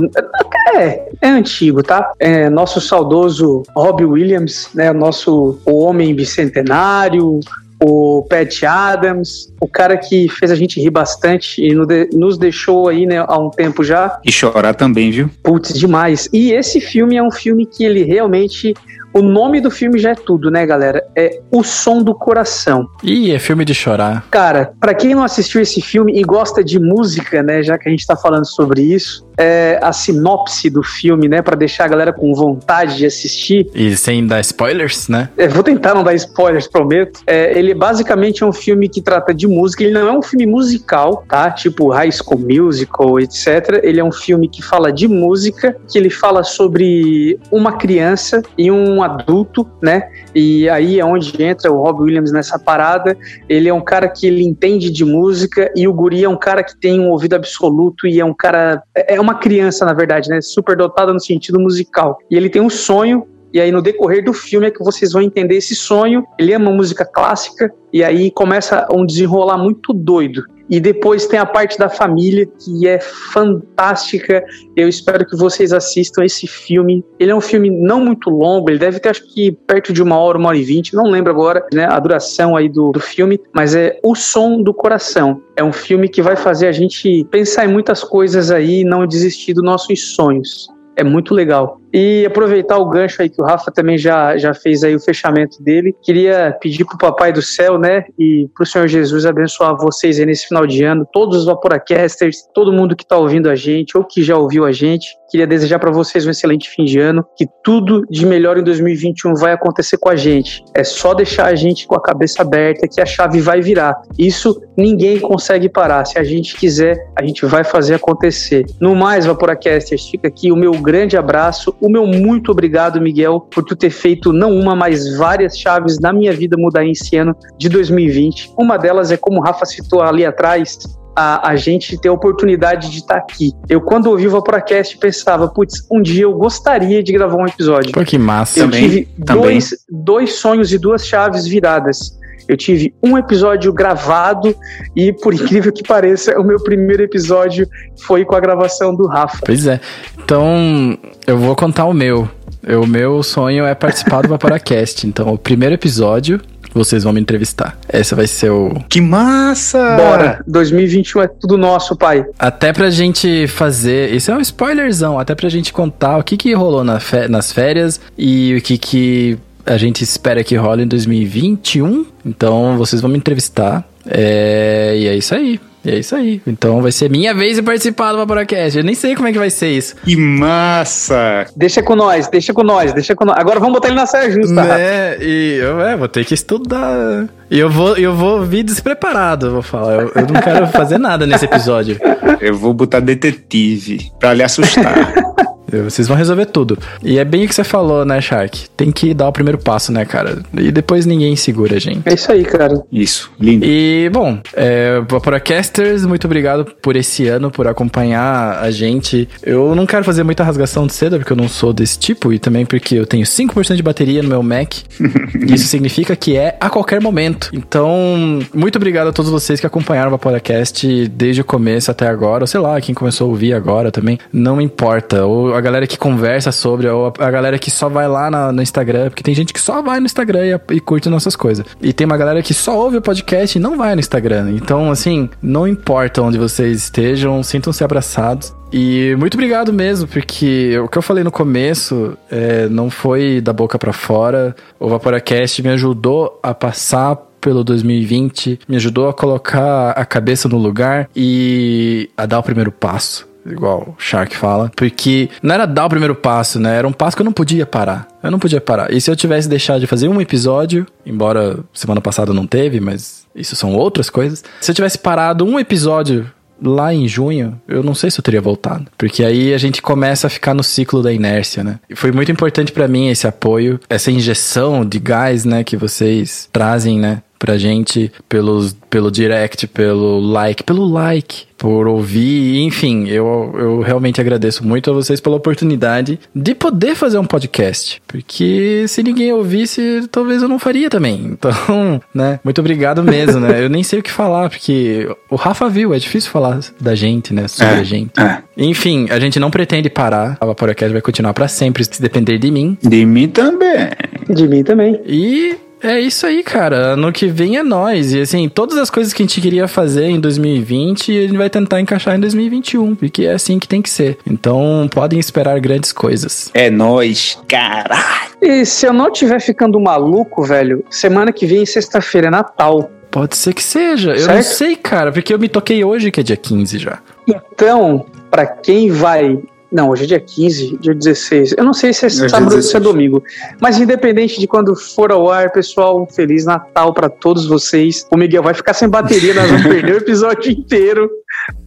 É, é antigo, tá? É nosso saudoso Robbie Williams, né? Nosso o homem bicentenário, o Pat Adams, o cara que fez a gente rir bastante e nos deixou aí, né, há um tempo já. E chorar também, viu? Putz, demais. E esse filme é um filme que ele realmente. O nome do filme já é tudo, né, galera? É O Som do Coração. Ih, é filme de chorar. Cara, pra quem não assistiu esse filme e gosta de música, né, já que a gente tá falando sobre isso, é a sinopse do filme, né, Pra deixar a galera com vontade de assistir. E sem dar spoilers, né? É, vou tentar não dar spoilers, prometo. É, ele basicamente é um filme que trata de música. Ele não é um filme musical, tá? Tipo High School Musical, etc. Ele é um filme que fala de música, que ele fala sobre uma criança e um adulto, né? E aí é onde entra o Rob Williams nessa parada. Ele é um cara que ele entende de música e o Guri é um cara que tem um ouvido absoluto e é um cara é, é uma criança na verdade, né? Super dotado no sentido musical. E ele tem um sonho e aí, no decorrer do filme, é que vocês vão entender esse sonho. Ele ama música clássica, e aí começa um desenrolar muito doido. E depois tem a parte da família, que é fantástica. Eu espero que vocês assistam esse filme. Ele é um filme não muito longo, ele deve ter acho que perto de uma hora, uma hora e vinte, não lembro agora né, a duração aí do, do filme, mas é O Som do Coração. É um filme que vai fazer a gente pensar em muitas coisas aí e não desistir dos nossos sonhos. É muito legal. E aproveitar o gancho aí que o Rafa também já, já fez aí o fechamento dele. Queria pedir pro Papai do Céu, né, e pro Senhor Jesus abençoar vocês aí nesse final de ano, todos os Vaporacasters, todo mundo que tá ouvindo a gente ou que já ouviu a gente. Queria desejar para vocês um excelente fim de ano, que tudo de melhor em 2021 vai acontecer com a gente. É só deixar a gente com a cabeça aberta que a chave vai virar. Isso ninguém consegue parar. Se a gente quiser, a gente vai fazer acontecer. No mais, Vaporacasters, fica aqui o meu grande abraço, o meu muito obrigado, Miguel, por tu ter feito não uma, mas várias chaves na minha vida mudar esse ano de 2020. Uma delas é como o Rafa citou ali atrás, a, a, gente ter a oportunidade de estar tá aqui. Eu, quando ouvi o Vaporacast, pensava, putz, um dia eu gostaria de gravar um episódio. Pô, que massa. Eu também, tive também. Dois, dois sonhos e duas chaves viradas. Eu tive um episódio gravado e, por incrível que pareça, o meu primeiro episódio foi com a gravação do Rafa. Pois é. Então, eu vou contar o meu. O meu sonho é participar do Vaporacast. Então, o primeiro episódio vocês vão me entrevistar. Essa vai ser o. Que massa! Bora! 2021 é tudo nosso, pai. Até pra gente fazer. Isso é um spoilerzão. Até pra gente contar o que, que rolou na nas férias e o que, que a gente espera que role em 2021. Então vocês vão me entrevistar. É... E é isso aí. E é isso aí. Então vai ser minha vez de participar do Vaporacast. Eu nem sei como é que vai ser isso. Que massa! Deixa com nós, deixa com nós, deixa com nós. Agora vamos botar ele na saia justa. É, e eu é, vou ter que estudar. E eu vou, eu vou vir despreparado, vou falar. Eu, eu não quero fazer nada nesse episódio. Eu vou botar detetive pra lhe assustar. Vocês vão resolver tudo. E é bem o que você falou, né, Shark? Tem que dar o primeiro passo, né, cara? E depois ninguém segura a gente. É isso aí, cara. Isso, lindo. E, bom, é, Vaporacasters, muito obrigado por esse ano, por acompanhar a gente. Eu não quero fazer muita rasgação de seda, porque eu não sou desse tipo, e também porque eu tenho 5% de bateria no meu Mac. Isso significa que é a qualquer momento. Então, muito obrigado a todos vocês que acompanharam o Vaporacast desde o começo até agora, ou sei lá, quem começou a ouvir agora também. Não importa. Ou a galera que conversa sobre, ou a, a galera que só vai lá na, no Instagram, porque tem gente que só vai no Instagram e, e, curte nossas coisas. E tem uma galera que só ouve o podcast e não vai no Instagram. Então, assim, não importa onde vocês estejam, sintam-se abraçados. E muito obrigado mesmo, porque o que eu falei no começo é, não foi da boca para fora. O Vaporacast me ajudou a passar pelo 2020, me ajudou a colocar a cabeça no lugar e a dar o primeiro passo igual o Shark fala, porque não era dar o primeiro passo, né? Era um passo que eu não podia parar. Eu não podia parar. E se eu tivesse deixado de fazer um episódio, embora semana passada não teve, mas isso são outras coisas. Se eu tivesse parado um episódio lá em junho, eu não sei se eu teria voltado. Porque aí a gente começa a ficar no ciclo da inércia, né? E foi muito importante para mim esse apoio, essa injeção de gás, né, que vocês trazem, né? pra gente pelos, pelo direct, pelo like, pelo like, por ouvir, enfim, eu, eu realmente agradeço muito a vocês pela oportunidade de poder fazer um podcast, porque se ninguém ouvisse, talvez eu não faria também. Então, né, muito obrigado mesmo, né? Eu nem sei o que falar, porque o Rafa viu, é difícil falar da gente, né, sobre é, a gente. É. Enfim, a gente não pretende parar, a Vaporacast vai continuar para sempre, se depender de mim. De mim também. De mim também. E é isso aí, cara. Ano que vem é nós. E assim, todas as coisas que a gente queria fazer em 2020, a gente vai tentar encaixar em 2021, porque é assim que tem que ser. Então, podem esperar grandes coisas. É nós, caralho. E se eu não estiver ficando maluco, velho, semana que vem, sexta-feira, é Natal. Pode ser que seja. Certo? Eu não sei, cara, porque eu me toquei hoje, que é dia 15 já. Então, para quem vai não, hoje é dia 15, dia 16. Eu não sei se é sábado ou se é domingo. Mas independente de quando for ao ar, pessoal, um Feliz Natal para todos vocês. O Miguel vai ficar sem bateria, nós vamos perder o episódio inteiro.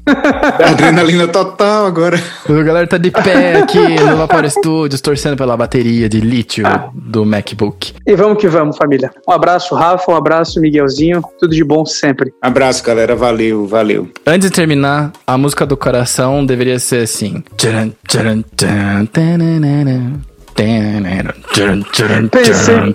Adrenalina total agora. A galera tá de pé aqui no Vapor Studios, torcendo pela bateria de lítio do MacBook. E vamos que vamos, família. Um abraço, Rafa, um abraço, Miguelzinho. Tudo de bom sempre. Abraço, galera. Valeu, valeu. Antes de terminar, a música do coração deveria ser assim. Tcharam, tcharam, tcharam, tananana. Pensei,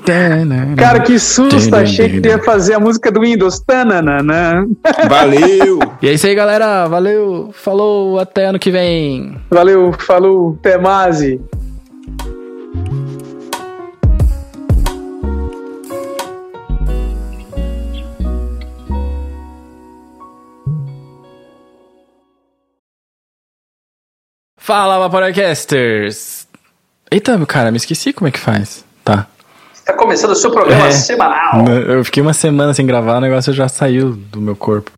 cara, que susto! Achei que ia fazer a música do Windows. Tananana. Valeu! E é isso aí, galera. Valeu. Falou. Até ano que vem. Valeu, falou, até mais. Fala, Vaporacasters! Eita, cara, me esqueci como é que faz. Tá. Está começando o seu programa É. semanal. Eu fiquei uma semana sem gravar, o negócio já saiu do meu corpo.